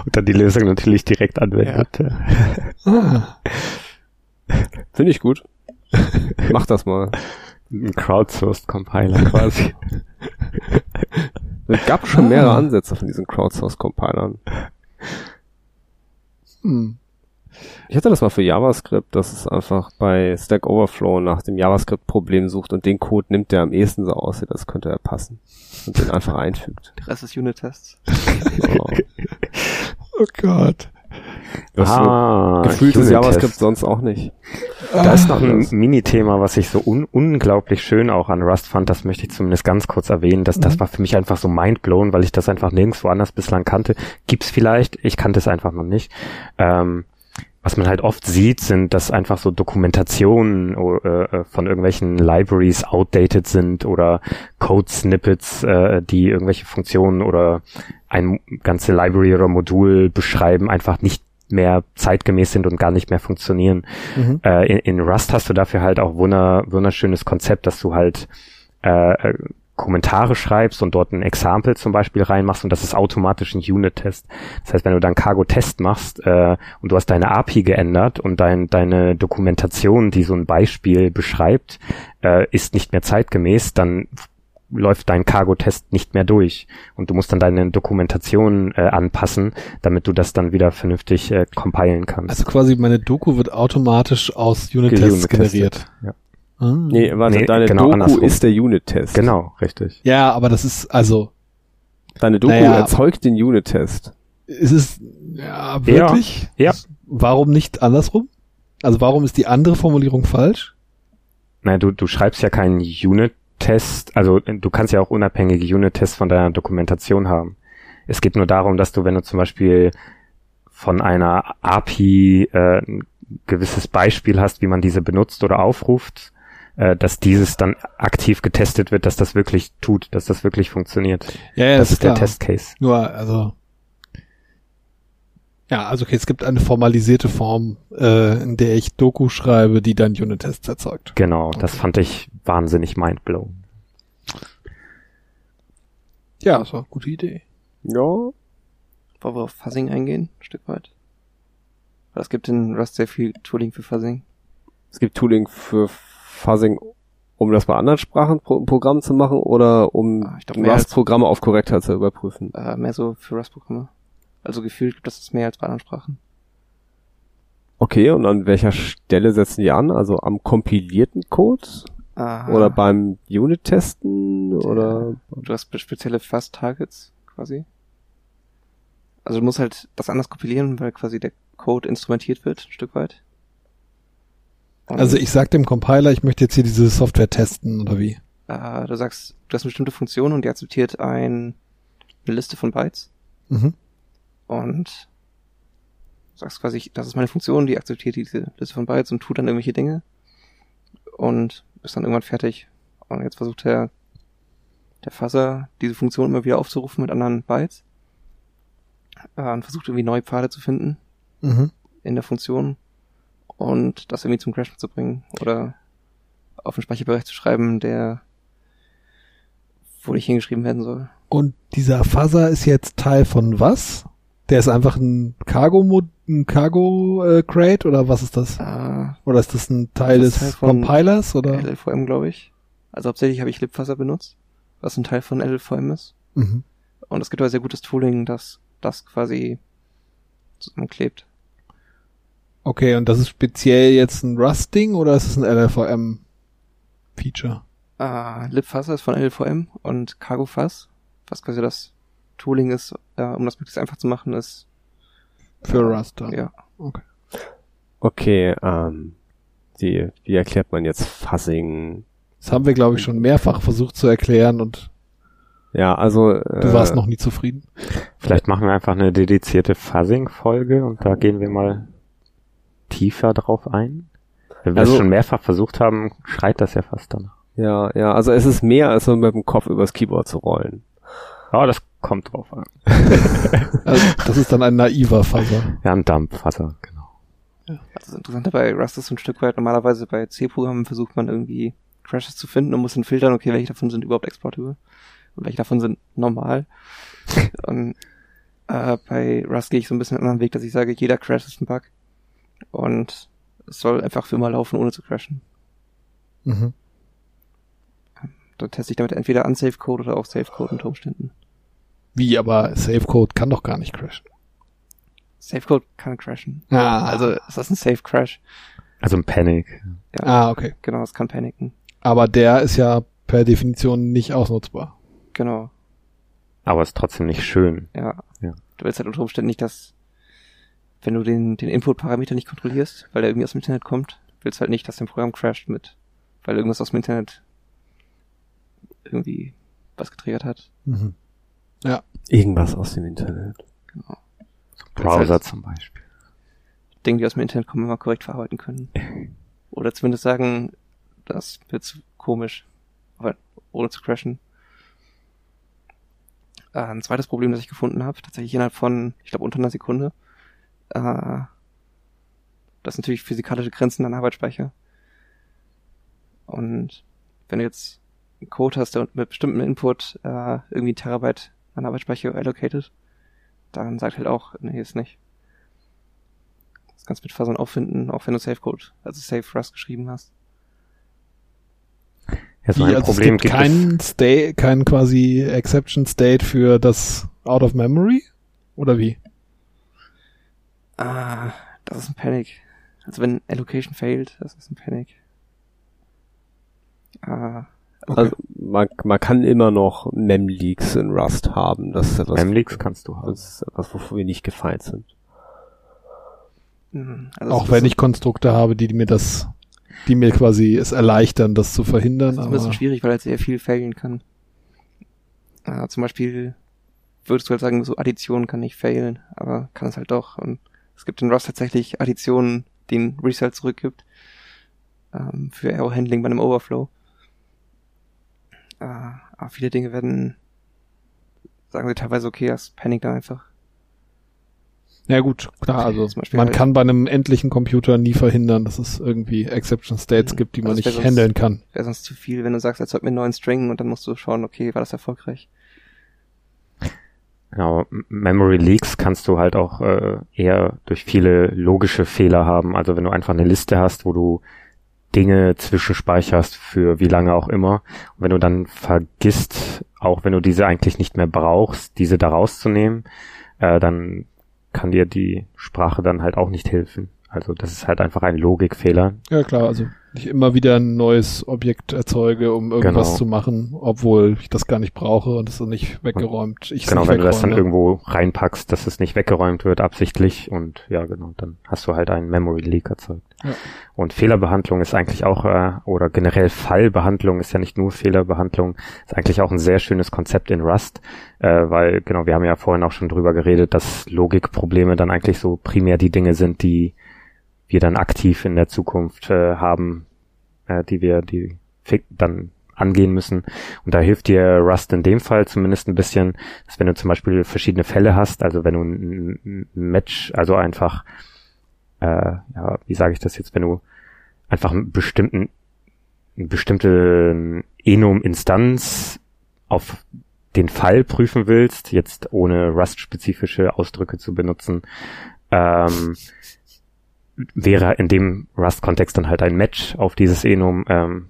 Und dann die Lösung natürlich direkt anwendet. Ah. Finde ich gut. Mach das mal. Ein Crowdsourced Compiler quasi. Es gab schon mehrere Ah. Ansätze von diesen Crowdsource-Compilern. Hm. Ich hatte das mal für JavaScript, dass es einfach bei Stack Overflow nach dem JavaScript-Problem sucht und den Code nimmt, der am ehesten so aussieht, das könnte er passen. Und den einfach einfügt. Der Rest ist Unit-Tests. So. <laughs> Oh Gott. Das ah, gefühltes Unit-Test. JavaScript sonst auch nicht. Da ist noch ein Das- Mini-Thema, was ich so un unglaublich schön auch an Rust fand. Das möchte ich zumindest ganz kurz erwähnen. Das, das Mhm. war für mich einfach so mindblown, weil ich das einfach nirgendwo anders bislang kannte. Gibt's vielleicht, ich kannte es einfach noch nicht. Ähm, was man halt oft sieht, sind, dass einfach so Dokumentationen äh, von irgendwelchen Libraries outdated sind oder Code-Snippets, äh, die irgendwelche Funktionen oder ein ganze Library oder Modul beschreiben, einfach nicht mehr zeitgemäß sind und gar nicht mehr funktionieren. Mhm. Äh, in, in, Rust hast du dafür halt auch wunder, wunderschönes Konzept, dass du halt äh, Kommentare schreibst und dort ein Example zum Beispiel reinmachst und das ist automatisch ein Unit-Test. Das heißt, wenn du dann Cargo-Test machst äh, und du hast deine API geändert und dein, deine Dokumentation, die so ein Beispiel beschreibt, äh, ist nicht mehr zeitgemäß, dann läuft dein Cargo-Test nicht mehr durch und du musst dann deine Dokumentation äh, anpassen, damit du das dann wieder vernünftig äh, compilen kannst. Also quasi meine Doku wird automatisch aus Unit-Tests generiert. Ja. Ah. Nee, warte, nee, deine genau Doku andersrum. ist der Unit-Test. Genau, richtig. Ja, aber das ist also. Deine Doku naja, erzeugt den Unit-Test. Ist es ja wirklich? Ja. ja. Warum nicht andersrum? Also warum ist die andere Formulierung falsch? Naja, du, du schreibst ja keinen Unit-Test, also du kannst ja auch unabhängige Unit-Tests von deiner Dokumentation haben. Es geht nur darum, dass du, wenn du zum Beispiel von einer API äh, ein gewisses Beispiel hast, wie man diese benutzt oder aufruft, äh, dass dieses dann aktiv getestet wird, dass das wirklich tut, dass das wirklich funktioniert. Ja, ja das, das ist klar. der Testcase. Nur, also ja, also okay, es gibt eine formalisierte Form, äh, in der ich Doku schreibe, die dann Unit-Tests erzeugt. Genau, okay. das fand ich wahnsinnig mindblown. Ja, das war eine gute Idee. Ja. Wollen wir auf Fuzzing eingehen, ein Stück weit? Weil es gibt in Rust sehr viel Tooling für Fuzzing. Es gibt Tooling für Fuzzing, um das bei anderen Sprachen pro Programm zu machen oder um ah, Rust-Programme auf Korrektheit zu überprüfen? Äh, mehr so für Rust-Programme. Also gefühlt gibt es mehr als bei anderen Sprachen. Okay, und an welcher Stelle setzen die an? Also am kompilierten Code? Aha. Oder beim Unit-Testen? Oder? Du hast spezielle Fast-Targets quasi. Also du musst halt das anders kompilieren, weil quasi der Code instrumentiert wird, ein Stück weit. Also ich sag dem Compiler, ich möchte jetzt hier diese Software testen oder wie? Äh, du sagst, du hast eine bestimmte Funktion und die akzeptiert ein, eine Liste von Bytes. Mhm. Und sagst quasi, das ist meine Funktion, die akzeptiert diese Liste von Bytes und tut dann irgendwelche Dinge. Und ist dann irgendwann fertig. Und jetzt versucht der, der Fuzzer, diese Funktion immer wieder aufzurufen mit anderen Bytes. Äh, und versucht irgendwie neue Pfade zu finden. Mhm. In der Funktion und das irgendwie zum Crashen zu bringen oder auf einen Speicherbereich zu schreiben, der wo nicht hingeschrieben werden soll. Und dieser Fuzzer ist jetzt Teil von was? Der ist einfach ein Cargo ein Cargo äh, Crate oder was ist das? Uh, oder ist das ein Teil das des Teil Compilers oder? LLVM glaube ich. Also hauptsächlich habe ich libfuzzer benutzt, was ein Teil von LLVM ist. Mhm. Und es gibt aber sehr gutes Tooling, das das quasi zusammenklebt. Okay, und das ist speziell jetzt ein Rust-Ding oder ist es ein LLVM-Feature? Uh, libfuzzer ist von LLVM und CargoFuzz, was quasi das Tooling ist, äh, um das möglichst einfach zu machen, ist für äh, Rust. Ja. Okay. Okay, ähm, wie, wie erklärt man jetzt Fuzzing? Das haben wir, glaube ich, schon mehrfach versucht zu erklären und ja, also äh, du warst noch nie zufrieden. Vielleicht machen wir einfach eine dedizierte Fuzzing-Folge und da gehen wir mal tiefer drauf ein? Wenn wir also, es schon mehrfach versucht haben, schreit das ja fast danach. Ja, ja, also es ist mehr als nur mit dem Kopf übers Keyboard zu rollen. Ja, das kommt drauf an. <laughs> also, das ist dann ein naiver Fuzzer. Ja, ein Dump-Fuzzer, genau. Ja. Also das Interessante bei Rust ist ein Stück weit, normalerweise bei C-Programmen versucht man irgendwie Crashes zu finden und muss dann filtern, okay, welche davon sind überhaupt exportable und welche davon sind normal. <laughs> und äh, bei Rust gehe ich so ein bisschen einen anderen Weg, dass ich sage, jeder Crash ist ein Bug und es soll einfach für immer laufen, ohne zu crashen. Mhm. Da teste ich damit entweder Unsafe Code oder auch Safe Code unter Umständen. Wie, aber Safe Code kann doch gar nicht crashen. Safe Code kann crashen. Ah. Also ist das ein Safe Crash? Also ein Panic. Ja, ah, okay. Genau, es kann paniken. Aber der ist ja per Definition nicht ausnutzbar. Genau. Aber ist trotzdem nicht schön. Ja. ja. Du willst halt unter Umständen nicht, dass wenn du den, den Input-Parameter nicht kontrollierst, weil der irgendwie aus dem Internet kommt, willst du halt nicht, dass dein Programm crasht mit, weil irgendwas aus dem Internet irgendwie was getriggert hat. Mhm. Ja. Irgendwas aus dem Internet. Genau. Browser halt, zum Beispiel. Dinge, die aus dem Internet kommen, immer korrekt verarbeiten können. <laughs> Oder zumindest sagen, das wird komisch, aber ohne zu crashen. Äh, ein zweites Problem, das ich gefunden habe, tatsächlich innerhalb von, ich glaube, unter einer Sekunde, äh, das sind natürlich physikalische Grenzen an Arbeitsspeicher. Und wenn du jetzt einen Code hast, der mit bestimmtem Input äh, irgendwie Terabyte an Arbeitsspeicher allocated, dann sagt halt auch, nee, ist nicht. Das kannst du mit Fuzzern auffinden, auch wenn du Safe Code, also Safe Rust geschrieben hast. Ja, so Wie, ein also Problem es gibt gibt kein State, kein quasi Exception State für das Out of Memory? Oder wie? Ah, das ist ein Panic. Also wenn Allocation failed, das ist ein Panic. Ah, Also man, man kann immer noch Mem-Leaks in Rust haben. Das ist etwas, Memleaks kannst du haben. das ist etwas, wofür wir nicht gefeit sind. mh, also Auch wenn ich Konstrukte habe, die mir das, die mir quasi es erleichtern, das zu verhindern. Das ist ein bisschen Aber schwierig, weil halt sehr viel failen kann. Äh, zum Beispiel würdest du halt sagen, so Addition kann nicht failen, aber kann es halt doch. Und es gibt in Rust tatsächlich Additionen, die ein Result zurückgibt. Ähm, für Error Handling bei einem Overflow. Äh, aber viele Dinge werden, sagen sie teilweise, okay, das Panic dann einfach. ja gut, klar, also Zum Beispiel man halt- kann bei einem endlichen Computer nie verhindern, dass es irgendwie Exception States Mhm. gibt, die man Also nicht sonst- handeln kann. Wäre sonst zu viel, wenn du sagst, erzeugt mir einen neuen String und dann musst du schauen, okay, war das erfolgreich? Genau, Memory Leaks kannst du halt auch äh, eher durch viele logische Fehler haben. Also wenn du einfach eine Liste hast, wo du Dinge zwischenspeicherst für wie lange auch immer. Und wenn du dann vergisst, auch wenn du diese eigentlich nicht mehr brauchst, diese da rauszunehmen, äh, dann kann dir die Sprache dann halt auch nicht helfen. Also das ist halt einfach ein Logikfehler. Ja klar, also ich immer wieder ein neues Objekt erzeuge, um irgendwas Genau. zu machen, obwohl ich das gar nicht brauche und es ist nicht weggeräumt. Ich genau, wenn du das dann irgendwo reinpackst, dass es nicht weggeräumt wird absichtlich und ja genau, dann hast du halt einen Memory Leak erzeugt. Ja. Und Fehlerbehandlung ist eigentlich auch, äh, oder generell Fallbehandlung ist ja nicht nur Fehlerbehandlung, ist eigentlich auch ein sehr schönes Konzept in Rust, äh, weil genau, wir haben ja vorhin auch schon drüber geredet, dass Logikprobleme dann eigentlich so primär die Dinge sind, die wir dann aktiv in der Zukunft äh, haben, äh, die wir, die dann angehen müssen. Und da hilft dir Rust in dem Fall zumindest ein bisschen, dass wenn du zum Beispiel verschiedene Fälle hast, also wenn du ein, Match, also einfach, äh, ja, wie sage ich das jetzt, wenn du einfach einen bestimmten, eine bestimmte Enum-Instanz auf den Fall prüfen willst, jetzt ohne Rust-spezifische Ausdrücke zu benutzen, ähm, wäre in dem Rust-Kontext dann halt ein Match auf dieses Enum ähm,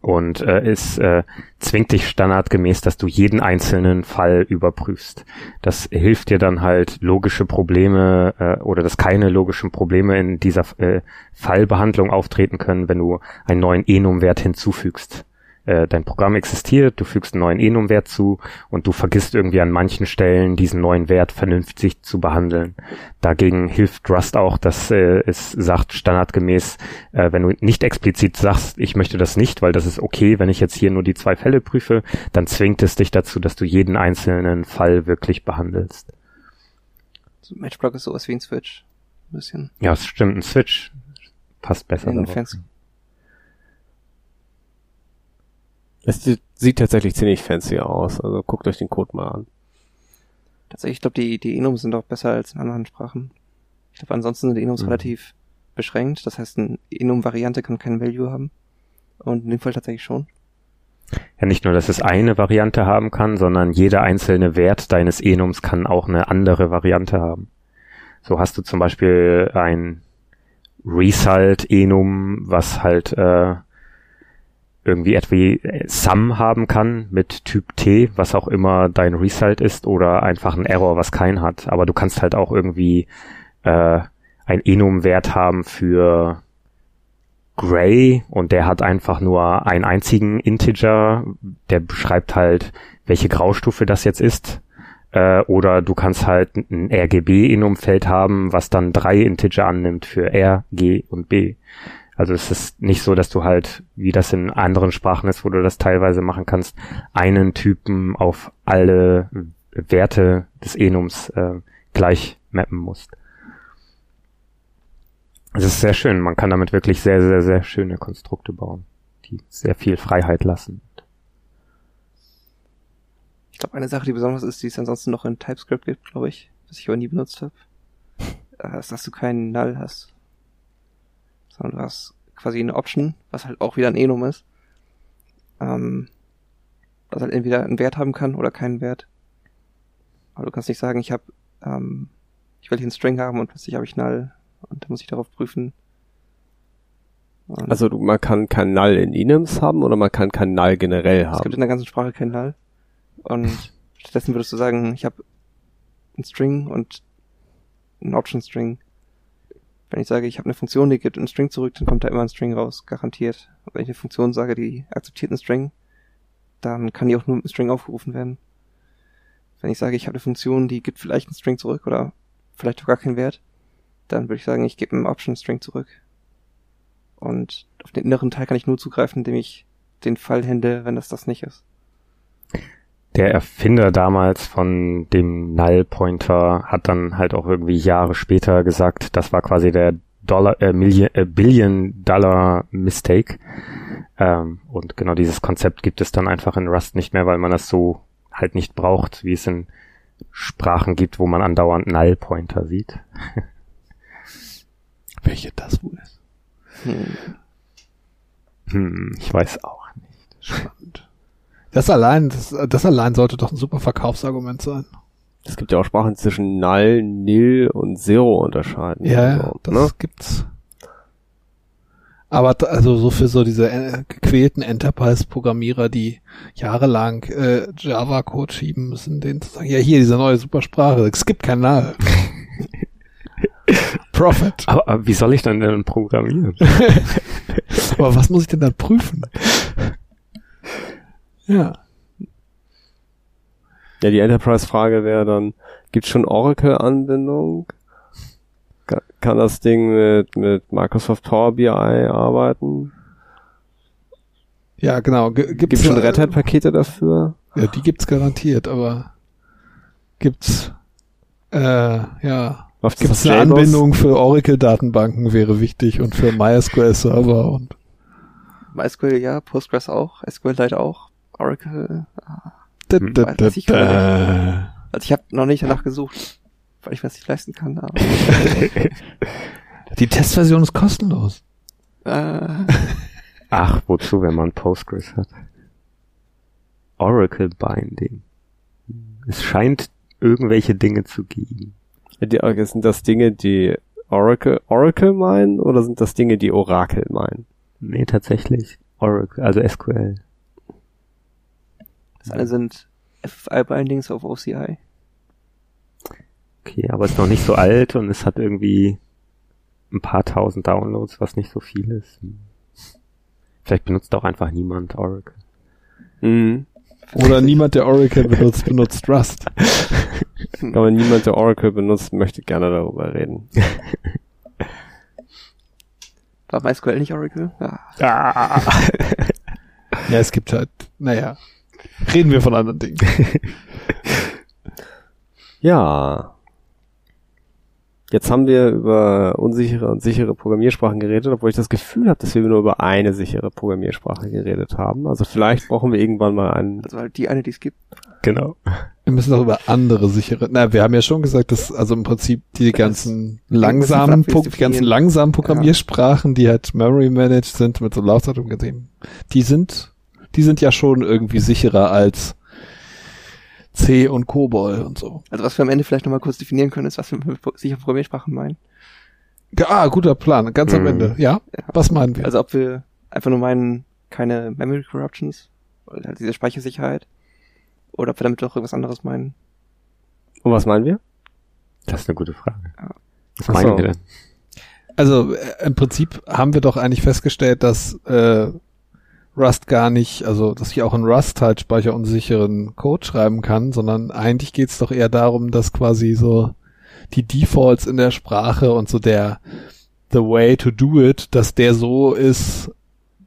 und äh, es äh, zwingt dich standardgemäß, dass du jeden einzelnen Fall überprüfst. Das hilft dir dann halt logische Probleme äh, oder dass keine logischen Probleme in dieser äh, Fallbehandlung auftreten können, wenn du einen neuen Enum-Wert hinzufügst. Äh, dein Programm existiert, du fügst einen neuen Enum-Wert zu und du vergisst irgendwie an manchen Stellen diesen neuen Wert vernünftig zu behandeln. Dagegen hilft Rust auch, dass äh, es sagt standardgemäß, äh, wenn du nicht explizit sagst, ich möchte das nicht, weil das ist okay, wenn ich jetzt hier nur die zwei Fälle prüfe, dann zwingt es dich dazu, dass du jeden einzelnen Fall wirklich behandelst. So, Matchblock ist sowas wie ein Switch. Ein bisschen. Ja, es stimmt, ein Switch passt besser. In darauf. fancy. Es sieht, tatsächlich ziemlich fancy aus. Also guckt euch den Code mal an. Tatsächlich, ich glaube, die, die Enums sind auch besser als in anderen Sprachen. Ich glaube, ansonsten sind die Enums Mhm. relativ beschränkt. Das heißt, eine Enum-Variante kann keinen Value haben. Und in dem Fall tatsächlich schon. Ja, nicht nur, dass es eine Variante haben kann, sondern jeder einzelne Wert deines Enums kann auch eine andere Variante haben. So hast du zum Beispiel ein Result-Enum, was halt äh, irgendwie etwa Sum haben kann mit Typ T, was auch immer dein Result ist, oder einfach ein Error, was kein hat. Aber du kannst halt auch irgendwie äh, ein Enum-Wert haben für Gray und der hat einfach nur einen einzigen Integer, der beschreibt halt, welche Graustufe das jetzt ist. Äh, oder du kannst halt ein RGB-Enum-Feld haben, was dann drei Integer annimmt für R, G und B. Also es ist nicht so, dass du halt, wie das in anderen Sprachen ist, wo du das teilweise machen kannst, einen Typen auf alle Werte des Enums äh, gleich mappen musst. Es ist sehr schön. Man kann damit wirklich sehr, sehr, sehr schöne Konstrukte bauen, die sehr viel Freiheit lassen. Ich glaube, eine Sache, die besonders ist, die es ansonsten noch in TypeScript gibt, glaube ich, was ich aber nie benutzt habe, <laughs> äh, dass du keinen Null hast. Sondern du hast quasi eine Option, was halt auch wieder ein Enum ist. Ähm, was halt entweder einen Wert haben kann oder keinen Wert. Aber du kannst nicht sagen, ich habe, ähm, ich will hier einen String haben und plötzlich habe ich Null und dann muss ich darauf prüfen. Und Also du, man kann kein Null in Enums haben oder man kann kein Null generell es gibt haben. in der ganzen Sprache keinen Null. Und stattdessen würdest du sagen, ich habe einen String und einen Option String. Wenn ich sage, ich habe eine Funktion, die gibt einen String zurück, dann kommt da immer ein String raus, garantiert. Und wenn ich eine Funktion sage, die akzeptiert einen String, dann kann die auch nur mit einem String aufgerufen werden. Wenn ich sage, ich habe eine Funktion, die gibt vielleicht einen String zurück oder vielleicht auch gar keinen Wert, dann würde ich sagen, ich gebe einen Option String zurück. Und auf den inneren Teil kann ich nur zugreifen, indem ich den Fall hände, wenn das das nicht ist. Der Erfinder damals von dem Null-Pointer hat dann halt auch irgendwie Jahre später gesagt, das war quasi der Dollar, äh, Million, äh, Billion Dollar Mistake. Ähm, und genau dieses Konzept gibt es dann einfach in Rust nicht mehr, weil man das so halt nicht braucht, wie es in Sprachen gibt, wo man andauernd Null-Pointer sieht. <laughs> Welche das wohl ist. Hm. Hm, ich weiß auch nicht. Spannend. Das allein, das, das allein sollte doch ein super Verkaufsargument sein. Es gibt ja auch Sprachen zwischen Null, Nil und Zero unterscheiden. Ja, ja, Also, das ne? gibt's. Aber da- also so für so diese äh, gequälten Enterprise-Programmierer, die jahrelang äh, Java-Code schieben müssen, denen zu sagen, ja hier, diese neue Supersprache, es gibt kein Null. <laughs> Profit. Aber, aber wie soll ich dann denn programmieren? <laughs> Aber was muss ich denn dann prüfen? Ja. Ja, die Enterprise-Frage wäre dann, gibt's schon Oracle-Anbindung? Ka- Kann das Ding mit, mit Microsoft Power BI arbeiten? Ja, genau. G Gibt's schon Red Hat-Pakete dafür? Ja, die gibt's garantiert, aber gibt's äh, ja Läuft das gibt's auf eine JBoss? Anbindung für Oracle-Datenbanken wäre wichtig und für MySQL-Server und MySQL ja, Postgres auch, SQLite auch, Oracle. ah. da, Hm. da, Weiß da, ich da. Also ich habe noch nicht danach gesucht, weil ich mir das nicht leisten kann. Aber, <laughs> Die Testversion ist kostenlos. äh, Ach, wozu, wenn man Postgres hat? Oracle Binding. Es scheint irgendwelche Dinge zu geben. Die, sind das Dinge, die Oracle, Oracle meinen oder sind das Dinge, die Oracle meinen? Nee, tatsächlich. Oracle, also SQL. Das eine sind FFI-Bindings auf OCI. Okay, aber ist noch nicht so alt und es hat irgendwie ein paar tausend Downloads, was nicht so viel ist. Vielleicht benutzt auch einfach niemand Oracle. Mhm. Oder niemand, der Oracle benutzt, benutzt Rust. <laughs> Aber niemand, der Oracle benutzt, möchte gerne darüber reden. War MySQL nicht Oracle? Ja. Ah. Ja, es gibt halt, naja, reden wir von anderen Dingen. <laughs> Ja. Jetzt haben wir über unsichere und sichere Programmiersprachen geredet, obwohl ich das Gefühl habe, dass wir nur über eine sichere Programmiersprache geredet haben. Also vielleicht brauchen wir irgendwann mal einen. Also halt die eine, die es gibt. genau. Wir müssen auch über andere sichere. Na, wir haben ja schon gesagt, dass also im Prinzip die ganzen langsamen, Pro- die ganzen langsamen Programmiersprachen, die halt Memory managed sind mit so Laufzeitung gesehen, die sind, die sind ja schon irgendwie sicherer als C und COBOL und so. Also was wir am Ende vielleicht nochmal kurz definieren können, ist, was wir mit sicher Programmiersprachen meinen. Ja, Ah, guter Plan, ganz am Mhm. Ende. Ja? Ja. Was meinen wir? Also ob wir einfach nur meinen, keine Memory Corruptions, oder halt diese Speichersicherheit, oder ob wir damit doch irgendwas anderes meinen. Und was meinen wir? Das ist eine gute Frage. Ja. Was Ach meinen so. wir denn? Also äh, im Prinzip haben wir doch eigentlich festgestellt, dass äh, Rust gar nicht, also dass ich auch in Rust halt speicherunsicheren Code schreiben kann, sondern eigentlich geht's doch eher darum, dass quasi so die Defaults in der Sprache und so der the way to do it, dass der so ist,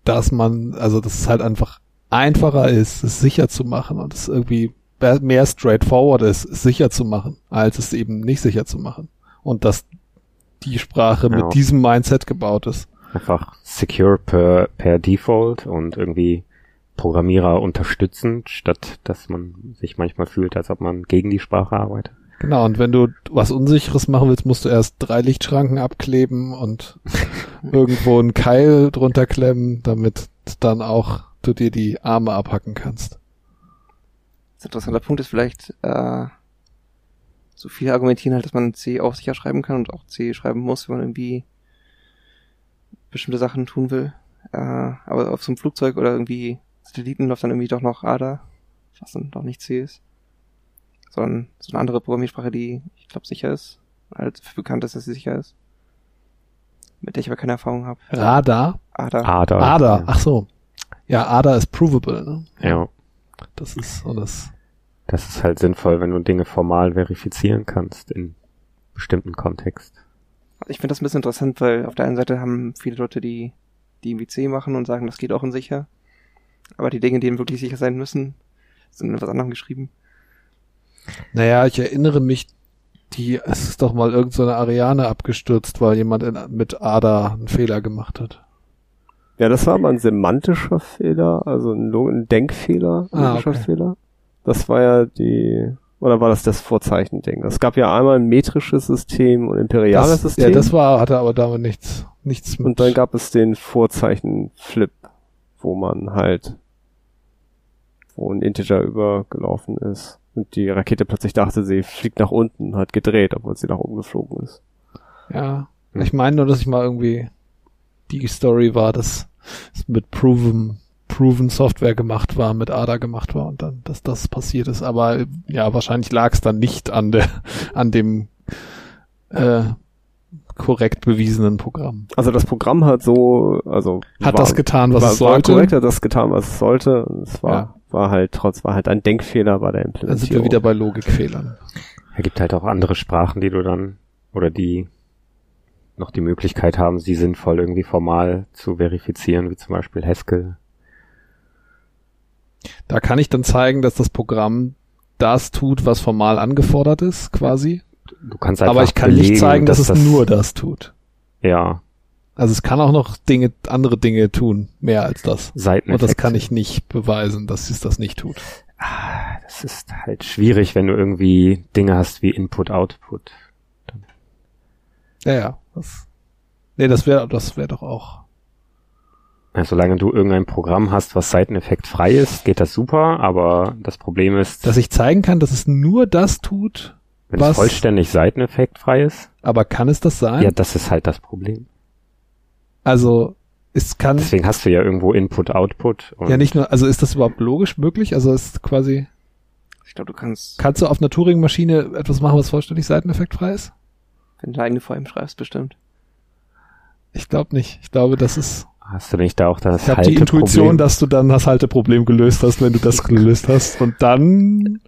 dass man, also dass es halt einfach einfacher ist, es sicher zu machen und es irgendwie mehr straightforward ist, es sicher zu machen, als es eben nicht sicher zu machen. Und dass die Sprache Ja. mit diesem Mindset gebaut ist. Einfach secure per, per Default und irgendwie Programmierer unterstützend, statt dass man sich manchmal fühlt, als ob man gegen die Sprache arbeitet. Genau, und wenn du was Unsicheres machen willst, musst du erst drei Lichtschranken abkleben und <laughs> irgendwo einen Keil drunter klemmen, damit dann auch du dir die Arme abhacken kannst. Das interessanter Punkt ist vielleicht, äh, so viele argumentieren halt, dass man C auch sicher schreiben kann und auch C schreiben muss, wenn man irgendwie bestimmte Sachen tun will. Äh, aber auf so einem Flugzeug oder irgendwie Satelliten läuft dann irgendwie doch noch ADA, was dann doch nicht C ist. Sondern so eine andere Programmiersprache, die, ich glaube, sicher ist. Halt dafür bekannt ist, dass sie sicher ist. Mit der ich aber keine Erfahrung habe. Radar? ADA. Ada. ADA, ach so. Ja, ADA ist provable, ne? Ja. Das ist so das. Das ist halt sinnvoll, wenn du Dinge formal verifizieren kannst in bestimmten Kontext. Ich finde das ein bisschen interessant, weil auf der einen Seite haben viele Leute, die, die irgendwie C machen und sagen, das geht auch in sicher. Aber die Dinge, die eben wirklich sicher sein müssen, sind in etwas anderem geschrieben. Naja, ich erinnere mich, die, es ist doch mal irgend so eine Ariane abgestürzt, weil jemand in, mit ADA einen Fehler gemacht hat. Ja, das war aber ein semantischer Fehler, also ein Denkfehler, ein Ah, logischer okay. Fehler. Das war ja die, oder war das das Vorzeichending? Es gab ja einmal ein metrisches System und imperiales Das, System. ja, das war, hatte aber damit nichts, nichts mit. und dann gab es den Vorzeichen-Flip, wo man halt, wo ein Integer übergelaufen ist und die Rakete plötzlich dachte, sie fliegt nach unten, hat gedreht, obwohl sie nach oben geflogen ist. Ja. Hm. Ich meine nur, dass ich mal irgendwie die Story war, dass es mit Proven, Proven Software gemacht war, mit ADA gemacht war und dann, dass das passiert ist. Aber ja, wahrscheinlich lag es dann nicht an der, an dem äh, korrekt bewiesenen Programm. Also das Programm hat so, also Hat war- das getan, was war, es sollte? War korrekt, hat das getan, was es sollte. Es war, Ja. war halt trotz, war halt ein Denkfehler bei der Dann Implementierung. sind wir wieder bei Logikfehlern. Es gibt halt auch andere Sprachen, die du dann, oder die noch die Möglichkeit haben, sie sinnvoll irgendwie formal zu verifizieren, wie zum Beispiel Haskell. Da kann ich dann zeigen, dass das Programm das tut, was formal angefordert ist, quasi. Du kannst einfach Aber ich kann belegen, nicht zeigen, dass, es das, nur das tut. Ja, Also es kann auch noch Dinge, andere Dinge tun, mehr als das. Seiteneffekte. Und das kann ich nicht beweisen, dass es das nicht tut. Ah, Das ist halt schwierig, wenn du irgendwie Dinge hast wie Input-Output. Ja, ja. Das, nee, das wäre das wäre doch auch. Also, solange du irgendein Programm hast, was seiteneffektfrei ist, geht das super, aber das Problem ist, Dass ich zeigen kann, dass es nur das tut, wenn was- es vollständig seiteneffektfrei ist, aber kann es das sein? ja, das ist halt das Problem. Also es kann Deswegen hast du ja irgendwo Input-Output. und- ja nicht nur, also ist das überhaupt logisch möglich? Also ist quasi, Ich glaube, du kannst, kannst du auf einer Turing-Maschine etwas machen, was vollständig seiteneffektfrei ist? wenn du eine eigene VM schreibst, bestimmt. Ich glaube nicht. Ich glaube, das ist. Hast du nicht da auch das Ich habe die? Intuition, dass du dann das Halteproblem gelöst hast, wenn du das gelöst hast. Und dann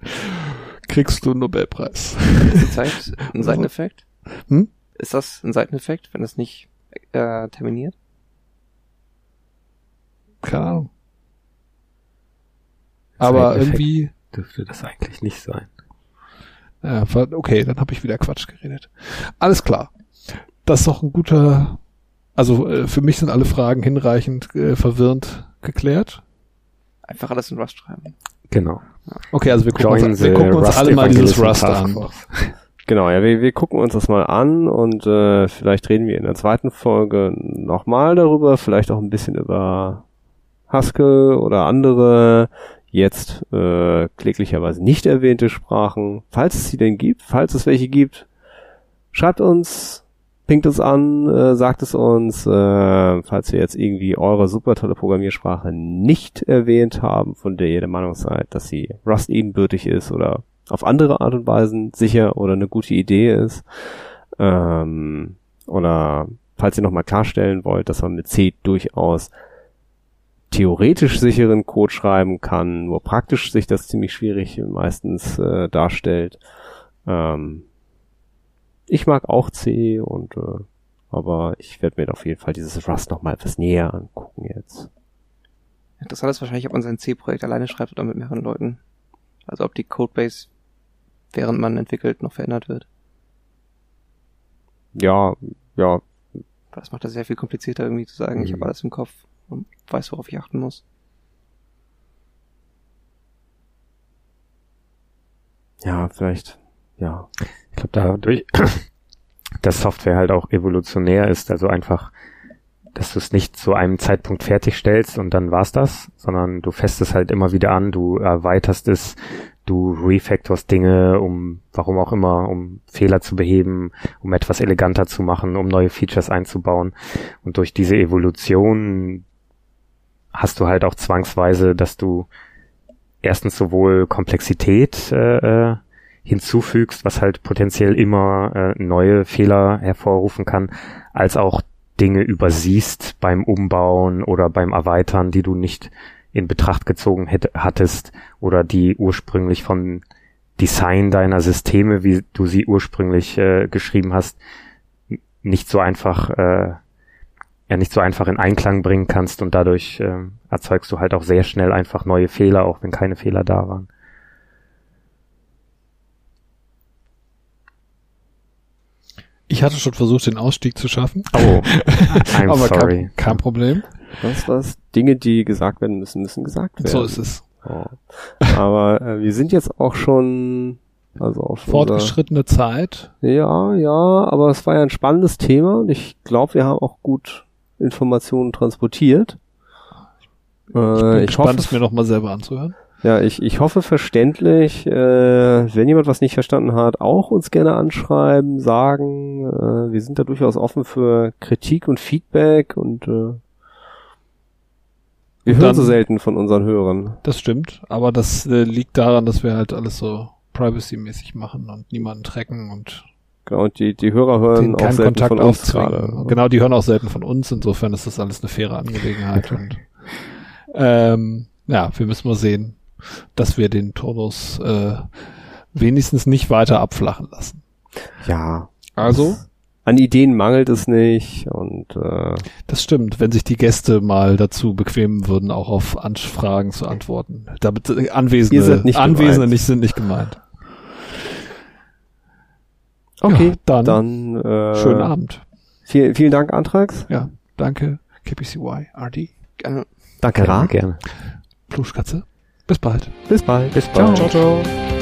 kriegst du einen Nobelpreis. Ist Zeit ein <laughs> Seiteneffekt? Hm? Ist das ein Seiteneffekt, wenn es nicht äh, terminiert? Keine Ahnung. Aber irgendwie, dürfte das eigentlich nicht sein. ja, okay, dann habe ich wieder Quatsch geredet. Alles klar. Das ist doch ein guter, also äh, für mich sind alle Fragen hinreichend äh, verwirrend geklärt. Einfach alles in Rust schreiben. Genau. Okay, also wir gucken Join uns, wir gucken uns alle mal dieses Rust an. <laughs> Genau, ja, wir, wir gucken uns das mal an und äh, vielleicht reden wir in der zweiten Folge nochmal darüber, vielleicht auch ein bisschen über Haskell oder andere jetzt äh, kläglicherweise nicht erwähnte Sprachen. Falls es sie denn gibt, falls es welche gibt, schreibt uns, pinkt uns an, äh, sagt es uns, äh, falls wir jetzt irgendwie eure super tolle Programmiersprache nicht erwähnt haben, von der ihr der Meinung seid, dass sie Rust ebenbürtig ist oder auf andere Art und Weisen sicher oder eine gute Idee ist. Ähm, oder falls ihr nochmal klarstellen wollt, dass man mit C durchaus theoretisch sicheren Code schreiben kann, nur praktisch sich das ziemlich schwierig meistens äh, darstellt. Ähm, ich mag auch C und äh, aber ich werde mir auf jeden Fall dieses Rust noch mal etwas näher angucken jetzt. Interessant ist wahrscheinlich, ob man sein C-Projekt alleine schreibt oder mit mehreren Leuten. Also ob die Codebase, während man entwickelt, noch verändert wird. ja, ja, Das macht das sehr viel komplizierter irgendwie zu sagen, ich Mhm. habe alles im Kopf und weiß, worauf ich achten muss. ja, vielleicht, ja. Glaube, dadurch, <coughs> dass Software halt auch evolutionär ist, also einfach, dass du es nicht zu einem Zeitpunkt fertigstellst und dann war's das, sondern du fässt es halt immer wieder an, du erweiterst es, du refactorst Dinge, um, warum auch immer, um Fehler zu beheben, um etwas eleganter zu machen, um neue Features einzubauen. Und durch diese Evolution hast du halt auch zwangsweise, dass du erstens sowohl Komplexität äh, äh, hinzufügst, was halt potenziell immer äh, neue Fehler hervorrufen kann, als auch Dinge übersiehst beim Umbauen oder beim Erweitern, die du nicht in Betracht gezogen hätt, hattest oder die ursprünglich von Design deiner Systeme, wie du sie ursprünglich äh, geschrieben hast, nicht so einfach äh, ja nicht so einfach in Einklang bringen kannst und dadurch äh, erzeugst du halt auch sehr schnell einfach neue Fehler, auch wenn keine Fehler da waren. Ich hatte schon versucht, den Ausstieg zu schaffen. Oh, I'm <laughs> aber sorry. Kein, kein Problem. Was was? Dinge, die gesagt werden müssen, müssen gesagt werden. So ist es. Oh. Aber äh, wir sind jetzt auch schon, also auf unser- Fortgeschrittene Zeit. Ja, ja, aber es war ja ein spannendes Thema und ich glaube, wir haben auch gut Informationen transportiert. Ich bin Äh, ich gespannt, hoffe, es mir nochmal selber anzuhören. Ja, ich, ich hoffe verständlich. Äh, wenn jemand was nicht verstanden hat, auch uns gerne anschreiben, sagen. Äh, wir sind da durchaus offen für Kritik und Feedback und äh, wir hören so selten von unseren Hörern. Das stimmt, aber das äh, liegt daran, dass wir halt alles so privacy-mäßig machen und niemanden tracken und Genau, und die, die Hörer hören auch selten Kontakt von uns gerade. Genau, die hören auch selten von uns, insofern ist das alles eine faire Angelegenheit. <laughs> und ähm, ja, wir müssen mal sehen, dass wir den Turnus äh, wenigstens nicht weiter abflachen lassen. Ja, Also, an Ideen mangelt es nicht und äh, das stimmt, wenn sich die Gäste mal dazu bequemen würden, auch auf Anfragen zu antworten. Damit äh, Ihr Anwesende, seid nicht Anwesende gemeint. nicht sind nicht gemeint. okay, Ja, dann, dann äh, schönen Abend. Vielen, vielen Dank, Antrax. Ja, danke. KPCY, RD, Gerne. Danke, Ra. Gerne. Pluschkatze. Bis bald. Bis bald. Bis bald. ciao. ciao.